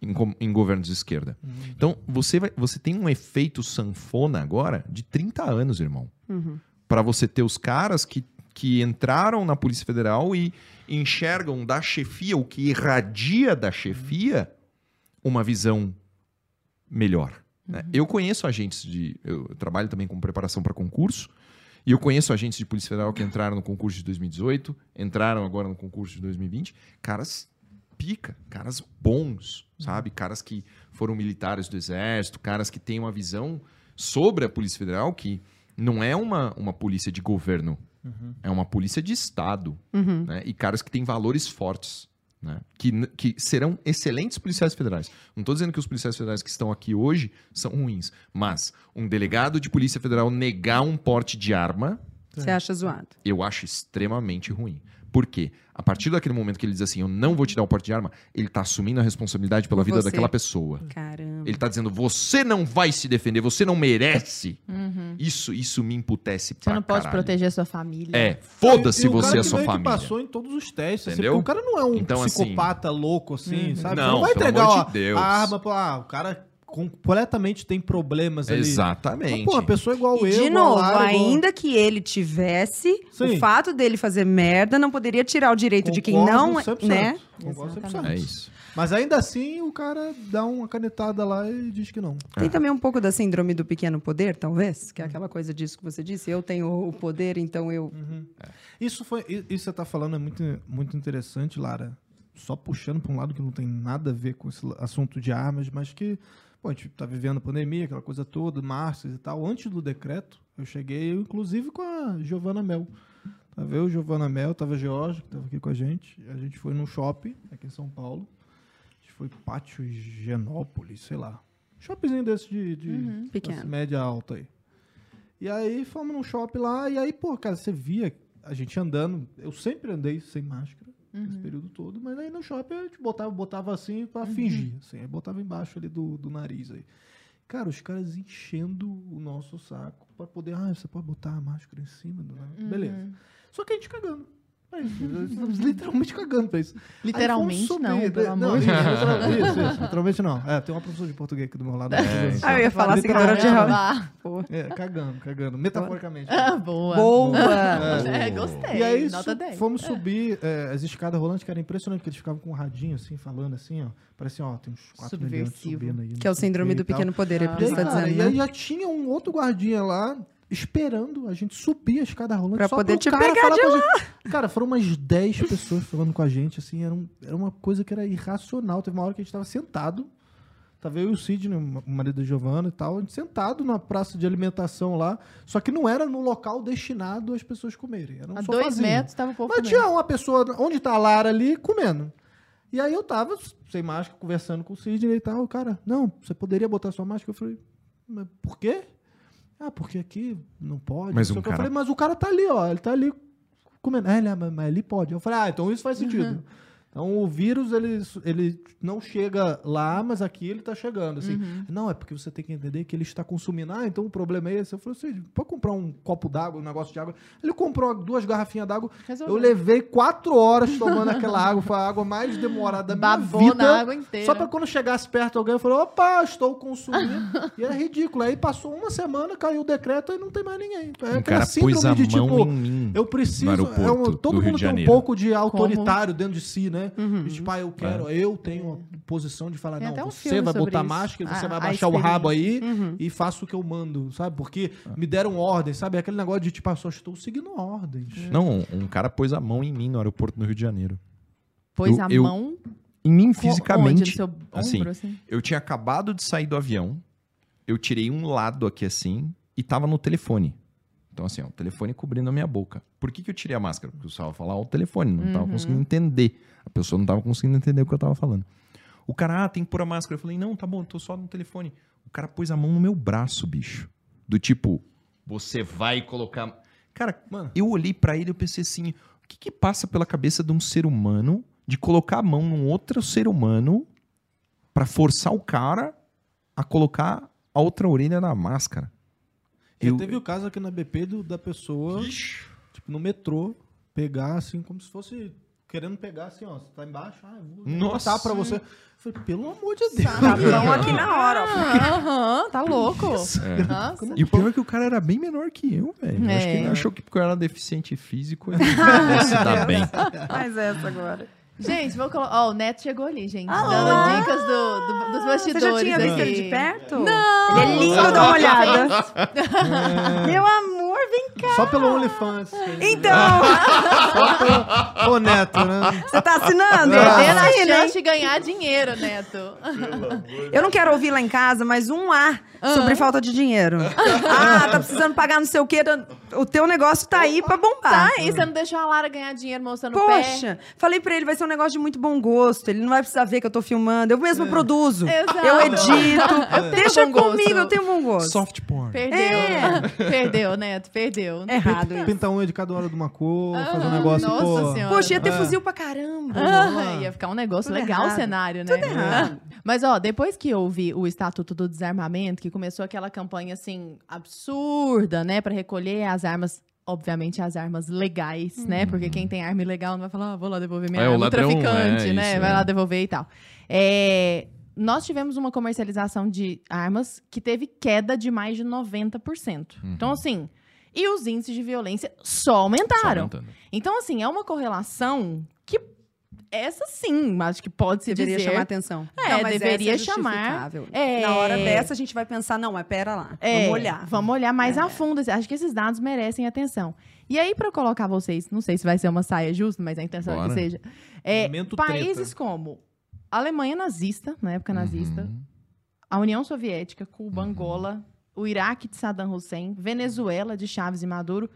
[SPEAKER 3] em, em governos de esquerda. Então, você, vai, você tem um efeito sanfona agora de 30 anos, irmão.
[SPEAKER 4] Uhum.
[SPEAKER 3] Para você ter os caras que, que entraram na Polícia Federal e enxergam da chefia, o que irradia da chefia, uma visão melhor. né? Eu conheço agentes de. Eu trabalho também com preparação para concurso. E eu conheço agentes de Polícia Federal que entraram no concurso de 2018, entraram agora no concurso de 2020. Caras pica, caras bons, sabe? Caras que foram militares do Exército, caras que têm uma visão sobre a Polícia Federal que não é uma, uma polícia de governo, é uma polícia de Estado
[SPEAKER 4] Uhum.
[SPEAKER 3] né? e caras que têm valores fortes, né? que, que serão excelentes policiais federais. Não estou dizendo que os policiais federais que estão aqui hoje são ruins, mas um delegado de polícia federal negar um porte de arma,
[SPEAKER 4] Você acha zoado?
[SPEAKER 3] eu acho extremamente ruim. Por quê? A partir daquele momento que ele diz assim, eu não vou te dar o porte de arma, ele está assumindo a responsabilidade pela vida
[SPEAKER 4] você.
[SPEAKER 3] daquela pessoa.
[SPEAKER 4] Caramba.
[SPEAKER 3] Ele está dizendo, você não vai se defender, você não merece. Isso, isso me emputece
[SPEAKER 2] Uhum. Você
[SPEAKER 3] pra
[SPEAKER 2] não pode
[SPEAKER 3] caralho.
[SPEAKER 2] proteger sua família.
[SPEAKER 3] É, foda-se você e a sua
[SPEAKER 1] meio que
[SPEAKER 3] família.
[SPEAKER 1] passou em todos os testes, assim,
[SPEAKER 3] Entendeu?
[SPEAKER 1] porque o cara não é um
[SPEAKER 3] Então, assim-
[SPEAKER 1] psicopata louco, assim, sabe?
[SPEAKER 3] Não,
[SPEAKER 1] Você não vai
[SPEAKER 3] pelo
[SPEAKER 1] entregar
[SPEAKER 3] amor
[SPEAKER 1] ó,
[SPEAKER 3] de Deus.
[SPEAKER 1] a arma pra... Ah, o cara completamente tem problemas ali.
[SPEAKER 3] Exatamente.
[SPEAKER 1] Mas, pô, uma pessoa igual
[SPEAKER 4] E
[SPEAKER 1] eu,
[SPEAKER 4] de novo,
[SPEAKER 1] a igual-
[SPEAKER 4] ainda que ele tivesse,
[SPEAKER 1] Sim.
[SPEAKER 4] o fato dele fazer merda não poderia tirar o direito de quem
[SPEAKER 1] Concordo
[SPEAKER 4] não,
[SPEAKER 1] 100%,
[SPEAKER 4] né?
[SPEAKER 1] Concordo 100%.
[SPEAKER 2] Exatamente.
[SPEAKER 3] É isso.
[SPEAKER 1] Mas ainda assim, o cara dá uma canetada lá e diz que não.
[SPEAKER 4] Tem também um pouco da síndrome do pequeno poder, talvez, que é aquela coisa disso que você disse, eu tenho o poder, então eu
[SPEAKER 1] Isso foi, isso que você tá falando é muito, muito interessante, Lara. Só puxando para um lado que não tem nada a ver com esse assunto de armas, mas que pô, a gente tá vivendo a pandemia, aquela coisa toda, março e tal. Antes do decreto, eu cheguei, inclusive, com a Giovana Mel. Tava eu, Giovana Mel, tava a Georgia, que tava aqui com a gente. A gente foi num shopping aqui em São Paulo. A gente foi Pátio Genópolis, sei lá. Shoppingzinho desse de, de
[SPEAKER 4] Uhum.
[SPEAKER 1] Média alta aí. E aí fomos num shopping lá, e aí, pô, cara, você via a gente andando. Eu sempre andei sem máscara esse período todo, mas aí no shopping a gente botava, botava assim pra fingir. Assim, aí botava embaixo ali do, do nariz aí. Cara, os caras enchendo o nosso saco pra poder. Ah, você pode botar a máscara em cima do nariz. Beleza. Só que a gente cagando. É. Estamos literalmente cagando pra isso.
[SPEAKER 2] Literalmente
[SPEAKER 1] Aí fomos
[SPEAKER 2] não,
[SPEAKER 1] subir,
[SPEAKER 2] pelo
[SPEAKER 1] né?
[SPEAKER 2] amor de Deus.
[SPEAKER 1] literalmente- Isso, isso, literalmente não. É, tem uma professora de português aqui do meu lado.
[SPEAKER 3] É,
[SPEAKER 4] Ah, eu ia falar seguidora de.
[SPEAKER 2] Caramba.
[SPEAKER 1] É, cagando, cagando. Metaforicamente.
[SPEAKER 2] Ah, boa.
[SPEAKER 4] Boa!
[SPEAKER 2] É, gostei.
[SPEAKER 1] E aí
[SPEAKER 2] Nota
[SPEAKER 1] su-
[SPEAKER 2] 10.
[SPEAKER 1] fomos subir é, as escadas rolantes, que era impressionante, porque eles ficavam com um radinho assim, falando assim, ó. Parecia, ó, tem uns quatro milhões
[SPEAKER 2] Subversivo.
[SPEAKER 1] subindo aí.
[SPEAKER 4] Que é o síndrome do pequeno poder, é por isso
[SPEAKER 1] aí,
[SPEAKER 4] que tá dizendo,
[SPEAKER 1] e aí
[SPEAKER 4] né?
[SPEAKER 1] já tinha um outro guardinha lá esperando a gente subir a escada rolante
[SPEAKER 4] Pra
[SPEAKER 1] só
[SPEAKER 4] poder te
[SPEAKER 1] cara
[SPEAKER 4] pegar de
[SPEAKER 1] gente. Cara, foram umas 10 pessoas falando com a gente, assim, era, um- era uma coisa que era irracional. Teve uma hora que a gente tava sentado, tava eu e o Sidney, o marido da Giovana e tal, a gente sentado na praça de alimentação lá, só que não era no local destinado às pessoas comerem. Era um
[SPEAKER 2] A dois
[SPEAKER 1] sofazinho.
[SPEAKER 2] metros tava um pouco
[SPEAKER 1] Mas tinha uma pessoa, onde tá a Lara ali, comendo. E aí eu tava sem máscara, conversando com o Sidney e tal. O cara, não, você poderia botar sua máscara? Eu falei, mas por quê? Ah, porque aqui não pode.
[SPEAKER 3] Mas
[SPEAKER 1] não
[SPEAKER 3] um
[SPEAKER 1] o que. Eu
[SPEAKER 3] cara-
[SPEAKER 1] falei, mas o cara tá ali, ó. Ele tá ali comendo. É, mas mas ele pode. Eu falei, ah, então isso faz
[SPEAKER 2] Uhum.
[SPEAKER 1] Então o vírus, ele, ele não chega lá, mas aqui ele tá chegando. Assim.
[SPEAKER 2] Uhum.
[SPEAKER 1] Não, é porque você tem que entender que ele está consumindo. Ah, então o problema é esse. Eu falei assim, pode comprar um copo d'água, um negócio de água. Ele comprou duas garrafinhas d'água. Eu levei quatro horas tomando aquela água. Foi a água mais demorada da minha
[SPEAKER 2] Babou
[SPEAKER 1] vida.
[SPEAKER 2] na água inteira.
[SPEAKER 1] Só pra quando chegasse perto alguém, eu falei, opa, estou consumindo. *laughs* e era ridículo. Aí passou uma semana, caiu o decreto e não tem mais ninguém. É
[SPEAKER 3] Um
[SPEAKER 1] aquela
[SPEAKER 3] cara pôs a
[SPEAKER 1] síndrome de
[SPEAKER 3] mão
[SPEAKER 1] tipo,
[SPEAKER 3] em mim.
[SPEAKER 1] eu preciso. é um- todo mundo tem um pouco de autoritário dentro de si, né?
[SPEAKER 2] Uhum.
[SPEAKER 1] E, tipo, ah, eu quero, eu tenho a posição de falar,
[SPEAKER 2] Tem
[SPEAKER 1] não,
[SPEAKER 2] um
[SPEAKER 1] você vai botar
[SPEAKER 2] isso.
[SPEAKER 1] máscara, você
[SPEAKER 2] A-
[SPEAKER 1] vai baixar o rabo aí
[SPEAKER 2] Uhum.
[SPEAKER 1] e faço o que eu mando, sabe? Porque me deram ordem, sabe? Aquele negócio de tipo, ah, só estou seguindo ordens.
[SPEAKER 3] Não, um cara pôs a mão em mim no aeroporto no Rio de Janeiro.
[SPEAKER 2] Pôs
[SPEAKER 3] Eu-
[SPEAKER 2] a
[SPEAKER 3] eu-
[SPEAKER 2] mão
[SPEAKER 3] Em mim fisicamente.
[SPEAKER 2] Seu ombro,
[SPEAKER 3] assim,
[SPEAKER 2] assim?
[SPEAKER 3] Eu tinha acabado de sair do avião, eu tirei um lado aqui assim e tava no telefone. Então, assim, ó, o telefone cobrindo a minha boca. Por que, que eu tirei a máscara? Porque eu precisava falar o telefone, não tava
[SPEAKER 2] Uhum.
[SPEAKER 3] conseguindo entender. A pessoa não tava conseguindo entender o que eu tava falando. O cara, ah, tem que pôr a máscara. Eu falei, não, tá bom, tô só no telefone. O cara pôs a mão no meu braço, bicho. Do tipo, você vai colocar. Cara,
[SPEAKER 1] Mano.
[SPEAKER 3] eu olhei pra ele e pensei assim: o que, que passa pela cabeça de um ser humano de colocar a mão num outro ser humano pra forçar o cara a colocar a outra orelha na máscara? Eu-
[SPEAKER 1] teve o caso aqui na BP do- da pessoa, tipo, no metrô, pegar assim, como se fosse querendo pegar assim, ó. Você tá embaixo, ah, eu vou
[SPEAKER 3] Nossa.
[SPEAKER 1] botar pra você. Eu falei, pelo amor de Deus.
[SPEAKER 4] Tá bom aqui na hora.
[SPEAKER 2] Ah, *laughs* Aham, tá louco.
[SPEAKER 3] É.
[SPEAKER 2] Nossa.
[SPEAKER 3] E o pior é que o cara era bem menor que eu, velho.
[SPEAKER 2] É.
[SPEAKER 3] Acho que ele achou que porque eu era deficiente físico, ele *laughs* se dar bem.
[SPEAKER 4] Faz essa agora.
[SPEAKER 2] Gente, vou colocar. Ó, o Neto chegou ali, gente.
[SPEAKER 4] Ah,
[SPEAKER 2] dando dicas do, do- dos
[SPEAKER 4] Você
[SPEAKER 2] bastidores.
[SPEAKER 4] já tinha visto
[SPEAKER 2] aqui.
[SPEAKER 4] ele de perto?
[SPEAKER 2] Não!
[SPEAKER 4] Ele é lindo, dá uma olhada. *laughs* Meu amor, vem cá. *laughs*
[SPEAKER 1] Só pelo OnlyFans.
[SPEAKER 4] Então,
[SPEAKER 1] Só pelo... Ô, Neto, né?
[SPEAKER 4] você tá assinando?
[SPEAKER 2] Perdendo a
[SPEAKER 4] Assina, hein?
[SPEAKER 2] chance de ganhar dinheiro, Neto.
[SPEAKER 4] Eu não quero ouvir lá em casa, mas um A sobre falta de dinheiro. ah, tá precisando pagar não sei o quê. O teu negócio tá aí pra bombar.
[SPEAKER 2] Tá, e você não deixou a Lara ganhar dinheiro mostrando o pé?
[SPEAKER 4] Poxa, falei pra ele, vai ser um negócio de muito bom gosto. Ele não vai precisar ver que eu tô filmando. Eu mesmo produzo.
[SPEAKER 2] Exato.
[SPEAKER 4] Eu edito.
[SPEAKER 2] tenho
[SPEAKER 4] Deixa
[SPEAKER 2] bom gosto.
[SPEAKER 4] comigo, eu tenho bom gosto.
[SPEAKER 3] Soft porn.
[SPEAKER 2] Perdeu.
[SPEAKER 4] É.
[SPEAKER 2] Perdeu, Neto, perdeu.
[SPEAKER 4] Errado isso.
[SPEAKER 1] Pintar unha de cada hora de uma cor, fazer um negócio,
[SPEAKER 2] nossa
[SPEAKER 1] pô.
[SPEAKER 2] Senhora.
[SPEAKER 4] Poxa, ia ter
[SPEAKER 1] É.
[SPEAKER 4] fuzil pra caramba.
[SPEAKER 2] Ah, ia ficar um negócio
[SPEAKER 4] Tudo
[SPEAKER 2] legal o
[SPEAKER 4] errado.
[SPEAKER 2] cenário, né?
[SPEAKER 4] Tudo errado.
[SPEAKER 2] Mas, ó, depois que houve o Estatuto do Desarmamento, que começou aquela campanha, assim, absurda, né, Pra recolher as armas, obviamente as armas legais, né? Porque quem tem arma ilegal não vai falar, ah, vou lá devolver minha
[SPEAKER 3] É, o
[SPEAKER 2] arma, o
[SPEAKER 3] ladrão,
[SPEAKER 2] traficante,
[SPEAKER 3] é,
[SPEAKER 2] né?
[SPEAKER 3] isso,
[SPEAKER 2] vai
[SPEAKER 3] é.
[SPEAKER 2] lá devolver e tal. É, nós tivemos uma comercialização de armas que teve queda de mais de 90%. Então, assim, e os índices de violência só
[SPEAKER 3] Só
[SPEAKER 2] aumentaram.
[SPEAKER 3] aumentando.
[SPEAKER 2] Então, assim, é uma correlação que essa sim, acho que pode se
[SPEAKER 4] Deveria
[SPEAKER 2] dizer.
[SPEAKER 4] chamar atenção.
[SPEAKER 2] É,
[SPEAKER 4] mas
[SPEAKER 2] deveria
[SPEAKER 4] essa é
[SPEAKER 2] chamar.
[SPEAKER 4] justificável.
[SPEAKER 2] É.
[SPEAKER 4] Na hora dessa, a gente vai pensar, não, mas pera lá.
[SPEAKER 2] É,
[SPEAKER 4] Vamos olhar.
[SPEAKER 2] Vamos olhar mais
[SPEAKER 4] É.
[SPEAKER 2] a fundo. Acho que esses dados merecem atenção. E aí, para colocar vocês, não sei se vai ser uma saia justa, mas a intenção é que
[SPEAKER 3] Bora.
[SPEAKER 2] seja. É, países como a Alemanha nazista, na época nazista,
[SPEAKER 3] Uhum.
[SPEAKER 2] a União Soviética, Cuba, Angola, o Iraque de Saddam Hussein, Venezuela de Chaves e Maduro,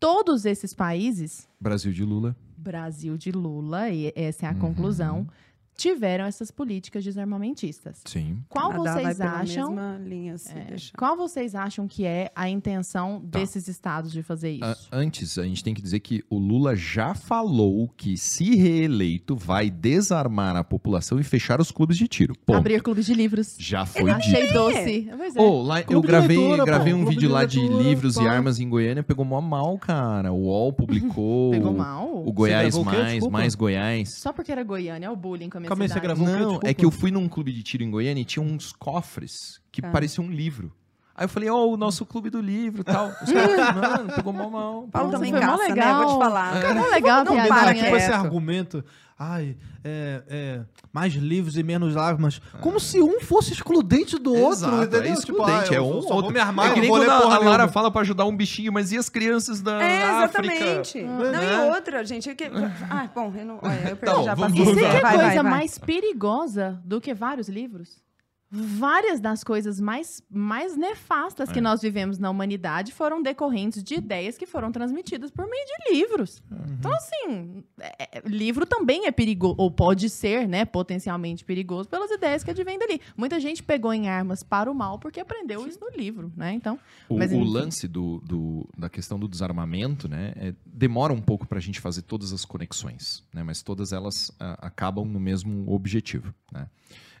[SPEAKER 2] todos esses países
[SPEAKER 3] Brasil de Lula.
[SPEAKER 2] Brasil de Lula, e essa é a
[SPEAKER 3] Uhum.
[SPEAKER 2] conclusão, tiveram essas políticas desarmamentistas.
[SPEAKER 3] Sim.
[SPEAKER 2] Qual
[SPEAKER 4] Canadá
[SPEAKER 2] vocês acham?
[SPEAKER 4] mesma linha, se
[SPEAKER 2] é,
[SPEAKER 4] deixar.
[SPEAKER 2] qual vocês acham que é a intenção
[SPEAKER 3] Tá.
[SPEAKER 2] desses estados de fazer
[SPEAKER 3] A-
[SPEAKER 2] isso?
[SPEAKER 3] antes, a gente tem que dizer que o Lula já falou que, se reeleito, vai desarmar a população e fechar os clubes de tiro. Ponto.
[SPEAKER 2] Abrir clubes de livros.
[SPEAKER 3] Já foi dito.
[SPEAKER 2] Achei doce. Pois é.
[SPEAKER 3] Ô, lá, eu
[SPEAKER 1] Clube
[SPEAKER 3] gravei,
[SPEAKER 1] leitura,
[SPEAKER 3] gravei
[SPEAKER 1] pô.
[SPEAKER 3] um
[SPEAKER 1] Clube
[SPEAKER 3] vídeo
[SPEAKER 1] de
[SPEAKER 3] lá de
[SPEAKER 1] leitura,
[SPEAKER 3] livros e
[SPEAKER 1] pá.
[SPEAKER 3] armas em Goiânia, pegou mó mal, cara. O UOL publicou.
[SPEAKER 2] Pegou mal?
[SPEAKER 3] O Goiás? Mais, mais Goiás.
[SPEAKER 2] Só porque era Goiânia, é o bullying com a minha
[SPEAKER 1] Calma aí, você
[SPEAKER 2] cidade.
[SPEAKER 1] gravou quê?
[SPEAKER 3] Não, é que eu fui num clube de tiro em Goiânia e tinha uns cofres que
[SPEAKER 4] Tá.
[SPEAKER 3] pareciam um livro. Aí eu falei, ó, o nosso clube do livro e tal. Os caras, *laughs* mano, pegou mal mal.
[SPEAKER 4] Paulo também caça, né?
[SPEAKER 2] legal.
[SPEAKER 4] Vou te falar.
[SPEAKER 2] Cara, é legal a
[SPEAKER 4] Não
[SPEAKER 2] piadinha.
[SPEAKER 4] para
[SPEAKER 1] Tipo esse
[SPEAKER 4] quieto.
[SPEAKER 1] argumento. Ai, é, é, mais livros e menos armas. Como se um fosse excludente do outro,
[SPEAKER 3] Exato,
[SPEAKER 1] entendeu?
[SPEAKER 3] é excludente,
[SPEAKER 1] Tipo, ah,
[SPEAKER 3] é um
[SPEAKER 1] só
[SPEAKER 3] ou
[SPEAKER 1] vou
[SPEAKER 3] outro.
[SPEAKER 1] me armar,
[SPEAKER 3] é que
[SPEAKER 1] não
[SPEAKER 3] nem
[SPEAKER 1] vou
[SPEAKER 3] quando a,
[SPEAKER 1] porra
[SPEAKER 3] a Lara fala pra ajudar um bichinho, mas e as crianças da
[SPEAKER 4] É,
[SPEAKER 3] África?
[SPEAKER 4] exatamente. Não,
[SPEAKER 3] Né?
[SPEAKER 4] e outra, gente. é Que... Ah, bom, eu não. Olha, eu perdi
[SPEAKER 3] Não,
[SPEAKER 4] já
[SPEAKER 2] E você quer
[SPEAKER 4] Vai,
[SPEAKER 2] coisa
[SPEAKER 4] vai, vai.
[SPEAKER 2] mais perigosa do que vários livros? Várias das coisas mais, mais nefastas que
[SPEAKER 3] É.
[SPEAKER 2] nós vivemos na humanidade foram decorrentes de ideias que foram transmitidas por meio de livros. Então, assim, é- é- livro também é perigoso, ou pode ser, né, potencialmente perigoso pelas ideias que advêm dali. Muita gente pegou em armas para o mal porque aprendeu isso no livro, né? Então,
[SPEAKER 3] O,
[SPEAKER 2] Mas,
[SPEAKER 3] o
[SPEAKER 2] enfim.
[SPEAKER 3] lance do, do- da questão do desarmamento, né, é- demora um pouco para a gente fazer todas as conexões, né, mas todas elas ah, acabam no mesmo objetivo. Né.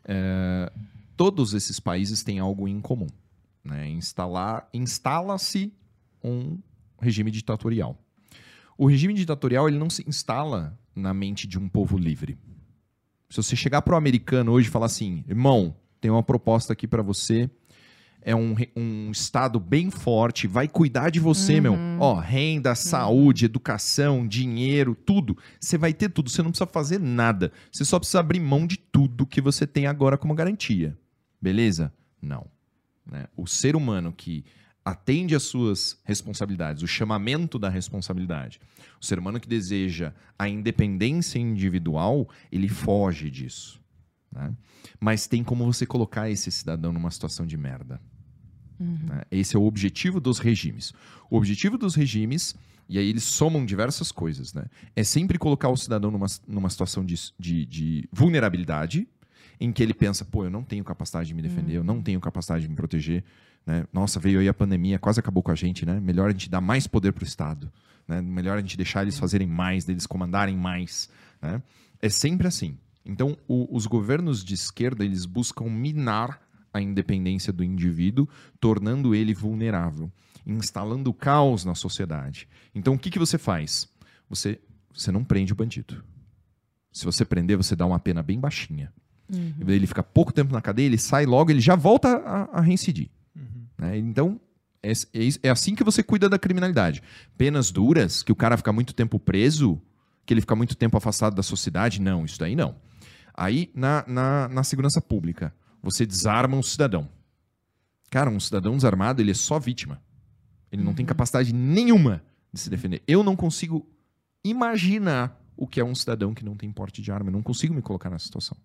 [SPEAKER 3] É, todos esses países têm algo em comum. Né, instalar, instala-se um regime ditatorial. O regime ditatorial ele não se instala na mente de um povo livre. Se você chegar para o americano hoje e falar assim, irmão, tem uma proposta aqui para você, é um, um estado bem forte, vai cuidar de você, meu. Ó, renda, saúde, educação, dinheiro, tudo. Você vai ter tudo, você não precisa fazer nada. Você só precisa abrir mão de tudo que você tem agora como garantia. Beleza? Não. né? O ser humano que atende às suas responsabilidades, o chamamento da responsabilidade, o ser humano que deseja a independência individual, ele foge disso. né? Mas tem como você colocar esse cidadão numa situação de merda. né? Esse é o objetivo dos regimes. O objetivo dos regimes, e aí eles somam diversas coisas, né? É sempre colocar o cidadão numa, numa situação de, de, de vulnerabilidade, em que ele pensa, pô, eu não tenho capacidade de me defender, eu não tenho capacidade de me proteger. Né? Nossa, veio aí a pandemia, quase acabou com a gente, né? Melhor a gente dar mais poder para o Estado. Né? Melhor a gente deixar eles fazerem mais, deles comandarem mais. Né? É sempre assim. Então, o- os governos de esquerda, eles buscam minar a independência do indivíduo, tornando ele vulnerável, instalando caos na sociedade. Então, o que, que você faz? Você, você não prende o bandido. Se você prender, você dá uma pena bem baixinha. Ele fica pouco tempo na cadeia, ele sai logo, ele já volta a, a reincidir. né? Então, é, é é assim que você cuida da criminalidade. Penas duras, que o cara fica muito tempo preso, que ele fica muito tempo afastado da sociedade, não, isso daí não. Aí, na, na, na segurança pública, você desarma um cidadão. Cara, um cidadão desarmado, ele é só vítima. Ele não tem capacidade nenhuma de se defender. Eu não consigo imaginar o que é um cidadão que não tem porte de arma. Eu não consigo me colocar nessa situação.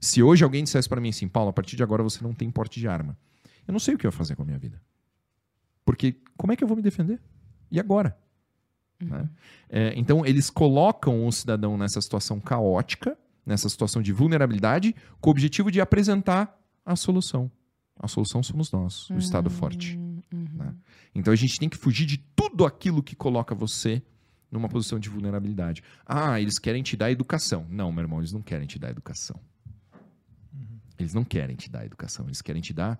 [SPEAKER 3] Se hoje alguém dissesse para mim assim, Paulo, a partir de agora você não tem porte de arma, eu não sei o que eu ia fazer com a minha vida. Porque como é que eu vou me defender? E agora? Né? É, então, eles colocam o cidadão nessa situação caótica, nessa situação de vulnerabilidade, com o objetivo de apresentar a solução. A solução somos nós, o Estado forte. né? Então, a gente tem que fugir de tudo aquilo que coloca você numa posição de vulnerabilidade. Ah, eles querem te dar educação. Não, meu irmão, eles não querem te dar educação. Eles não querem te dar educação, eles querem te dar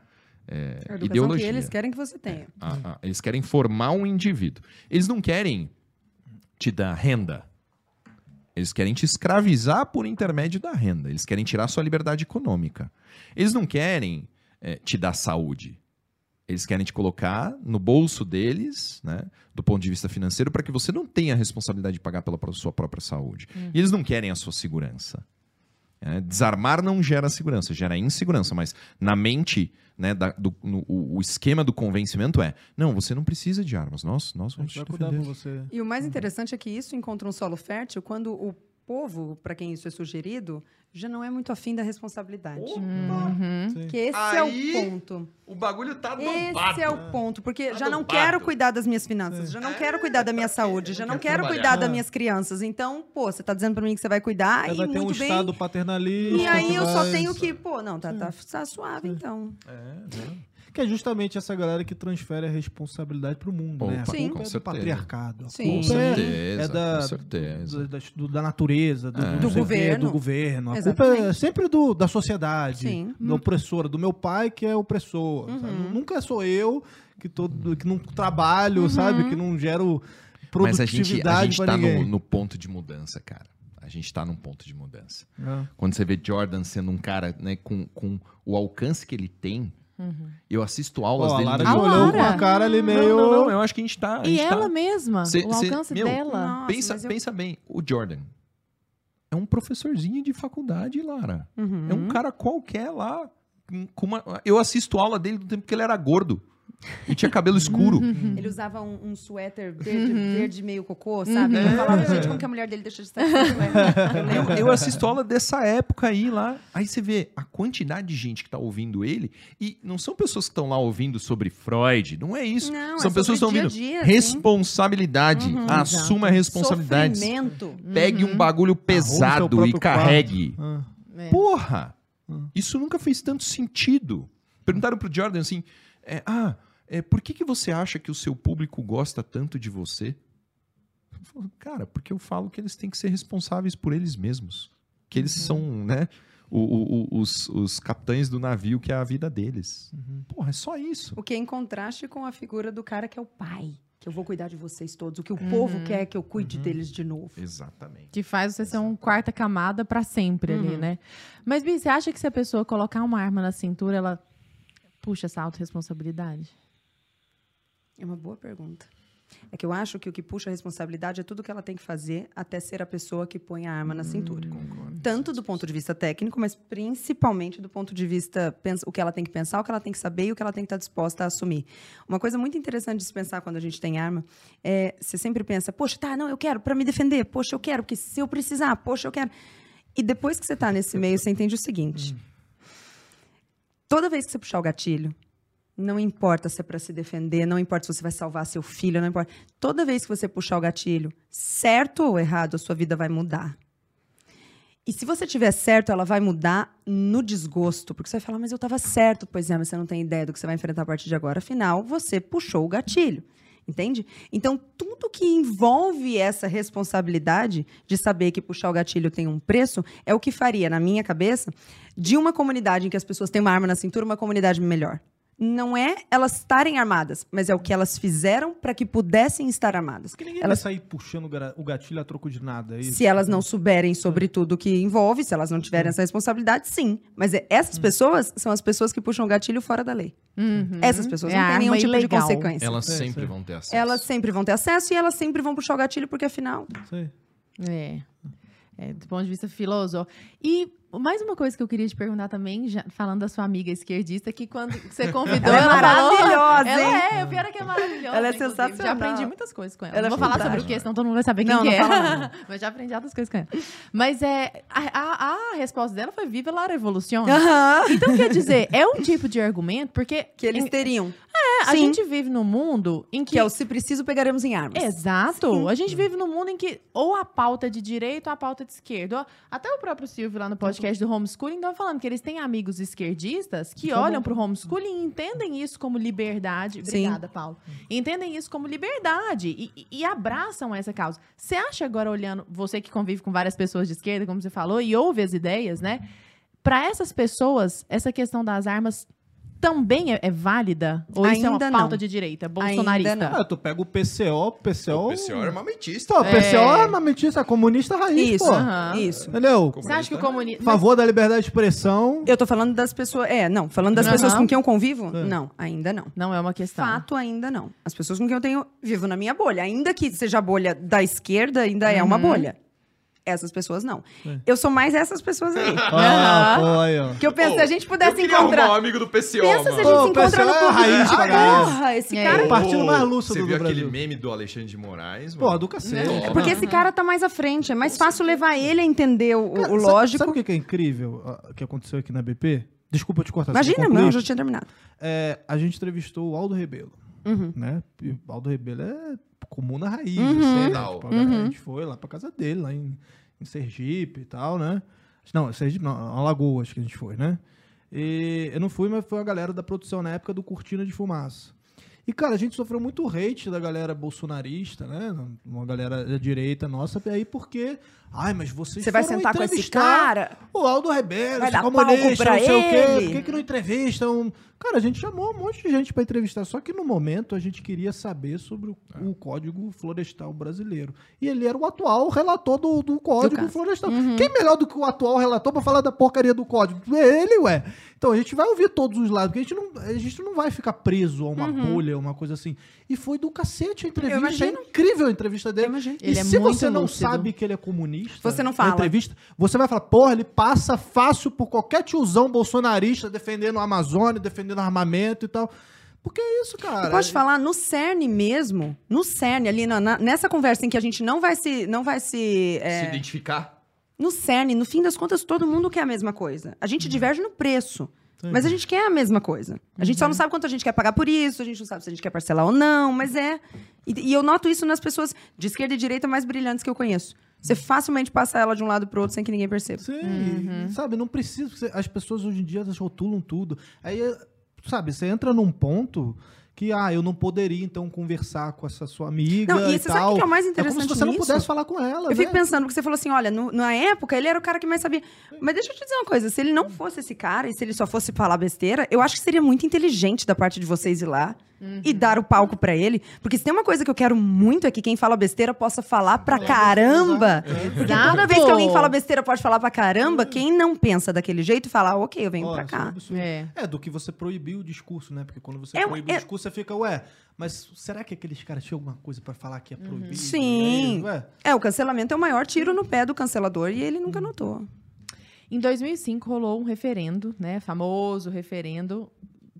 [SPEAKER 3] é,
[SPEAKER 4] A educação
[SPEAKER 3] ideologia.
[SPEAKER 4] que eles querem que você tenha.
[SPEAKER 3] Ah, ah, eles querem formar um indivíduo. Eles não querem te dar renda. Eles querem te escravizar por intermédio da renda. Eles querem tirar sua liberdade econômica. Eles não querem eh, te dar saúde. Eles querem te colocar no bolso deles, né, do ponto de vista financeiro, para que você não tenha a responsabilidade de pagar pela sua própria saúde. E eles não querem a sua segurança. É, desarmar não gera segurança, gera insegurança, mas na mente, né, da- do- no- o, o esquema do convencimento é: não, você não precisa de armas, nós, nós vamos te defender.
[SPEAKER 4] E o mais interessante é que isso encontra um solo fértil quando o povo, para quem isso é sugerido, já não é muito afim da responsabilidade.
[SPEAKER 2] Uhum.
[SPEAKER 4] Que esse
[SPEAKER 3] Aí,
[SPEAKER 4] é o ponto.
[SPEAKER 3] O bagulho tá
[SPEAKER 4] Esse é o ponto, porque
[SPEAKER 3] Tá
[SPEAKER 4] já não
[SPEAKER 3] dopado.
[SPEAKER 4] quero cuidar das minhas finanças, já não quero cuidar da minha saúde, já não quero cuidar das minhas crianças. Então, pô, você tá dizendo pra mim que você vai cuidar
[SPEAKER 1] Aí
[SPEAKER 4] e
[SPEAKER 1] vai ter um
[SPEAKER 4] muito bem.
[SPEAKER 1] estado paternalista.
[SPEAKER 4] E aí eu só tenho que, pô, não, tá, tá, tá suave então.
[SPEAKER 1] Que é justamente essa galera que transfere a responsabilidade pro mundo, né? A
[SPEAKER 3] Opa,
[SPEAKER 4] Sim.
[SPEAKER 1] culpa
[SPEAKER 3] com
[SPEAKER 1] é do patriarcado. A
[SPEAKER 4] Sim.
[SPEAKER 3] Com
[SPEAKER 1] culpa é-
[SPEAKER 3] certeza,
[SPEAKER 1] é da,
[SPEAKER 3] com certeza.
[SPEAKER 1] do- da, do- da natureza, do,
[SPEAKER 3] É.
[SPEAKER 4] Do
[SPEAKER 1] o quê,
[SPEAKER 4] governo.
[SPEAKER 1] do governo. A
[SPEAKER 4] Exatamente.
[SPEAKER 1] culpa é sempre do, da sociedade,
[SPEAKER 4] Sim.
[SPEAKER 1] da opressora, do meu pai que é opressor. sabe?
[SPEAKER 4] Uhum.
[SPEAKER 1] Nunca sou eu que, tô, que não trabalho, sabe? Que não gero
[SPEAKER 3] Mas a gente,
[SPEAKER 1] produtividade
[SPEAKER 3] a gente tá no, no ponto de mudança, cara. A gente tá num ponto de mudança.
[SPEAKER 1] É.
[SPEAKER 3] Quando você vê Jordan sendo um cara né, com, com o alcance que ele tem, eu assisto aulas
[SPEAKER 1] a
[SPEAKER 3] dele
[SPEAKER 1] Lara
[SPEAKER 3] no
[SPEAKER 1] já
[SPEAKER 2] A
[SPEAKER 1] olhou com
[SPEAKER 2] Lara?
[SPEAKER 1] a cara ali meio...
[SPEAKER 3] Não, não, não, eu acho que a gente tá. a
[SPEAKER 2] E
[SPEAKER 3] gente tá-
[SPEAKER 2] ela mesma,
[SPEAKER 3] Cê-
[SPEAKER 2] o
[SPEAKER 3] cê-
[SPEAKER 2] alcance
[SPEAKER 3] meu,
[SPEAKER 2] dela.
[SPEAKER 4] Nossa,
[SPEAKER 3] pensa,
[SPEAKER 4] eu-
[SPEAKER 3] pensa bem, o Jordan é um professorzinho de faculdade, Lara.
[SPEAKER 4] Uhum.
[SPEAKER 3] É um cara qualquer lá. com uma- Eu assisto aula dele do tempo que ele era gordo. E tinha cabelo escuro.
[SPEAKER 4] Ele usava um, um suéter verde, verde meio cocô, sabe? Eu falava, gente, como que a mulher dele deixou de estar com esse suéter? Eu.
[SPEAKER 3] Eu, assisto aula dessa época aí lá. Aí você vê a quantidade de gente que tá ouvindo ele. E não são pessoas que estão lá ouvindo sobre Freud. Não é isso.
[SPEAKER 4] Não,
[SPEAKER 3] são
[SPEAKER 4] é
[SPEAKER 3] pessoas que estão ouvindo.
[SPEAKER 4] dia
[SPEAKER 3] responsabilidade. Assuma a responsabilidade.
[SPEAKER 4] Sofrimento.
[SPEAKER 3] Pegue um bagulho pesado e carregue.
[SPEAKER 1] Ah.
[SPEAKER 2] É.
[SPEAKER 3] Porra! Isso nunca fez tanto sentido. Perguntaram pro Jordan assim: é, ah, é, por que, que você acha que o seu público gosta tanto de você? Ele falou, Cara, porque eu falo que eles têm que ser responsáveis por eles mesmos. Que eles são, né? o- o- o- os, os capitães do navio, que é a vida deles. Porra, é só isso.
[SPEAKER 4] O que é em contraste com a figura do cara que é o pai. Que eu vou cuidar de vocês todos. O que o povo quer é que eu cuide deles de novo.
[SPEAKER 3] Exatamente.
[SPEAKER 2] Que faz você ser um quarta camada pra sempre ali,
[SPEAKER 4] Uhum.
[SPEAKER 2] né? Mas, Bi, você acha que se a pessoa colocar uma arma na cintura, ela puxa essa autorresponsabilidade?
[SPEAKER 4] É uma boa pergunta. É que eu acho que o que puxa a responsabilidade é tudo que ela tem que fazer até ser a pessoa que põe a arma na cintura. Tanto do ponto de vista técnico, mas principalmente do ponto de vista o que ela tem que pensar, o que ela tem que saber e o que ela tem que estar disposta a assumir. Uma coisa muito interessante de se pensar quando a gente tem arma é você sempre pensa, poxa, tá, não, eu quero para me defender, poxa, eu quero, porque se eu precisar, poxa, eu quero. E depois que você está nesse meio, você entende o seguinte: toda vez que você puxar o gatilho, não importa se é para se defender, não importa se você vai salvar seu filho, não importa. Toda vez que você puxar o gatilho, certo ou errado, a sua vida vai mudar. E se você tiver certo, ela vai mudar no desgosto, porque você vai falar, mas eu estava certo. Pois é, mas você não tem ideia do que você vai enfrentar a partir de agora. Afinal, você puxou o gatilho. Entende? Então, tudo que envolve essa responsabilidade de saber que puxar o gatilho tem um preço é o que faria, na minha cabeça, de uma comunidade em que as pessoas têm uma arma na cintura, uma comunidade melhor. Não é elas estarem armadas, mas é o que elas fizeram para que pudessem estar armadas.
[SPEAKER 1] Porque ninguém
[SPEAKER 4] Elas-
[SPEAKER 1] vai sair puxando o o gatilho a troco de nada. É isso?
[SPEAKER 4] Se elas não souberem sobre tudo que envolve, se elas não tiverem essa responsabilidade, sim. Mas é- essas pessoas são as pessoas que puxam o gatilho fora da lei. Essas pessoas
[SPEAKER 2] É
[SPEAKER 4] não têm nenhum tipo de consequência.
[SPEAKER 3] Elas
[SPEAKER 1] É,
[SPEAKER 3] sempre vão ter acesso.
[SPEAKER 4] Elas sempre vão ter acesso e elas sempre vão puxar o gatilho, porque afinal.
[SPEAKER 1] Sei.
[SPEAKER 2] É. É, do ponto de vista filosófico. E mais uma coisa que eu queria te perguntar também, já- falando da sua amiga esquerdista, que quando *laughs* você convidou,
[SPEAKER 4] Ela é
[SPEAKER 2] ela, falou-
[SPEAKER 4] maravilhosa,
[SPEAKER 2] Ela
[SPEAKER 4] hein?
[SPEAKER 2] é, eu pior é que é maravilhosa.
[SPEAKER 4] Ela é
[SPEAKER 2] inclusive.
[SPEAKER 4] sensacional.
[SPEAKER 2] Já aprendi muitas coisas com ela.
[SPEAKER 4] Ela é
[SPEAKER 2] não vou falar sobre o que, senão todo mundo vai saber quem
[SPEAKER 4] Não,
[SPEAKER 2] que
[SPEAKER 4] não
[SPEAKER 2] é.
[SPEAKER 4] fala. *laughs*
[SPEAKER 2] Mas já aprendi outras coisas com ela. Mas é, a, a- a resposta dela foi viva la revolução.
[SPEAKER 4] Aham.
[SPEAKER 2] Então, quer dizer, é um tipo de argumento, porque *laughs*
[SPEAKER 4] Que eles teriam.
[SPEAKER 2] é, a
[SPEAKER 4] Sim.
[SPEAKER 2] gente vive num mundo em que...
[SPEAKER 4] Que é o se preciso, pegaremos em armas.
[SPEAKER 2] Exato.
[SPEAKER 4] Sim.
[SPEAKER 2] A gente vive num mundo em que ou a pauta é de direita ou a pauta é de esquerda. Até o próprio Silvio lá no podcast do homeschooling estava falando que eles têm amigos esquerdistas que
[SPEAKER 1] Tá
[SPEAKER 2] olham para o homeschooling e entendem isso como liberdade.
[SPEAKER 4] Sim.
[SPEAKER 2] Obrigada, Paulo. Entendem isso como liberdade e- e abraçam essa causa. Você acha agora olhando, você que convive com várias pessoas de esquerda, como você falou, e ouve as ideias, né? Para essas pessoas, essa questão das armas também é, é válida? Ou isso é uma
[SPEAKER 4] Ainda
[SPEAKER 2] pauta
[SPEAKER 4] não.
[SPEAKER 2] de direita, bolsonarista?
[SPEAKER 4] não.
[SPEAKER 1] Ah, tu pega o PCO, PCO...
[SPEAKER 3] armamentista.
[SPEAKER 1] Pô, o PCO é
[SPEAKER 2] É.
[SPEAKER 1] armamentista, comunista raiz,
[SPEAKER 4] Isso,
[SPEAKER 1] pô.
[SPEAKER 2] Aham.
[SPEAKER 4] isso.
[SPEAKER 1] Entendeu?
[SPEAKER 2] Você acha que o
[SPEAKER 1] A
[SPEAKER 2] comunismo...
[SPEAKER 1] favor da liberdade de expressão.
[SPEAKER 4] Eu tô falando das pessoas. É, não. Falando das
[SPEAKER 2] Aham.
[SPEAKER 4] pessoas com quem eu convivo?
[SPEAKER 1] É.
[SPEAKER 4] Não, ainda não.
[SPEAKER 2] Não é uma questão.
[SPEAKER 4] Fato, ainda não. As pessoas com quem eu tenho. Vivo na minha bolha. Ainda que seja a bolha da esquerda, ainda é uma bolha. Essas pessoas não.
[SPEAKER 1] É.
[SPEAKER 4] Eu sou mais essas pessoas aí. *laughs*
[SPEAKER 1] Ah, pô, aí, ó.
[SPEAKER 4] Que eu penso, se a gente pudesse
[SPEAKER 3] eu
[SPEAKER 4] encontrar.
[SPEAKER 3] arrumar um amigo do PCO,
[SPEAKER 4] Pensa se a
[SPEAKER 3] mano.
[SPEAKER 4] gente
[SPEAKER 1] Pô,
[SPEAKER 4] se
[SPEAKER 1] o
[SPEAKER 4] encontra no
[SPEAKER 1] PCO é
[SPEAKER 4] clube.
[SPEAKER 1] raiz
[SPEAKER 4] Ah, porra, esse
[SPEAKER 2] É.
[SPEAKER 4] cara.
[SPEAKER 1] O partido mais lúcido
[SPEAKER 3] Você
[SPEAKER 1] do
[SPEAKER 3] viu aquele
[SPEAKER 1] Brasil.
[SPEAKER 3] meme do Alexandre de Moraes, mano?
[SPEAKER 1] Pô, do cacete.
[SPEAKER 3] É
[SPEAKER 4] Porque esse cara tá mais à frente. É mais fácil levar ele a entender o, o
[SPEAKER 1] Cara, sabe-
[SPEAKER 4] lógico.
[SPEAKER 1] Sabe o que que é incrível que aconteceu aqui na BP? Desculpa te cortar.
[SPEAKER 4] Imagina, não, eu já tinha terminado.
[SPEAKER 1] É, a gente entrevistou o Aldo Rebelo,
[SPEAKER 4] Uhum.
[SPEAKER 1] né? E o Aldo Rebelo é comuna raiz,
[SPEAKER 4] Uhum.
[SPEAKER 1] assim, né?
[SPEAKER 3] Total.
[SPEAKER 1] Tipo, a galera- A gente foi lá pra casa dele, lá em, em Sergipe e tal, né? Não, Sergipe não, Alagoas que a gente foi, né? E eu não fui, mas foi a galera da produção na época do Cortina de Fumaça. E, cara, a gente sofreu muito hate da galera bolsonarista, né? Uma galera da direita nossa, aí porque... Ai, mas vocês
[SPEAKER 4] Você vai sentar com esse cara?
[SPEAKER 1] o Aldo Rebelo,
[SPEAKER 4] Vai dar
[SPEAKER 1] comunista,
[SPEAKER 4] palco pra
[SPEAKER 1] não sei o quê.
[SPEAKER 4] ele.
[SPEAKER 1] Por que, que não entrevistam? Cara, a gente chamou um monte de gente pra entrevistar, só que no momento a gente queria saber sobre o,
[SPEAKER 4] É.
[SPEAKER 1] o Código Florestal Brasileiro. E ele era o atual relator do, do Código
[SPEAKER 4] caso.
[SPEAKER 1] Florestal.
[SPEAKER 4] Uhum.
[SPEAKER 1] Quem melhor do que o atual relator pra falar da porcaria do Código? É ele, ué. Então a gente vai ouvir todos os lados, porque a gente não, a gente não vai ficar preso a uma bolha, uma coisa assim. E foi do cacete a entrevista. É incrível a entrevista dele. E
[SPEAKER 2] Ele é
[SPEAKER 1] se
[SPEAKER 2] muito
[SPEAKER 1] você não
[SPEAKER 2] lúcido.
[SPEAKER 1] sabe que ele é comunista,
[SPEAKER 4] Você não
[SPEAKER 1] na
[SPEAKER 4] fala.
[SPEAKER 1] entrevista, você vai falar, porra, ele passa fácil por qualquer tiozão bolsonarista defendendo a Amazônia, defendendo armamento e tal. Porque é isso, cara.
[SPEAKER 4] Eu posso te falar, no CERN mesmo, no CERN, ali na- na- nessa conversa em que a gente não vai se. Não vai se, é,
[SPEAKER 3] Se identificar.
[SPEAKER 4] no CERN, no fim das contas, todo mundo quer a mesma coisa. A gente diverge no preço. Mas a gente quer a mesma coisa. A gente só não sabe quanto a gente quer pagar por isso, a gente não sabe se a gente quer parcelar ou não, mas é. E, e eu noto isso nas pessoas de esquerda e direita mais brilhantes que eu conheço. Você facilmente passa ela de um lado pro outro sem que ninguém perceba.
[SPEAKER 1] Sim,
[SPEAKER 2] Uhum.
[SPEAKER 1] sabe, não precisa. As pessoas hoje em dia elas rotulam tudo. Aí, sabe, você entra num ponto que, ah, eu não poderia então conversar com essa sua amiga.
[SPEAKER 4] Não, e
[SPEAKER 1] e
[SPEAKER 4] você sabe o
[SPEAKER 1] tal.
[SPEAKER 4] que é o mais
[SPEAKER 1] É como se
[SPEAKER 4] interessante
[SPEAKER 1] você não
[SPEAKER 4] nisso?
[SPEAKER 1] pudesse falar com ela.
[SPEAKER 4] Eu fico
[SPEAKER 1] né?
[SPEAKER 4] pensando, porque você falou assim, olha, no- na época ele era o cara que mais sabia. Mas deixa eu te dizer uma coisa, se ele não fosse esse cara, e se ele só fosse falar besteira, eu acho que seria muito inteligente da parte de vocês ir lá e dar o palco pra ele. Porque se tem uma coisa que eu quero muito é que quem fala besteira possa falar pra caramba. Porque toda vez que alguém fala besteira pode falar pra caramba, quem não pensa daquele jeito fala, ok, eu venho
[SPEAKER 1] Ó,
[SPEAKER 4] pra
[SPEAKER 1] isso é
[SPEAKER 4] cá.
[SPEAKER 1] absurdo.
[SPEAKER 2] É.
[SPEAKER 1] É, do que você proibir o discurso, né? Porque quando você
[SPEAKER 4] É
[SPEAKER 1] proíbe
[SPEAKER 4] é-
[SPEAKER 1] o discurso, você fica, ué, mas será que aqueles caras tinham alguma coisa pra falar que é proibido?
[SPEAKER 4] Sim.
[SPEAKER 1] E aí, ué,
[SPEAKER 4] É, o cancelamento é o maior tiro no pé do cancelador e ele nunca notou.
[SPEAKER 2] Em 2005 rolou um referendo, né, famoso referendo,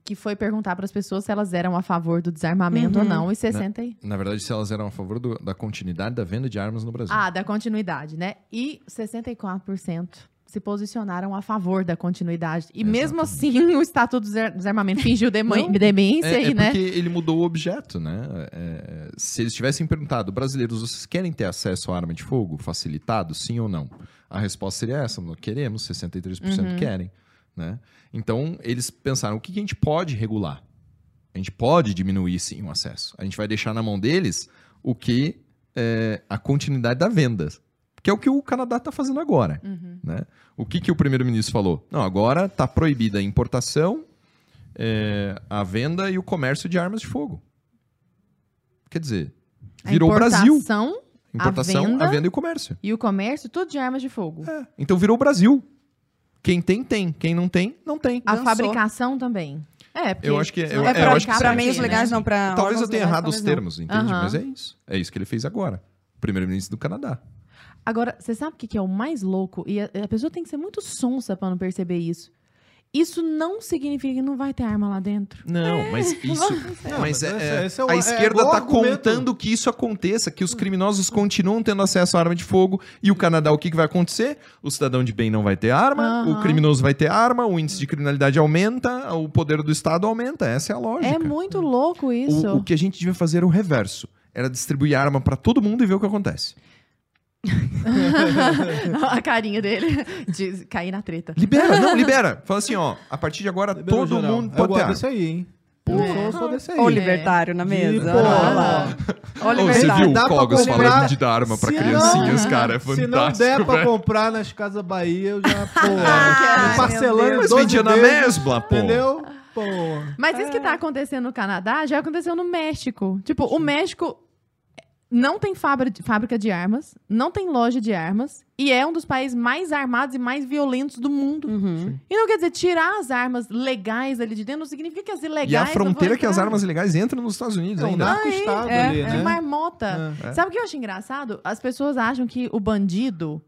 [SPEAKER 2] que foi perguntar para as pessoas se elas eram a favor do desarmamento ou não, e 60 e...
[SPEAKER 3] Na verdade, se elas eram a favor do- da continuidade da venda de armas no Brasil.
[SPEAKER 2] Ah, da continuidade, né? E 64% se posicionaram a favor da continuidade. E mesmo assim, *laughs* o Estatuto do Desar- Desarmamento fingiu demência
[SPEAKER 3] É,
[SPEAKER 2] aí,
[SPEAKER 3] é
[SPEAKER 2] né?
[SPEAKER 3] porque ele mudou o objeto, né? É, se eles tivessem perguntado, brasileiros, vocês querem ter acesso à arma de fogo facilitado, sim ou não? A resposta seria essa, nós queremos, 63%
[SPEAKER 2] Uhum.
[SPEAKER 3] querem, né? Então, eles pensaram, o que que a gente pode regular? A gente pode diminuir, sim, o acesso. A gente vai deixar na mão deles o que é a continuidade da venda, que é o que o Canadá está fazendo agora,
[SPEAKER 2] Uhum.
[SPEAKER 3] né? O que, que o primeiro-ministro falou? Não, agora está proibida a importação, é, a venda e o comércio de armas de fogo. Quer dizer, virou o Brasil.
[SPEAKER 2] importação,
[SPEAKER 3] Importação,
[SPEAKER 2] a venda-
[SPEAKER 3] a venda e o comércio.
[SPEAKER 2] e o comércio, tudo de armas de fogo.
[SPEAKER 3] É, Então virou o Brasil. Quem tem, tem. Quem não tem, não tem.
[SPEAKER 2] A
[SPEAKER 4] Dançou.
[SPEAKER 2] fabricação também. É, porque
[SPEAKER 3] Eu acho que- eu- é, eu acho que
[SPEAKER 2] pra
[SPEAKER 3] sim.
[SPEAKER 2] quê,
[SPEAKER 4] meios
[SPEAKER 2] né?
[SPEAKER 4] legais, não pra.
[SPEAKER 3] Talvez eu tenha
[SPEAKER 4] legais,
[SPEAKER 3] errado os
[SPEAKER 4] não.
[SPEAKER 3] termos, entende? Mas é isso. É isso que ele fez agora. O primeiro-ministro do Canadá.
[SPEAKER 2] Agora, você sabe o que que é o mais louco? E a, a pessoa tem que ser muito sonsa pra não perceber isso. Isso não significa que não vai ter arma lá dentro.
[SPEAKER 3] Não, mas isso.
[SPEAKER 1] Não,
[SPEAKER 3] mas é, é-
[SPEAKER 1] é
[SPEAKER 3] a
[SPEAKER 1] é
[SPEAKER 3] esquerda está contando que isso aconteça, que os criminosos continuam tendo acesso à arma de fogo. E o Canadá, o que, que vai acontecer? O cidadão de bem não vai ter arma,
[SPEAKER 2] Aham.
[SPEAKER 3] o criminoso vai ter arma, o índice de criminalidade aumenta, o poder do Estado aumenta. Essa é a lógica.
[SPEAKER 2] É muito louco isso.
[SPEAKER 3] O, o que a gente devia fazer era o reverso. Era distribuir arma para todo mundo e ver o que acontece. *laughs*
[SPEAKER 2] a carinha dele de cair na treta.
[SPEAKER 3] Libera, não, libera. Fala assim, ó, a partir de agora
[SPEAKER 1] liberou
[SPEAKER 3] todo
[SPEAKER 1] geral.
[SPEAKER 3] mundo pode ter
[SPEAKER 1] desse aí, hein? Eu
[SPEAKER 2] É.
[SPEAKER 1] sou, desse aí.
[SPEAKER 4] Libertário na mesa.
[SPEAKER 1] boa.
[SPEAKER 4] Olha
[SPEAKER 3] você
[SPEAKER 4] libertário.
[SPEAKER 3] viu o Cogos
[SPEAKER 1] comprar-
[SPEAKER 3] falando de dar arma pra
[SPEAKER 1] Se
[SPEAKER 3] criancinhas,
[SPEAKER 1] não-
[SPEAKER 3] cara? É
[SPEAKER 1] Se não
[SPEAKER 3] fantástico,
[SPEAKER 1] der pra comprar nas Casas Bahia, eu já, *laughs* pô, me parcelando
[SPEAKER 3] Mas
[SPEAKER 1] 12
[SPEAKER 3] vendia na mesma, pô.
[SPEAKER 1] Entendeu? Pô.
[SPEAKER 2] Mas isso que tá acontecendo no Canadá já aconteceu no México. Tipo, o México não tem fábrica de, de armas, não tem loja de armas e é um dos países mais armados e mais violentos do mundo.
[SPEAKER 4] Uhum.
[SPEAKER 2] E não quer dizer, tirar as armas legais ali de dentro não significa que as ilegais.
[SPEAKER 3] E a fronteira que as armas ilegais entram nos Estados Unidos
[SPEAKER 1] É um
[SPEAKER 3] ainda.
[SPEAKER 1] narco-estado
[SPEAKER 4] é,
[SPEAKER 1] ali,
[SPEAKER 2] De
[SPEAKER 1] né?
[SPEAKER 2] marmota.
[SPEAKER 1] É.
[SPEAKER 2] Sabe o que eu acho engraçado? As pessoas acham que o bandido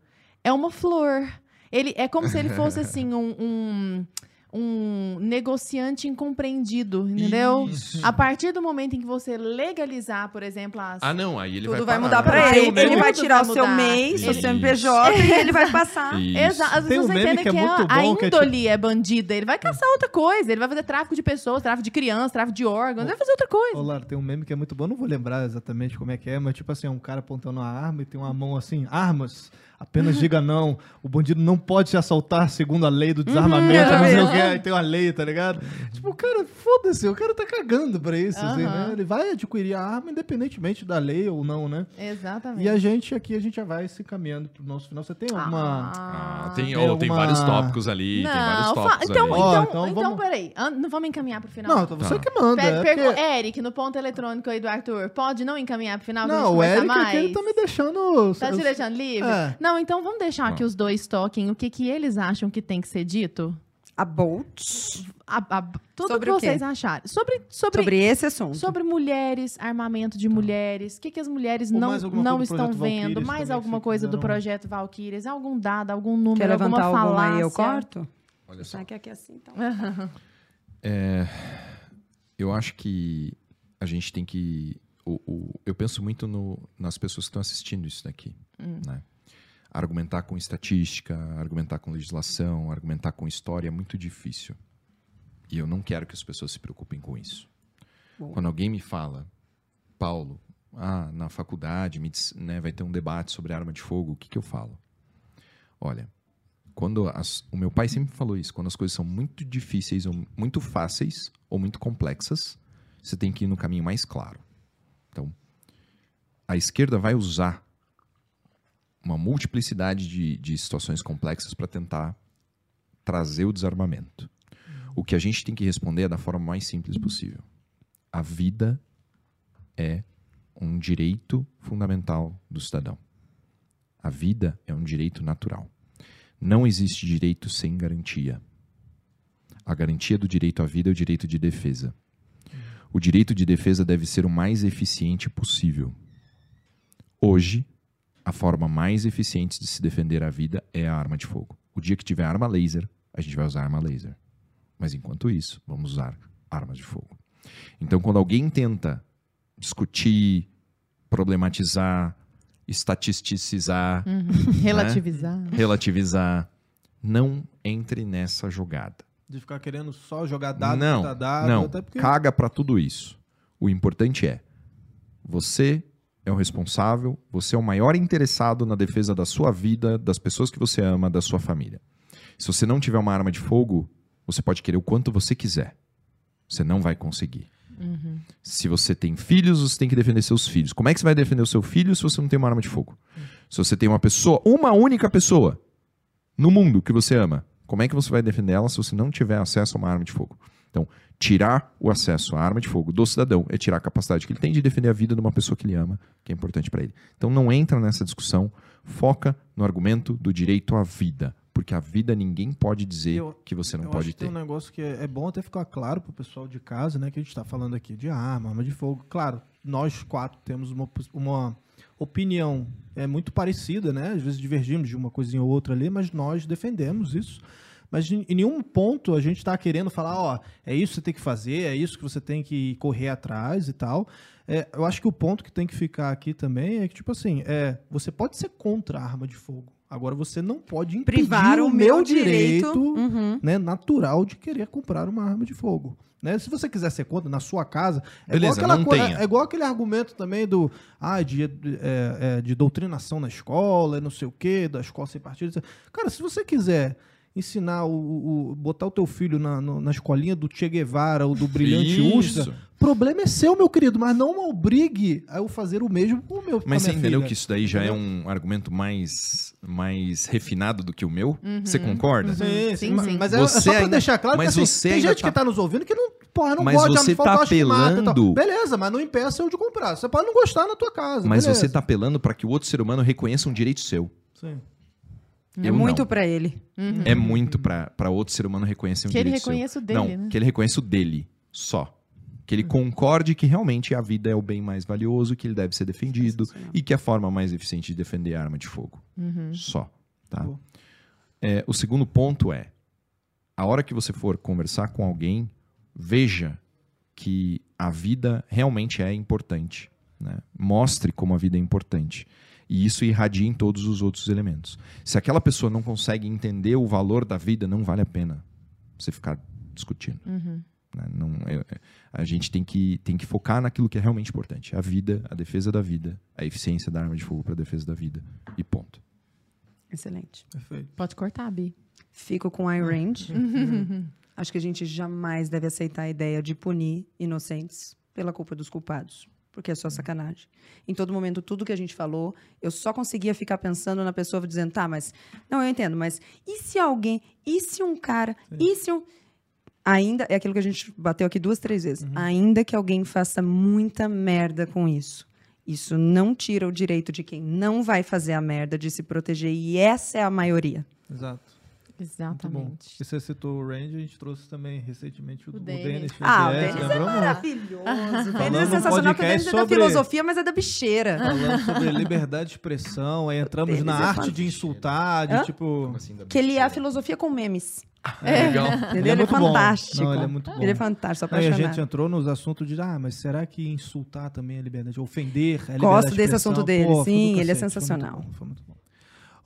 [SPEAKER 2] é uma flor. Ele é como se ele fosse assim um, um, um negociante incompreendido, entendeu?
[SPEAKER 3] Isso.
[SPEAKER 2] A partir do momento em que você legalizar, por exemplo, as
[SPEAKER 3] Ah, não, aí ele
[SPEAKER 4] Tudo
[SPEAKER 3] vai
[SPEAKER 4] vai mudar pra
[SPEAKER 2] Vai,
[SPEAKER 4] ele. Ele
[SPEAKER 2] tudo
[SPEAKER 4] vai
[SPEAKER 2] vai
[SPEAKER 4] tirar o seu. MEI, seu
[SPEAKER 3] Isso.
[SPEAKER 4] CNPJ *laughs* e ele vai passar.
[SPEAKER 3] Isso.
[SPEAKER 2] Exato. Às vezes
[SPEAKER 1] um
[SPEAKER 2] você entende
[SPEAKER 1] que é
[SPEAKER 2] que, a, a
[SPEAKER 1] bom, que é
[SPEAKER 2] índole é bandida. Ele vai caçar outra coisa. Ele vai fazer tráfico de pessoas, tráfico de crianças, tráfico de órgãos. Ele vai fazer outra coisa.
[SPEAKER 1] Lara, tem um meme que é muito bom, não vou lembrar exatamente como é que é, mas tipo assim, é um cara apontando uma arma e tem uma mão assim, armas, apenas diga não, o bandido não pode se assaltar segundo a lei do desarmamento,
[SPEAKER 4] é
[SPEAKER 1] não sei o que, aí tem uma lei, tá ligado? Tipo, o cara, foda-se, o cara tá cagando pra isso, assim,
[SPEAKER 2] Aham.
[SPEAKER 1] né? Ele vai adquirir a arma independentemente da lei ou não, né?
[SPEAKER 2] Exatamente.
[SPEAKER 1] E a gente aqui, a gente já vai se caminhando pro nosso final. Você tem alguma...
[SPEAKER 3] Ah, tem,
[SPEAKER 1] Tem
[SPEAKER 3] ó, tem
[SPEAKER 1] alguma-
[SPEAKER 3] vários tópicos ali, tem vários
[SPEAKER 2] Não, fa-
[SPEAKER 3] tópicos
[SPEAKER 2] então,
[SPEAKER 3] ali.
[SPEAKER 2] Então,
[SPEAKER 1] então
[SPEAKER 2] então,
[SPEAKER 1] vamos-
[SPEAKER 2] peraí. An- Não vamos encaminhar pro final.
[SPEAKER 1] Não, então você
[SPEAKER 3] Tá.
[SPEAKER 1] que manda.
[SPEAKER 2] Pe-
[SPEAKER 1] é porque-
[SPEAKER 2] Eric, no ponto eletrônico aí do Arthur, pode não encaminhar pro final?
[SPEAKER 1] Não, o Eric
[SPEAKER 2] mais?
[SPEAKER 1] aqui, ele tá me deixando...
[SPEAKER 2] Tá te deixando livre?
[SPEAKER 1] É.
[SPEAKER 2] Não, então vamos deixar que os dois toquem o que, que eles acham que tem que ser dito?
[SPEAKER 4] A Bolt.
[SPEAKER 2] A- a- tudo
[SPEAKER 4] Sobre
[SPEAKER 2] que vocês acharem. Sobre, sobre,
[SPEAKER 4] Sobre esse assunto.
[SPEAKER 2] sobre mulheres, armamento de mulheres, o que, que as mulheres
[SPEAKER 1] Ou
[SPEAKER 2] não,
[SPEAKER 1] alguma
[SPEAKER 2] não estão vendo,
[SPEAKER 1] Valkyries
[SPEAKER 2] mais
[SPEAKER 1] também,
[SPEAKER 2] alguma coisa do projeto Valkyries, algum dado, algum número,
[SPEAKER 4] Quer levantar
[SPEAKER 2] alguma
[SPEAKER 4] alguma,
[SPEAKER 2] falácia.
[SPEAKER 4] aí, eu corto?
[SPEAKER 3] Olha só.
[SPEAKER 4] Será que aqui é assim, então? *laughs*
[SPEAKER 3] É, Eu acho que a gente tem que. o- o- eu penso muito no- nas pessoas que estão assistindo isso daqui. né? Argumentar com estatística, argumentar com legislação, argumentar com história é muito difícil. E eu não quero que as pessoas se preocupem com isso.
[SPEAKER 4] Bom.
[SPEAKER 3] Quando alguém me fala, Paulo, ah, na faculdade me dis- né, vai ter um debate sobre arma de fogo, o que, que eu falo? Olha, quando as- o meu pai sempre falou isso, quando as coisas são muito difíceis, ou muito fáceis ou muito complexas, você tem que ir no caminho mais claro. Então, a esquerda vai usar uma multiplicidade de, de situações complexas para tentar trazer o desarmamento. O que a gente tem que responder é da forma mais simples possível. A vida é um direito fundamental do cidadão. A vida é um direito natural. Não existe direito sem garantia. A garantia do direito à vida é o direito de defesa. O direito de defesa deve ser o mais eficiente possível. Hoje, a forma mais eficiente de se defender a vida é a arma de fogo. O dia que tiver arma laser, a gente vai usar arma laser. Mas enquanto isso, vamos usar armas de fogo. Então, quando alguém tenta discutir, problematizar, estatisticizar, *laughs*
[SPEAKER 2] Relativizar.
[SPEAKER 3] relativizar, não entre nessa jogada.
[SPEAKER 1] De ficar querendo só jogar dado
[SPEAKER 3] não,
[SPEAKER 1] dado.
[SPEAKER 3] não,
[SPEAKER 1] Até porque...
[SPEAKER 3] caga pra tudo isso. O importante é, você é o responsável, você é o maior interessado na defesa da sua vida, das pessoas que você ama, da sua família. Se você não tiver uma arma de fogo, você pode querer o quanto você quiser. Você não vai conseguir. Se você tem filhos, você tem que defender seus filhos. Como é que você vai defender o seu filho se você não tem uma arma de fogo? Se você tem uma pessoa, uma única pessoa no mundo que você ama, como é que você vai defender ela se você não tiver acesso a uma arma de fogo? Então, tirar o acesso à arma de fogo do cidadão é tirar a capacidade que ele tem de defender a vida de uma pessoa que ele ama, que é importante para ele. Então, não entra nessa discussão, foca no argumento do direito à vida, porque a vida ninguém pode dizer
[SPEAKER 1] Eu-
[SPEAKER 3] que você não pode ter.
[SPEAKER 1] tem um negócio que é, é bom até ficar claro pro pessoal de casa, né? Que a gente tá falando aqui de arma, arma de fogo. Claro, nós quatro temos uma, uma opinião é muito parecida, né? Às vezes divergimos de uma coisinha ou outra ali, mas nós defendemos isso. Mas em, nenhum ponto a gente está querendo falar, ó, é isso que você tem que fazer, é isso que você tem que correr atrás e tal. É, eu acho que o ponto que tem que ficar aqui também é que, tipo assim, é, você pode ser contra a arma de fogo. Agora você não pode impedir
[SPEAKER 4] Privar o meu direito.
[SPEAKER 1] direito
[SPEAKER 4] Uhum.
[SPEAKER 1] né, natural de querer comprar uma arma de fogo. Né? Se você quiser ser contra na sua casa, é
[SPEAKER 3] Beleza,
[SPEAKER 1] igual aquela
[SPEAKER 3] tenha.
[SPEAKER 1] é igual aquele argumento também do ah, de, é, é, de doutrinação na escola, não sei o quê, da escola sem partido. Cara, se você quiser ensinar o, o- botar o teu filho na, no- na escolinha do Che Guevara ou do Brilhante. Ustra, problema é seu, meu querido, mas não me obrigue a eu fazer o mesmo com o meu
[SPEAKER 3] Mas você entendeu
[SPEAKER 1] filha.
[SPEAKER 3] que isso daí já é um argumento mais, mais refinado do que o meu? Você concorda?
[SPEAKER 1] Sim, sim,
[SPEAKER 2] Sim,
[SPEAKER 1] mas-
[SPEAKER 2] sim.
[SPEAKER 1] Mas é,
[SPEAKER 3] Você
[SPEAKER 1] é só pra
[SPEAKER 3] ainda-
[SPEAKER 1] deixar claro
[SPEAKER 3] mas
[SPEAKER 1] que assim,
[SPEAKER 3] você
[SPEAKER 1] tem gente
[SPEAKER 3] tá-
[SPEAKER 1] que tá nos ouvindo que não, porra, não
[SPEAKER 3] Mas
[SPEAKER 1] gosta de
[SPEAKER 3] você tá apelando-
[SPEAKER 1] Beleza, mas não impeça eu de comprar. Você pode não gostar na tua casa.
[SPEAKER 3] Mas
[SPEAKER 1] beleza.
[SPEAKER 3] você tá apelando para que o outro ser humano reconheça um direito seu.
[SPEAKER 1] Sim.
[SPEAKER 4] É
[SPEAKER 3] Eu
[SPEAKER 4] muito pra ele.
[SPEAKER 3] É muito para outro ser humano reconhecer um
[SPEAKER 2] Que ele
[SPEAKER 3] direito seu.
[SPEAKER 2] reconheça o dele,
[SPEAKER 3] Não,
[SPEAKER 2] né?
[SPEAKER 3] que ele reconheça o dele, só. Que ele concorde que realmente a vida é o bem mais valioso, que ele deve ser defendido e que é a forma mais eficiente de defender a arma de fogo.
[SPEAKER 2] Uhum.
[SPEAKER 3] Só. Tá? É, o segundo ponto é: a hora que você for conversar com alguém, veja que a vida realmente é importante. né? Mostre como a vida é importante. E isso irradia em todos os outros elementos. Se aquela pessoa não consegue entender o valor da vida, não vale a pena você ficar discutindo.
[SPEAKER 2] Uhum.
[SPEAKER 3] né? Não, é- é- a gente tem que, tem que focar naquilo que é realmente importante: a vida, a defesa da vida, a eficiência da arma de fogo para a defesa da vida. E ponto.
[SPEAKER 4] Excelente.
[SPEAKER 1] Perfeito.
[SPEAKER 2] Pode cortar, Bi.
[SPEAKER 4] Fico com iRange. *laughs* Acho que a gente jamais deve aceitar a ideia de punir inocentes pela culpa dos culpados. Porque é só sacanagem. Em todo momento, tudo que a gente falou, eu só conseguia ficar pensando na pessoa dizendo, tá, mas. Não, eu entendo, mas e se alguém. E se um cara. E se um. Ainda. É aquilo que a gente bateu aqui duas, três vezes. Ainda que alguém faça muita merda com isso. Isso não tira o direito de quem não vai fazer a merda de se proteger. E essa é a maioria.
[SPEAKER 1] Exato.
[SPEAKER 2] Exatamente.
[SPEAKER 1] E você citou o Range, a gente trouxe também recentemente o,
[SPEAKER 2] O
[SPEAKER 1] o
[SPEAKER 2] Denis.
[SPEAKER 1] Denis.
[SPEAKER 4] Ah, o Denis é
[SPEAKER 1] lembrou
[SPEAKER 4] maravilhoso. *laughs* O Denis
[SPEAKER 1] Falando
[SPEAKER 4] é sensacional, porque o Denis é da filosofia, mas é da bicheira.
[SPEAKER 1] Falando sobre *laughs* liberdade de expressão, aí entramos na
[SPEAKER 4] é
[SPEAKER 1] arte
[SPEAKER 4] fantástico.
[SPEAKER 1] de insultar, de
[SPEAKER 4] Hã?
[SPEAKER 1] tipo.
[SPEAKER 3] assim,
[SPEAKER 4] Que ele é a filosofia com memes.
[SPEAKER 3] É, legal.
[SPEAKER 4] Entendeu?
[SPEAKER 1] Ele
[SPEAKER 4] Ele
[SPEAKER 1] é
[SPEAKER 4] é,
[SPEAKER 1] muito bom.
[SPEAKER 4] fantástico.
[SPEAKER 1] Não, ele é muito bom.
[SPEAKER 4] Ele é fantástico, sou
[SPEAKER 1] Aí a gente entrou nos assuntos de, ah, mas será que insultar também é liberdade? Ofender é liberdade
[SPEAKER 4] Gosto
[SPEAKER 1] de
[SPEAKER 4] desse assunto dele,
[SPEAKER 1] Pô,
[SPEAKER 4] sim, ele é
[SPEAKER 1] cacete, foi muito
[SPEAKER 4] sensacional.
[SPEAKER 1] bom, foi muito bom.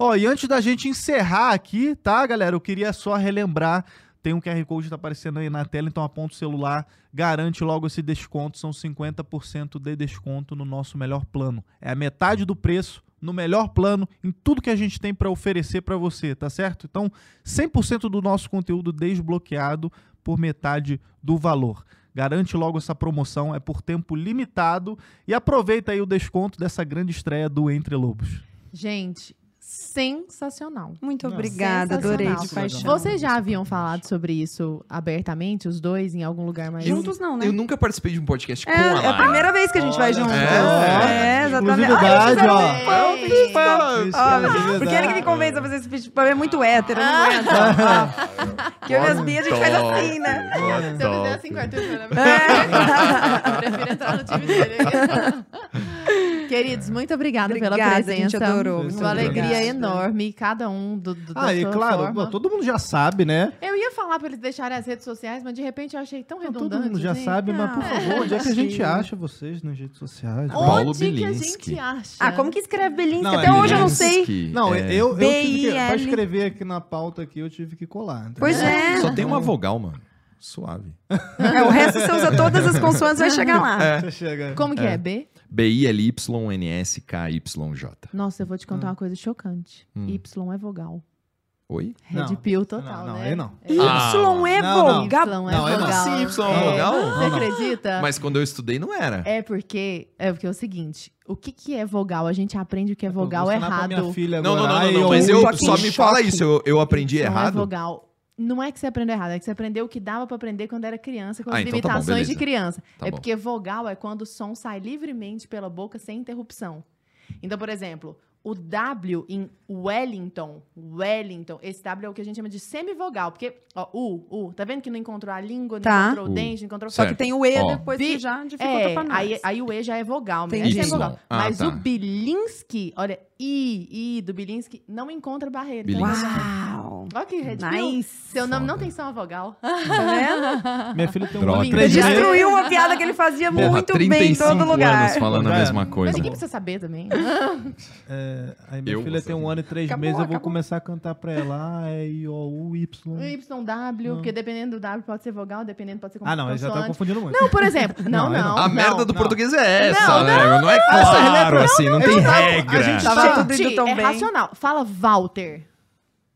[SPEAKER 5] Ó, e antes da gente encerrar aqui, tá, galera? Eu queria só relembrar. Tem um QR Code que tá aparecendo aí na tela, então aponta o celular, garante logo esse desconto. São 50% de desconto no nosso melhor plano. É a metade do preço no melhor plano, em tudo que a gente tem para oferecer para você, tá certo? Então, 100% do nosso conteúdo desbloqueado por metade do valor. Garante logo essa promoção, é por tempo limitado e aproveita aí o desconto dessa grande estreia do Entre Lobos.
[SPEAKER 2] Gente, sensacional.
[SPEAKER 4] Muito obrigada, adorei de paixão.
[SPEAKER 2] Vocês já haviam falado sobre isso abertamente, os dois, em algum lugar mais...
[SPEAKER 4] Juntos não, né?
[SPEAKER 3] Eu nunca participei de um podcast com
[SPEAKER 4] É,
[SPEAKER 3] a
[SPEAKER 4] é a
[SPEAKER 3] Lara.
[SPEAKER 4] primeira vez que a gente vai junto.
[SPEAKER 3] só.
[SPEAKER 4] É, exatamente.
[SPEAKER 1] Exclusividade,
[SPEAKER 4] Ai, eu
[SPEAKER 1] ó.
[SPEAKER 4] fiz Ó. Porque ele que me convence a fazer esse pitch pão é muito hétero, eu não aguento. *laughs* Ó, Que eu e as Bia, a gente faz assim, né?
[SPEAKER 2] Se eu fizer assim com o Arthur, *laughs* eu
[SPEAKER 4] É.
[SPEAKER 2] prefiro entrar no time dele. *laughs* Queridos, muito obrigada, pela
[SPEAKER 4] Obrigada, a
[SPEAKER 2] presença.
[SPEAKER 4] gente adorou.
[SPEAKER 1] muito
[SPEAKER 2] Uma alegria
[SPEAKER 4] obrigada.
[SPEAKER 2] enorme, cada um do, do
[SPEAKER 1] Ah, e claro,
[SPEAKER 2] forma.
[SPEAKER 1] todo mundo já sabe, né?
[SPEAKER 2] Eu ia falar pra eles deixarem as redes sociais, mas de repente eu achei tão
[SPEAKER 1] Todo
[SPEAKER 2] redundante.
[SPEAKER 1] mundo já
[SPEAKER 2] gente.
[SPEAKER 1] sabe, mas por
[SPEAKER 4] Ah,
[SPEAKER 1] favor, onde é que a *laughs* gente acha vocês nas redes sociais?
[SPEAKER 2] Onde
[SPEAKER 3] Paulo
[SPEAKER 2] que a
[SPEAKER 3] Bilinski.
[SPEAKER 2] gente acha?
[SPEAKER 4] Ah, como que escreve Belinski?
[SPEAKER 1] Não,
[SPEAKER 4] Até
[SPEAKER 1] é
[SPEAKER 4] hoje eu não sei.
[SPEAKER 3] Bilinski,
[SPEAKER 1] Não,
[SPEAKER 3] é.
[SPEAKER 1] eu, eu tive que, pra escrever aqui na pauta aqui, eu tive que colar. entendeu?
[SPEAKER 4] Pois é.
[SPEAKER 3] Só tem uma vogal, mano. Suave.
[SPEAKER 4] É, o resto você usa todas as consoantes vai chegar lá.
[SPEAKER 1] Você chega.
[SPEAKER 2] Como que é? B?
[SPEAKER 3] B-I-L-Y-N-S-K-Y-J.
[SPEAKER 2] Nossa, eu vou te contar uma coisa chocante.
[SPEAKER 3] Hum.
[SPEAKER 2] Y é vogal.
[SPEAKER 3] Oi?
[SPEAKER 2] Red
[SPEAKER 1] Não.
[SPEAKER 2] pill total,
[SPEAKER 1] Não, não,
[SPEAKER 2] né?
[SPEAKER 1] não.
[SPEAKER 4] Y
[SPEAKER 3] Ah,
[SPEAKER 4] é
[SPEAKER 1] não, não.
[SPEAKER 4] vogal.
[SPEAKER 2] Y é
[SPEAKER 1] Não, é não.
[SPEAKER 2] vogal.
[SPEAKER 3] Sim, Y é
[SPEAKER 2] É,
[SPEAKER 3] vogal?
[SPEAKER 2] Você
[SPEAKER 1] Não, não.
[SPEAKER 2] acredita?
[SPEAKER 3] Mas quando eu estudei não era.
[SPEAKER 2] É porque é porque é o seguinte, o que que é vogal? A gente aprende o que é vogal errado.
[SPEAKER 1] minha filha
[SPEAKER 3] Não, não,
[SPEAKER 1] agora.
[SPEAKER 3] não, não, não, mas eu só me fala isso, eu, eu aprendi
[SPEAKER 2] Não é
[SPEAKER 3] errado.
[SPEAKER 2] vogal. Não é que você aprendeu errado, é que você aprendeu o que dava pra aprender quando era criança, com as
[SPEAKER 3] Ah, então tá bom,
[SPEAKER 2] limitações de criança.
[SPEAKER 3] Tá
[SPEAKER 2] é
[SPEAKER 3] bom.
[SPEAKER 2] porque vogal é quando o som sai livremente pela boca sem interrupção. Então, por exemplo, o W em Wellington, Wellington, esse W é o que a gente chama de semivogal, porque, ó, U, U, tá vendo que não encontrou a língua, não
[SPEAKER 4] Tá.
[SPEAKER 2] encontrou o dente, não encontrou...
[SPEAKER 4] Só que
[SPEAKER 3] Certo.
[SPEAKER 4] tem o E
[SPEAKER 3] Ó.
[SPEAKER 4] depois
[SPEAKER 2] Vi-
[SPEAKER 4] que já dificulta
[SPEAKER 2] É,
[SPEAKER 4] pra nós.
[SPEAKER 2] aí, aí o E já é vogal.
[SPEAKER 4] Y.
[SPEAKER 2] É vogal.
[SPEAKER 3] Ah,
[SPEAKER 2] Mas
[SPEAKER 3] tá.
[SPEAKER 2] o Bilinski, olha, I, I do Bilinski, não encontra barreira. Então,
[SPEAKER 3] Bilinski.
[SPEAKER 4] Uau.
[SPEAKER 2] Olha que red.
[SPEAKER 4] Nice.
[SPEAKER 2] Seu nome não tem só uma vogal.
[SPEAKER 4] Tá vendo?
[SPEAKER 1] Minha filha tem um e meses.
[SPEAKER 4] destruiu uma piada que ele fazia
[SPEAKER 3] Porra,
[SPEAKER 4] muito bem em
[SPEAKER 3] 35
[SPEAKER 4] todo lugar.
[SPEAKER 3] anos falando
[SPEAKER 1] Já
[SPEAKER 3] a mesma
[SPEAKER 2] Mas
[SPEAKER 3] coisa.
[SPEAKER 2] ninguém precisa saber também.
[SPEAKER 1] É, aí minha
[SPEAKER 3] Eu
[SPEAKER 1] filha
[SPEAKER 3] vou
[SPEAKER 1] tem um ano e três
[SPEAKER 4] Acabou,
[SPEAKER 1] meses, eu vou
[SPEAKER 4] acabou.
[SPEAKER 1] começar a cantar pra ela. Ah, é I, O, U,
[SPEAKER 2] O
[SPEAKER 1] Y.
[SPEAKER 2] YW, porque dependendo do W pode ser vogal, dependendo pode ser
[SPEAKER 1] Ah, não, já tá confundindo muito.
[SPEAKER 2] Não, por exemplo. *laughs* Não,
[SPEAKER 1] Não,
[SPEAKER 2] não.
[SPEAKER 1] não.
[SPEAKER 3] A merda do
[SPEAKER 1] não.
[SPEAKER 3] português é essa,
[SPEAKER 2] Não,
[SPEAKER 3] né? Não, é claro, assim, não, tem regra.
[SPEAKER 1] A gente
[SPEAKER 4] Tava tudo indo tão
[SPEAKER 2] é
[SPEAKER 4] bem.
[SPEAKER 2] racional. Fala Walter.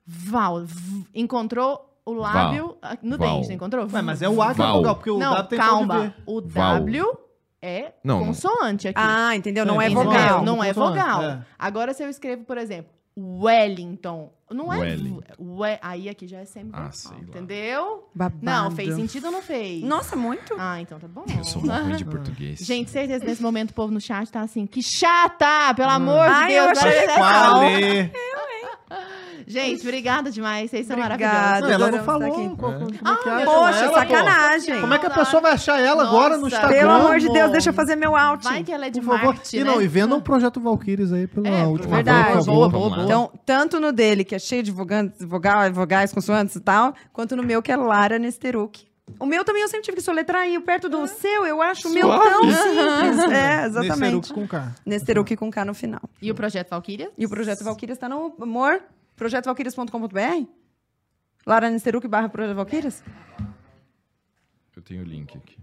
[SPEAKER 2] Val. v- Encontrou o lábio ah, no
[SPEAKER 3] Val.
[SPEAKER 2] dente, não encontrou?
[SPEAKER 1] Ué, mas é o A que é
[SPEAKER 3] Val.
[SPEAKER 1] vogal, porque o
[SPEAKER 2] Não,
[SPEAKER 1] W tem
[SPEAKER 2] calma. O
[SPEAKER 3] Val.
[SPEAKER 2] W é
[SPEAKER 3] Não, não.
[SPEAKER 2] consoante aqui.
[SPEAKER 4] Ah, entendeu? Não é
[SPEAKER 1] Entendeu?
[SPEAKER 4] vogal.
[SPEAKER 2] Não é
[SPEAKER 1] Consoante,
[SPEAKER 2] vogal.
[SPEAKER 1] é.
[SPEAKER 2] Agora, se eu escrevo, por exemplo, Wellington. Não é.
[SPEAKER 3] Wellington.
[SPEAKER 2] We- aí aqui já é semivogal.
[SPEAKER 3] Ah, sei lá.
[SPEAKER 2] Entendeu?
[SPEAKER 4] Babado.
[SPEAKER 2] Não, fez sentido ou não fez?
[SPEAKER 4] Nossa, muito.
[SPEAKER 2] Ah, então tá bom.
[SPEAKER 3] Eu sou muito ruim de *laughs* português.
[SPEAKER 2] Gente, certeza nesse momento o povo no chat tá assim, que chata, pelo amor
[SPEAKER 4] Ai,
[SPEAKER 2] de
[SPEAKER 4] eu
[SPEAKER 2] Deus.
[SPEAKER 4] achei
[SPEAKER 2] olha essa
[SPEAKER 1] Qual
[SPEAKER 2] aula.
[SPEAKER 1] é?
[SPEAKER 2] Gente, obrigada demais, vocês são
[SPEAKER 4] Obrigada.
[SPEAKER 2] maravilhosos.
[SPEAKER 1] Ela não falou. é que
[SPEAKER 2] Ah,
[SPEAKER 1] acha
[SPEAKER 4] Poxa,
[SPEAKER 1] ela, pô?
[SPEAKER 4] sacanagem.
[SPEAKER 1] Como é que a pessoa vai achar ela agora no
[SPEAKER 2] Nossa.
[SPEAKER 1] Instagram?
[SPEAKER 4] Pelo amor de. Deus, deixa eu fazer meu out.
[SPEAKER 2] Vai que ela é de
[SPEAKER 1] Por favor.
[SPEAKER 2] Marte,
[SPEAKER 1] E
[SPEAKER 2] né?
[SPEAKER 1] não, e vendam o projeto Valkyries aí pela
[SPEAKER 2] É,
[SPEAKER 1] última
[SPEAKER 4] verdade.
[SPEAKER 1] vez,
[SPEAKER 2] Boa, boa,
[SPEAKER 3] lá.
[SPEAKER 4] Então, tanto no dele, que é cheio de vogantes, vogal, vogais, consoantes e tal, quanto no meu, que é Lara Nesteruk. O meu também eu sempre tive que soletrar aí, perto do seu, eu acho o meu
[SPEAKER 3] Suave.
[SPEAKER 4] tão simples. É, exatamente.
[SPEAKER 1] Nesteruk com K.
[SPEAKER 4] Nesteruk com K no final.
[SPEAKER 2] E o projeto Valkyria?
[SPEAKER 4] E o Projeto Valkyrias está no, amor, projetovalkyrias.com.br? Lara Nesteruk barra Projeto Valkyrias?
[SPEAKER 3] Eu tenho o link aqui.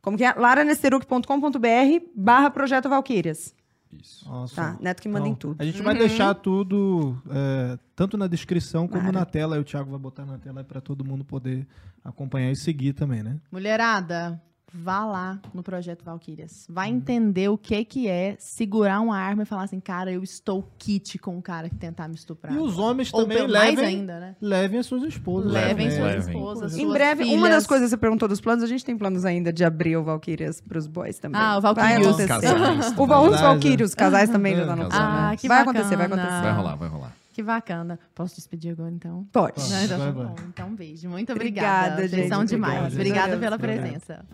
[SPEAKER 4] Como que é? laranesteruk.com.br barra Projeto Valkyrias.
[SPEAKER 3] Isso.
[SPEAKER 1] Nossa.
[SPEAKER 4] Tá, Neto que manda em tudo.
[SPEAKER 1] A gente vai deixar tudo, é, tanto na descrição como na tela. Aí o Thiago vai botar na tela para todo mundo poder acompanhar e seguir também, né?
[SPEAKER 2] Mulherada, vá lá no projeto Valkyrias. Vai entender o que que é segurar uma arma e falar assim, cara, eu estou kit com o cara que tentar me estuprar.
[SPEAKER 1] E os homens
[SPEAKER 2] Ou
[SPEAKER 1] também levem,
[SPEAKER 2] ainda, né?
[SPEAKER 1] levem as suas esposas.
[SPEAKER 2] Levem
[SPEAKER 1] né?
[SPEAKER 2] suas
[SPEAKER 3] Levem.
[SPEAKER 2] esposas,
[SPEAKER 4] Em
[SPEAKER 2] suas
[SPEAKER 4] breve, uma
[SPEAKER 2] filhas.
[SPEAKER 4] das coisas que você perguntou dos planos, a gente tem planos ainda de abrir o Valkyrias pros boys também.
[SPEAKER 2] Ah, o
[SPEAKER 4] Vai
[SPEAKER 2] Valkyrios.
[SPEAKER 4] O
[SPEAKER 3] também.
[SPEAKER 4] Val- os
[SPEAKER 1] Casais,
[SPEAKER 4] Valkyrios, casais também já tá no
[SPEAKER 3] Casais.
[SPEAKER 4] plano.
[SPEAKER 2] Ah, que
[SPEAKER 4] vai
[SPEAKER 2] bacana.
[SPEAKER 4] acontecer, vai acontecer.
[SPEAKER 3] Vai rolar, vai rolar.
[SPEAKER 2] Que bacana. Posso despedir agora, então?
[SPEAKER 4] Pode.
[SPEAKER 2] Não, então, tá
[SPEAKER 1] vai.
[SPEAKER 2] Então, um beijo. Muito
[SPEAKER 4] Obrigada,
[SPEAKER 2] obrigada. Vocês
[SPEAKER 4] gente.
[SPEAKER 2] são demais.
[SPEAKER 4] Obrigada.
[SPEAKER 2] Obrigada pela presença.